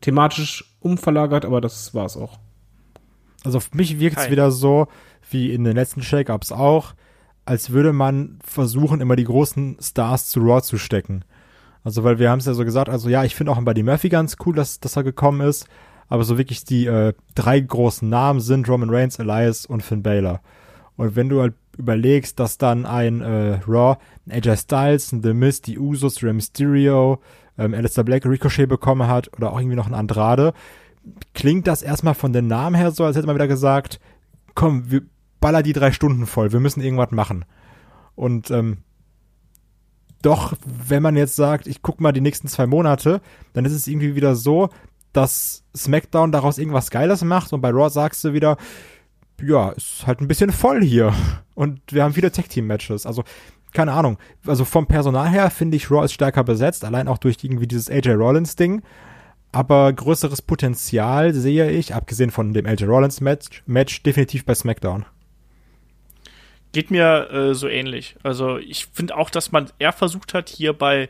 thematisch umverlagert, aber das war's auch. Also für mich wirkt es wieder so, wie in den letzten Shake-Ups auch, als würde man versuchen, immer die großen Stars zu Raw zu stecken. Also, weil wir haben es ja so gesagt, also ja, ich finde auch Buddy Murphy ganz cool, dass, dass er gekommen ist, aber so wirklich die äh, drei großen Namen sind Roman Reigns, Elias und Finn Balor. Und wenn du halt überlegst, dass dann ein äh, Raw, ein AJ Styles, ein The Miz, die Usos, Rey Mysterio, ähm, Alistair Black, Ricochet bekommen hat oder auch irgendwie noch ein Andrade, klingt das erstmal von den Namen her so, als hätte man wieder gesagt, komm, wir baller die drei Stunden voll, wir müssen irgendwas machen. Und ähm, doch, wenn man jetzt sagt, ich guck mal die nächsten zwei Monate, dann ist es irgendwie wieder so, dass SmackDown daraus irgendwas Geiles macht und bei Raw sagst du wieder, ja, ist halt ein bisschen voll hier. Und wir haben viele Tag-Team-Matches. Also, keine Ahnung. Also vom Personal her finde ich Raw ist stärker besetzt, allein auch durch irgendwie dieses AJ Rollins-Ding. Aber größeres Potenzial sehe ich, abgesehen von dem AJ Rollins-Match, Match, definitiv bei SmackDown. Geht mir äh, so ähnlich. Also ich finde auch, dass man eher versucht hat, hier bei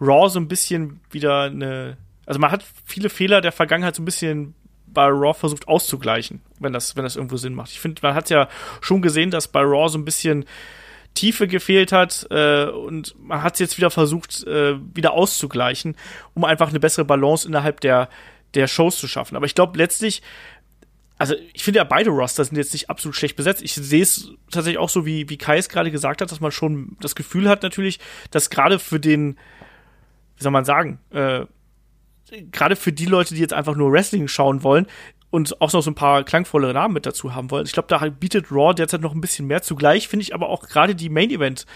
Raw so ein bisschen wieder eine. Also man hat viele Fehler der Vergangenheit so ein bisschen bei Raw versucht auszugleichen, wenn das, wenn das irgendwo Sinn macht. Ich finde, man hat ja schon gesehen, dass bei Raw so ein bisschen Tiefe gefehlt hat äh, und man hat es jetzt wieder versucht, äh, wieder auszugleichen, um einfach eine bessere Balance innerhalb der, der Shows zu schaffen. Aber ich glaube letztlich, also ich finde ja beide Roster sind jetzt nicht absolut schlecht besetzt. Ich sehe es tatsächlich auch so, wie, wie Kai es gerade gesagt hat, dass man schon das Gefühl hat natürlich, dass gerade für den, wie soll man sagen, äh, gerade für die Leute, die jetzt einfach nur Wrestling schauen wollen und auch noch so ein paar klangvollere Namen mit dazu haben wollen. Ich glaube, da bietet Raw derzeit noch ein bisschen mehr zugleich, finde ich aber auch gerade die Main Event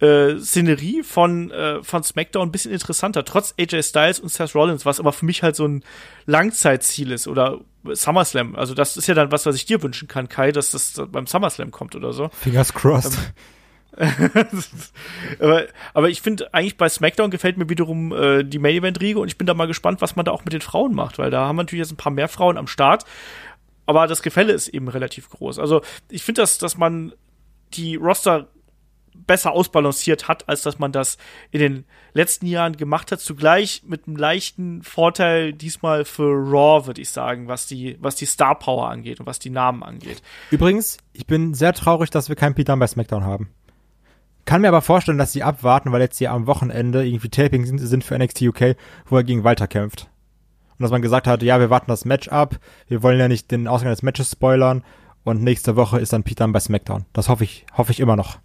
äh, Szenerie von, äh, von SmackDown ein bisschen interessanter, trotz AJ Styles und Seth Rollins, was aber für mich halt so ein Langzeitziel ist oder SummerSlam. Also das ist ja dann was, was ich dir wünschen kann, Kai, dass das beim SummerSlam kommt oder so. Fingers crossed. aber, aber ich finde eigentlich bei SmackDown gefällt mir wiederum äh, die Main Event Riege und ich bin da mal gespannt, was man da auch mit den Frauen macht, weil da haben wir natürlich jetzt ein paar mehr Frauen am Start, aber das Gefälle ist eben relativ groß. Also ich finde, dass, dass man die Roster besser ausbalanciert hat, als dass man das in den letzten Jahren gemacht hat. Zugleich mit einem leichten Vorteil diesmal für Raw, würde ich sagen, was die, was die Star Power angeht und was die Namen angeht. Übrigens, ich bin sehr traurig, dass wir keinen Pete Dunne bei SmackDown haben. Kann mir aber vorstellen, dass sie abwarten, weil jetzt hier am Wochenende irgendwie Taping sind, sind für NXT UK, wo er gegen Walter kämpft. Und dass man gesagt hat, ja, wir warten das Match ab, wir wollen ja nicht den Ausgang des Matches spoilern und nächste Woche ist dann Pete Dunne bei SmackDown. Das hoffe ich, hoffe ich immer noch.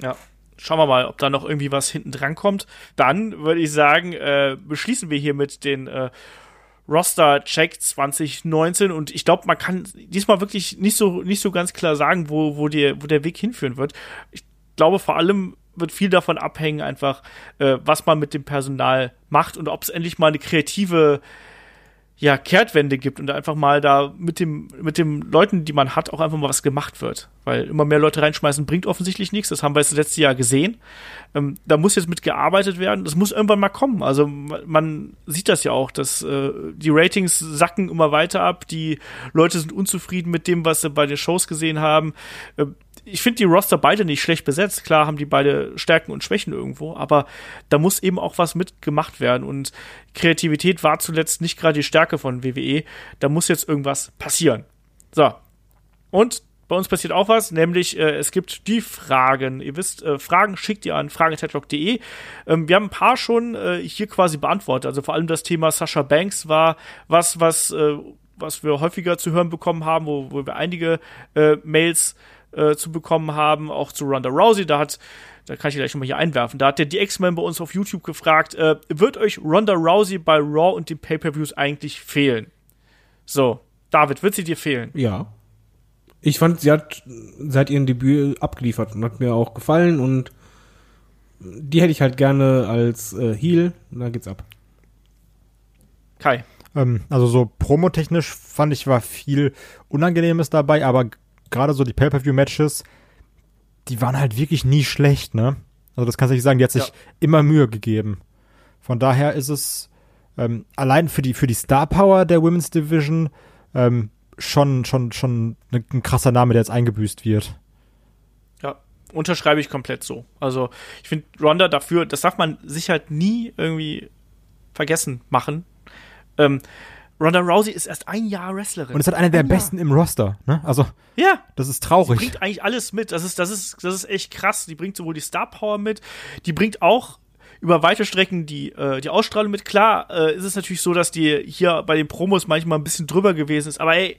Ja. Schauen wir mal, ob da noch irgendwie was hinten dran kommt. Dann würde ich sagen, äh, beschließen wir hier mit den äh, Roster Check 2019 und ich glaube, man kann diesmal wirklich nicht so nicht so ganz klar sagen, wo wo der wo der Weg hinführen wird. Ich glaube vor allem wird viel davon abhängen, einfach, äh, was man mit dem Personal macht und ob es endlich mal eine kreative ja, Kehrtwende gibt und einfach mal da mit dem, mit dem Leuten, die man hat, auch einfach mal was gemacht wird. Weil immer mehr Leute reinschmeißen bringt offensichtlich nichts. Das haben wir jetzt das letzte Jahr gesehen. Ähm, da muss jetzt mit gearbeitet werden. Das muss irgendwann mal kommen. Also man sieht das ja auch, dass äh, die Ratings sacken immer weiter ab. Die Leute sind unzufrieden mit dem, was sie bei den Shows gesehen haben. Äh, ich finde die Roster beide nicht schlecht besetzt. Klar haben die beide Stärken und Schwächen irgendwo, aber da muss eben auch was mitgemacht werden. Und Kreativität war zuletzt nicht gerade die Stärke von WWE. Da muss jetzt irgendwas passieren. So. Und bei uns passiert auch was, nämlich äh, es gibt die Fragen. Ihr wisst, äh, Fragen schickt ihr an fragen.headlock.de. Ähm, wir haben ein paar schon äh, hier quasi beantwortet. Also vor allem das Thema Sascha Banks war was, was, äh, was wir häufiger zu hören bekommen haben, wo, wo wir einige äh, Mails äh, zu bekommen haben, auch zu Ronda Rousey. Da hat, da kann ich gleich nochmal hier einwerfen. Da hat der die X-Men bei uns auf YouTube gefragt, äh, wird euch Ronda Rousey bei Raw und den Pay-Per-Views eigentlich fehlen? So, David, wird sie dir fehlen? Ja. Ich fand, sie hat seit ihrem Debüt abgeliefert und hat mir auch gefallen und die hätte ich halt gerne als äh, Heal und da geht's ab. Kai. Ähm, also so promotechnisch fand ich war viel Unangenehmes dabei, aber gerade so die Pay-Per-View-Matches, die waren halt wirklich nie schlecht, ne? Also das kannst du nicht sagen, die hat sich Ja. immer Mühe gegeben. Von daher ist es ähm, allein für die, für die Star Power der Women's Division ähm, schon, schon, schon ne- ein krasser Name, der jetzt eingebüßt wird. Ja, unterschreibe ich komplett so. Also, ich finde Ronda dafür, das darf man sich halt nie irgendwie vergessen machen. Ähm, Ronda Rousey ist erst ein Jahr Wrestlerin. Und ist halt eine der Ein Jahr. besten im Roster, ne? Also, Ja, das ist die traurig. bringt eigentlich alles mit. Das ist, das ist, das ist echt krass. Die bringt sowohl die Star Power mit, die bringt auch über weite Strecken die, äh, die Ausstrahlung mit. Klar äh, ist es natürlich so, dass die hier bei den Promos manchmal ein bisschen drüber gewesen ist, aber ey,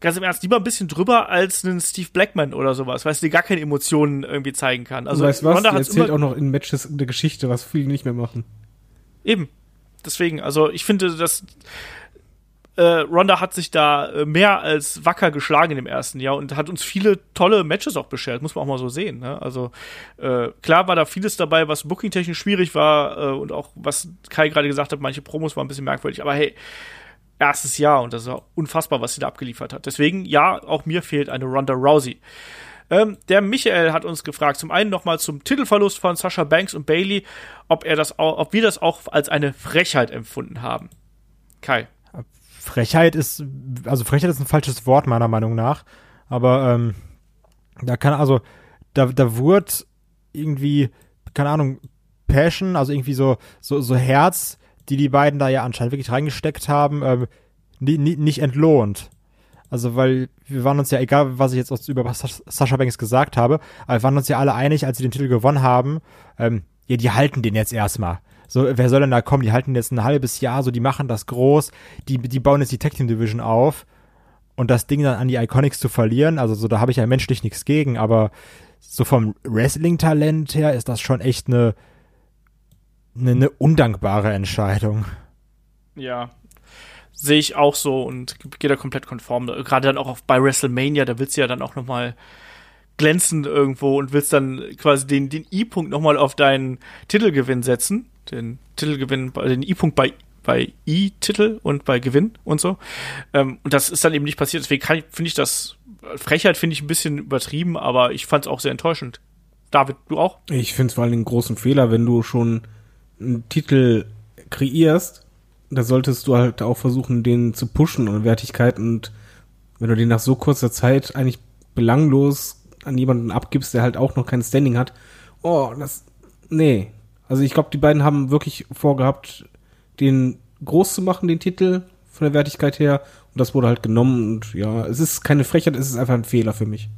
ganz im Ernst, lieber ein bisschen drüber als einen Steve Blackman oder sowas, weißt du, die gar keine Emotionen irgendwie zeigen kann. Also weißt du was? Ronda Die erzählt immer auch noch in Matches eine Geschichte, was viele nicht mehr machen. Eben. Deswegen, also ich finde, dass äh, Ronda hat sich da äh, mehr als wacker geschlagen im ersten Jahr und hat uns viele tolle Matches auch beschert, muss man auch mal so sehen. Ne? Also äh, klar war da vieles dabei, was booking-technisch schwierig war äh, und auch was Kai gerade gesagt hat, manche Promos waren ein bisschen merkwürdig, aber hey, erstes Jahr und das war unfassbar, was sie da abgeliefert hat. Deswegen, ja, auch mir fehlt eine Ronda Rousey. Ähm, der Michael hat uns gefragt, zum einen nochmal zum Titelverlust von Sasha Banks und Bailey, ob er das auch, ob wir das auch als eine Frechheit empfunden haben. Kai. Frechheit ist, also Frechheit ist ein falsches Wort meiner Meinung nach, aber ähm, da kann also, da, da wurde irgendwie, keine Ahnung, Passion, also irgendwie so, so, so Herz, die die beiden da ja anscheinend wirklich reingesteckt haben, ähm, ni, ni, nicht entlohnt. Also, weil wir waren uns ja, egal was ich jetzt über Sas- Sascha Banks gesagt habe, aber wir waren uns ja alle einig, als sie den Titel gewonnen haben, ähm, ja, die halten den jetzt erstmal. So, wer soll denn da kommen? Die halten jetzt ein halbes Jahr, so, die machen das groß, die, die bauen jetzt die Tag Team Division auf und das Ding dann an die Iconics zu verlieren, also so, da habe ich ja menschlich nichts gegen, aber so vom Wrestling-Talent her ist das schon echt eine, eine, eine undankbare Entscheidung. Ja. Sehe ich auch so und gehe da komplett konform. Gerade dann auch auf, bei WrestleMania, da willst du ja dann auch noch mal glänzen irgendwo und willst dann quasi den, den I-Punkt noch mal auf deinen Titelgewinn setzen. Den Titelgewinn, den I-Punkt bei bei I-Titel und bei Gewinn und so. Ähm, und das ist dann eben nicht passiert. Deswegen finde ich das, Frechheit finde ich ein bisschen übertrieben, aber ich fand es auch sehr enttäuschend. David, du auch? Ich finde es vor allem einen großen Fehler, wenn du schon einen Titel kreierst, da solltest du halt auch versuchen, den zu pushen an Wertigkeit und wenn du den nach so kurzer Zeit eigentlich belanglos an jemanden abgibst, der halt auch noch kein Standing hat, oh, das, nee. Also ich glaube, die beiden haben wirklich vorgehabt, den groß zu machen, den Titel, von der Wertigkeit her. Und das wurde halt genommen und ja, es ist keine Frechheit, es ist einfach ein Fehler für mich.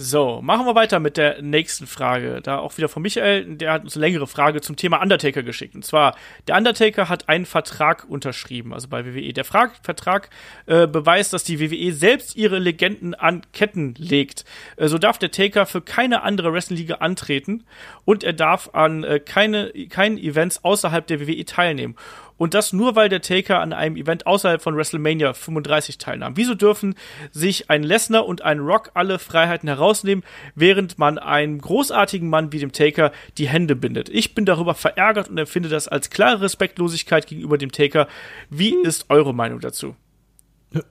So, machen wir weiter mit der nächsten Frage. Da auch wieder von Michael, der hat uns eine längere Frage zum Thema Undertaker geschickt. Und zwar, der Undertaker hat einen Vertrag unterschrieben, also bei WWE. Der Fra Vertrag äh, beweist, dass die WWE selbst ihre Legenden an Ketten legt. Äh, so darf der Taker für keine andere Wrestling-Liga antreten und er darf an äh, keine, keinen Events außerhalb der WWE teilnehmen. Und das nur, weil der Taker an einem Event außerhalb von WrestleMania 35 teilnahm. Wieso dürfen sich ein Lesnar und ein Rock alle Freiheiten herausnehmen, während man einem großartigen Mann wie dem Taker die Hände bindet? Ich bin darüber verärgert und empfinde das als klare Respektlosigkeit gegenüber dem Taker. Wie ist eure Meinung dazu?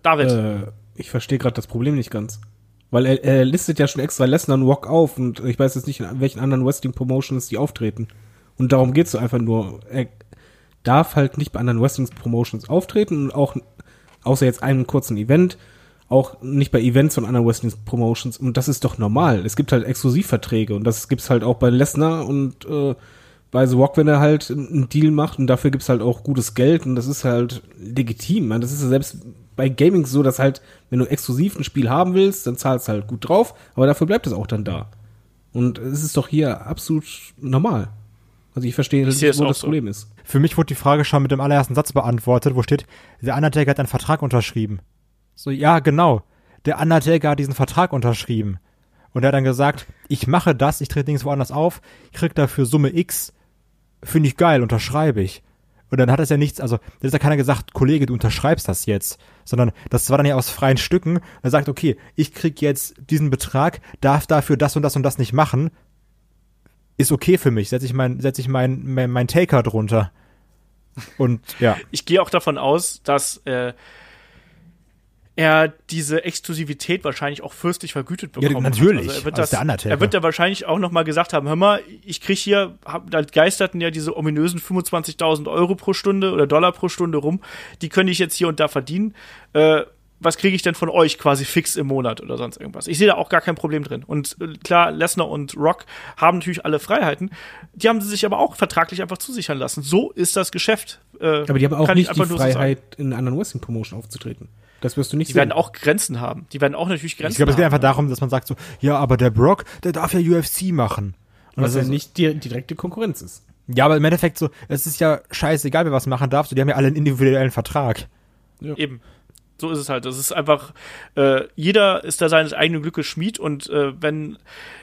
David. Äh, ich verstehe gerade das Problem nicht ganz. Weil er, er listet ja schon extra Lesnar und Rock auf und ich weiß jetzt nicht, in welchen anderen Wrestling Promotions die auftreten. Und darum geht's einfach nur. Er darf halt nicht bei anderen Wrestling Promotions auftreten und auch, außer jetzt einem kurzen Event, auch nicht bei Events von anderen Wrestling Promotions. Und das ist doch normal. Es gibt halt Exklusivverträge und das gibt's halt auch bei Lesnar und äh, bei The Rock, wenn er halt einen Deal macht und dafür gibt's halt auch gutes Geld und das ist halt legitim. Man. Das ist ja selbst bei Gaming so, dass halt, wenn du exklusiv ein Spiel haben willst, dann zahlst du halt gut drauf, aber dafür bleibt es auch dann da. Und es ist doch hier absolut normal. Also ich verstehe Ich es wo das so. Problem ist. Für mich wurde die Frage schon mit dem allerersten Satz beantwortet, wo steht, der Undertaker hat einen Vertrag unterschrieben. So, ja, genau. Der Undertaker hat diesen Vertrag unterschrieben. Und er hat dann gesagt, ich mache das, ich trete nirgends woanders auf, ich krieg dafür Summe X, finde ich geil, unterschreibe ich. Und dann hat es ja nichts, also, da ist ja keiner gesagt, Kollege, du unterschreibst das jetzt, sondern das war dann ja aus freien Stücken. Er sagt, okay, ich krieg jetzt diesen Betrag, darf dafür das und das und das nicht machen, ist okay für mich, setze ich mein, setze ich mein, mein, mein Taker drunter. Und ja, ich gehe auch davon aus, dass äh, er diese Exklusivität wahrscheinlich auch fürstlich vergütet Ja, bekommen natürlich. Also er wird das, er wird da wahrscheinlich auch noch mal gesagt haben, hör mal, ich krieg hier, hab, da geisterten ja diese ominösen 25.000 Euro pro Stunde oder Dollar pro Stunde rum, die könnte ich jetzt hier und da verdienen. Äh, was kriege ich denn von euch quasi fix im Monat oder sonst irgendwas? Ich sehe da auch gar kein Problem drin. Und äh, klar, Lesnar und Rock haben natürlich alle Freiheiten. Die haben sie sich aber auch vertraglich einfach zusichern lassen. So ist das Geschäft. Äh, Aber die haben auch nicht die nur so. Freiheit, in einer anderen Wrestling Promotion aufzutreten. Das wirst du nicht Die sehen. werden auch Grenzen haben. Die werden auch natürlich Grenzen ich glaube, es geht haben. einfach darum, dass man sagt so, ja, aber der Brock, der darf ja UFC machen. Und was ja ist, nicht die, die direkte Konkurrenz ist. ja, aber im Endeffekt so, es ist ja scheißegal, wer was machen darf, so, die haben ja alle einen individuellen Vertrag. Eben. So ist es halt. Das ist einfach, äh, jeder ist da seines eigenen Glückes Schmied und äh, wenn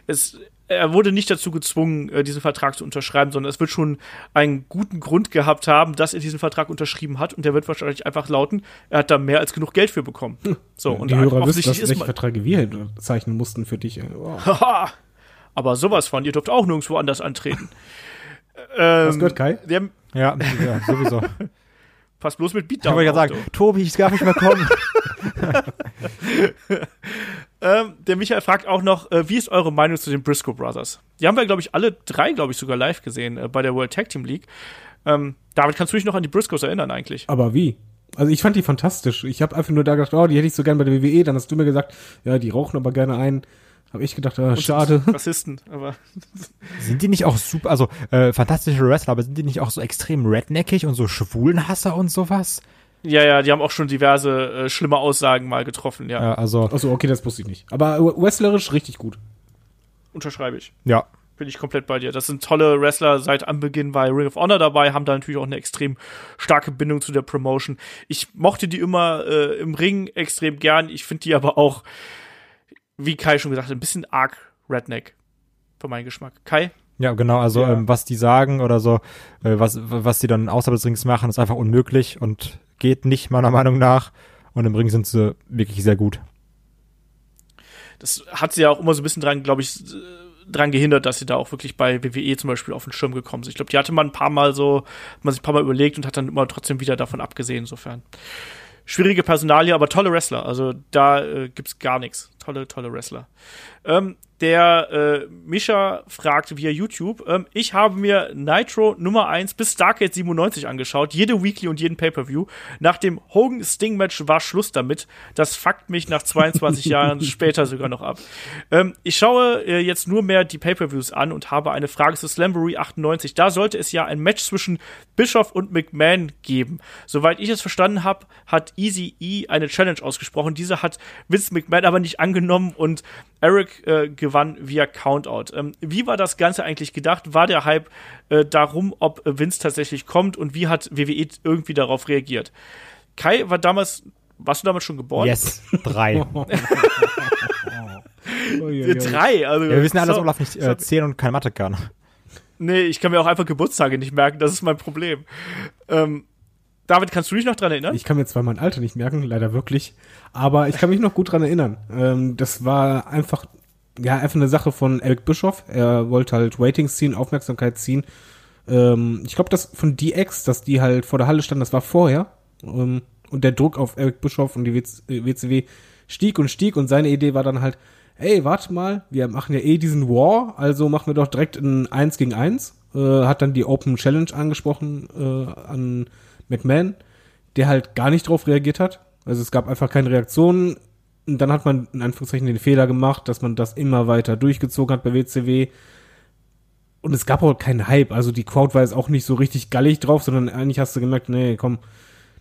es, er wurde nicht dazu gezwungen, äh, diesen Vertrag zu unterschreiben, sondern es wird schon einen guten Grund gehabt haben, dass er diesen Vertrag unterschrieben hat und der wird wahrscheinlich einfach lauten, er hat da mehr als genug Geld für bekommen. So, und die Hörer wissen, dass, welche Verträge wir zeichnen mussten für dich. Wow. Aber sowas von, ihr dürft auch nirgendwo anders antreten. ähm, du gehört, Kai? Der, Ja, ja sowieso. passt bloß mit Ich Beatdown. wollte gerade sagen, Tobi, ich darf nicht mehr kommen. Ähm, der Michael fragt auch noch, äh, wie ist eure Meinung zu den Briscoe Brothers? Die haben wir, glaube ich, alle drei, glaube ich, sogar live gesehen äh, bei der World Tag Team League. Ähm, David, kannst du dich noch an die Briscoes erinnern eigentlich? Aber wie? Also ich fand die fantastisch. Ich habe einfach nur da gedacht, oh, die hätte ich so gern bei der WWE. Dann hast du mir gesagt, ja, die rauchen aber gerne ein. Habe ich gedacht, ah, schade. Rassisten, aber sind die nicht auch super, also äh, fantastische Wrestler, aber sind die nicht auch so extrem redneckig und so Schwulenhasser und sowas? ja, ja, die haben auch schon diverse äh, schlimme Aussagen mal getroffen, ja. Ja, also, Achso, okay, das wusste ich nicht. Aber wrestlerisch richtig gut. Unterschreibe ich. ja. Bin ich komplett bei dir. Das sind tolle Wrestler. Seit Anbeginn bei Ring of Honor dabei, haben da natürlich auch eine extrem starke Bindung zu der Promotion. Ich mochte die immer äh, im Ring extrem gern. Ich finde die aber auch, wie Kai schon gesagt hat, ein bisschen arg Redneck. Für meinen Geschmack. Kai? Ja, genau, also Ja. ähm, was die sagen oder so, äh, was, was die dann außerhalb des Rings machen, ist einfach unmöglich und geht nicht meiner Meinung nach. Und im Ring sind sie wirklich sehr gut. Das hat sie ja auch immer so ein bisschen dran, glaube ich, äh, dran gehindert, dass sie da auch wirklich bei WWE zum Beispiel auf den Schirm gekommen sind. Ich glaube, die hatte man ein paar Mal so, hat man sich ein paar Mal überlegt und hat dann immer trotzdem wieder davon abgesehen, insofern. Schwierige Personalie, aber tolle Wrestler. Also da äh, gibt's gar nichts. Tolle, tolle Wrestler. Ähm, der äh, Mischa fragt via YouTube, ähm, ich habe mir Nitro Nummer 1 bis Stargate 97 angeschaut, jede Weekly und jeden Pay-Per-View. Nach dem Hogan-Sting-Match war Schluss damit. Das fuckt mich nach 22 Jahren später sogar noch ab. Ähm, ich schaue äh, jetzt nur mehr die Pay-Per-Views an und habe eine Frage zu Slamboree 98. Da sollte es ja ein Match zwischen Bischoff und McMahon geben. Soweit ich es verstanden habe, hat Easy E eine Challenge ausgesprochen. Diese hat Vince McMahon aber nicht angenommen und Eric äh, gewann via Countout. Ähm, wie war das Ganze eigentlich gedacht? War der Hype äh, darum, ob Vince tatsächlich kommt und wie hat WWE irgendwie darauf reagiert? Kai war damals, warst du damals schon geboren? Yes, drei. Äh, Drei, also Ja, wir wissen ja alle, dass Olaf nicht äh, zählen und keine Mathe kann. Nee, ich kann mir auch einfach Geburtstage nicht merken, das ist mein Problem. Ähm, David, kannst du dich noch dran erinnern? Ich kann mir zwar mein Alter nicht merken, leider wirklich, aber ich kann mich noch gut dran erinnern. Ähm, das war einfach, ja, einfach eine Sache von Eric Bischoff. Er wollte halt Ratings ziehen, Aufmerksamkeit ziehen. Ähm, ich glaube, das von DX, dass die halt vor der Halle standen, das war vorher. Ähm, und der Druck auf Eric Bischoff und die WCW äh, stieg und stieg und seine Idee war dann halt, ey, warte mal, wir machen ja eh diesen War, also machen wir doch direkt ein 1 gegen 1. Äh, hat dann die Open Challenge angesprochen äh, an McMahon, der halt gar nicht drauf reagiert hat. Also es gab einfach keine Reaktion. Dann hat man in Anführungszeichen den Fehler gemacht, dass man das immer weiter durchgezogen hat bei WCW. Und es gab auch keinen Hype. Also die Crowd war jetzt auch nicht so richtig gallig drauf, sondern eigentlich hast du gemerkt, nee, komm,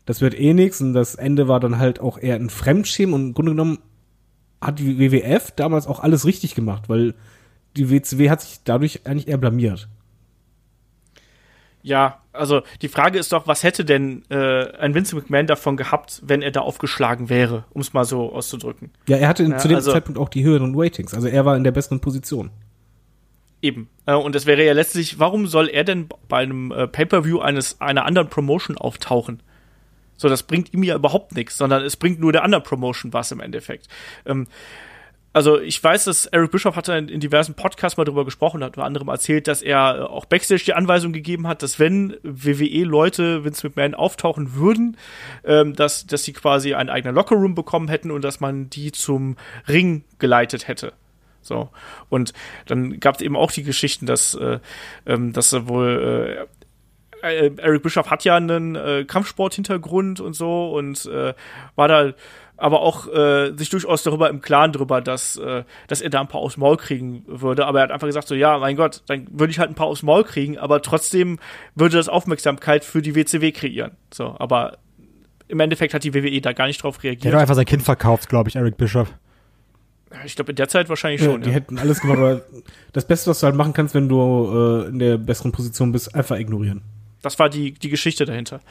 das wird eh nix. Und das Ende war dann halt auch eher ein Fremdschämen. Und im Grunde genommen hat die WWF damals auch alles richtig gemacht, weil die WCW hat sich dadurch eigentlich eher blamiert. Ja, also die Frage ist doch, was hätte denn äh, ein Vince McMahon davon gehabt, wenn er da aufgeschlagen wäre, um es mal so auszudrücken. Ja, er hatte ja, zu dem also, Zeitpunkt auch die höheren Ratings, also er war in der besseren Position. Eben. Äh, und es wäre ja letztlich, warum soll er denn bei einem äh, Pay-per-View eines einer anderen Promotion auftauchen? So, das bringt ihm ja überhaupt nichts, sondern es bringt nur der anderen Promotion was im Endeffekt. Ähm, also ich weiß, dass Eric Bischoff hatte in, in diversen Podcasts mal darüber gesprochen, hat unter anderem erzählt, dass er äh, auch Backstage die Anweisung gegeben hat, dass wenn WWE-Leute Vince McMahon auftauchen würden, ähm, dass, dass sie quasi einen eigenen Lockerroom bekommen hätten und dass man die zum Ring geleitet hätte. So. Und dann gab es eben auch die Geschichten, dass, äh, ähm, dass er wohl äh, äh, Eric Bischoff hat ja einen äh, Kampfsport-Hintergrund und so und äh, war da aber auch äh, sich durchaus darüber im Klaren darüber, dass, äh, dass er da ein paar aufs Maul kriegen würde. Aber er hat einfach gesagt, so ja, mein Gott, dann würde ich halt ein paar aufs Maul kriegen, aber trotzdem würde das Aufmerksamkeit für die WCW kreieren. So, aber im Endeffekt hat die WWE da gar nicht drauf reagiert. Er hat einfach sein Kind verkauft, glaube ich, Eric Bischoff. Ich glaube, in der Zeit wahrscheinlich schon. Ja, die ja. hätten alles gemacht, aber das Beste, was du halt machen kannst, wenn du äh, in der besseren Position bist, einfach ignorieren. Das war die, die Geschichte dahinter.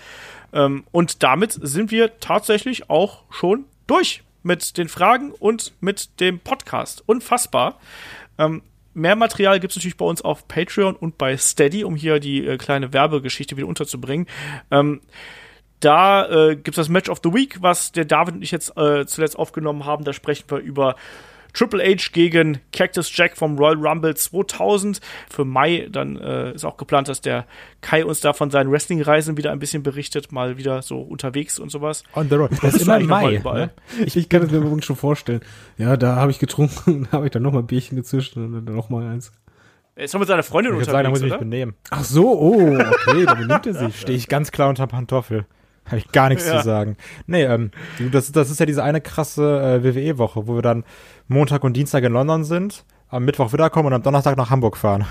Ähm, und damit sind wir tatsächlich auch schon durch mit den Fragen und mit dem Podcast. Unfassbar. Ähm, mehr Material gibt es natürlich bei uns auf Patreon und bei Steady, um hier die äh, kleine Werbegeschichte wieder unterzubringen. Ähm, da äh, gibt es das Match of the Week, was der David und ich jetzt äh, zuletzt aufgenommen haben. Da sprechen wir über Triple H gegen Cactus Jack vom Royal Rumble 2000. Für Mai dann äh, ist auch geplant, dass der Kai uns da von seinen Wrestling-Reisen wieder ein bisschen berichtet, mal wieder so unterwegs und sowas. On the road. Das, ist immer im Mai. Ne? Ich, ich, kann es mir übrigens schon vorstellen. Ja, da habe ich getrunken, da habe ich dann nochmal ein Bierchen gezischt und dann nochmal eins. Er ist doch mit seiner Freundin ich unterwegs, sagen, da muss ich mich benehmen. Ach so, oh, okay, da benimmt er sich. Stehe ich ganz klar unter Pantoffel. Habe ich gar nichts ja. zu sagen. Nee, ähm, das, das ist ja diese eine krasse äh, WWE-Woche, wo wir dann Montag und Dienstag in London sind, am Mittwoch wiederkommen und am Donnerstag nach Hamburg fahren.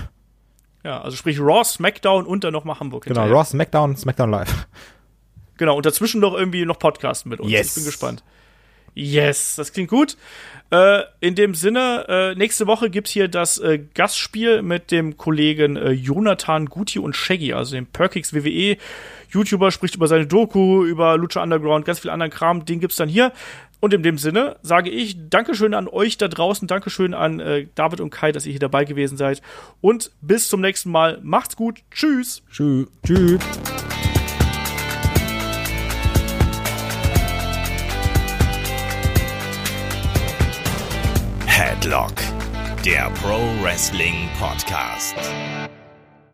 Ja, also sprich Raw, SmackDown und dann nochmal Hamburg. Genau, hinterher. Raw, SmackDown, SmackDown Live. Genau, und dazwischen noch irgendwie noch Podcasten mit uns. Yes. Ich bin gespannt. Yes, das klingt gut. Äh, in dem Sinne, äh, nächste Woche gibt's hier das äh, Gastspiel mit dem Kollegen äh, Jonathan Guti und Shaggy, also dem Perkix WWE. YouTuber spricht über seine Doku, über Lucha Underground, ganz viel anderen Kram. Den gibt's dann hier. Und in dem Sinne sage ich Dankeschön an euch da draußen, Dankeschön an äh, David und Kai, dass ihr hier dabei gewesen seid. Und bis zum nächsten Mal. Macht's gut. Tschüss. Tschüss. Tschüss. Headlock, der Pro Wrestling Podcast.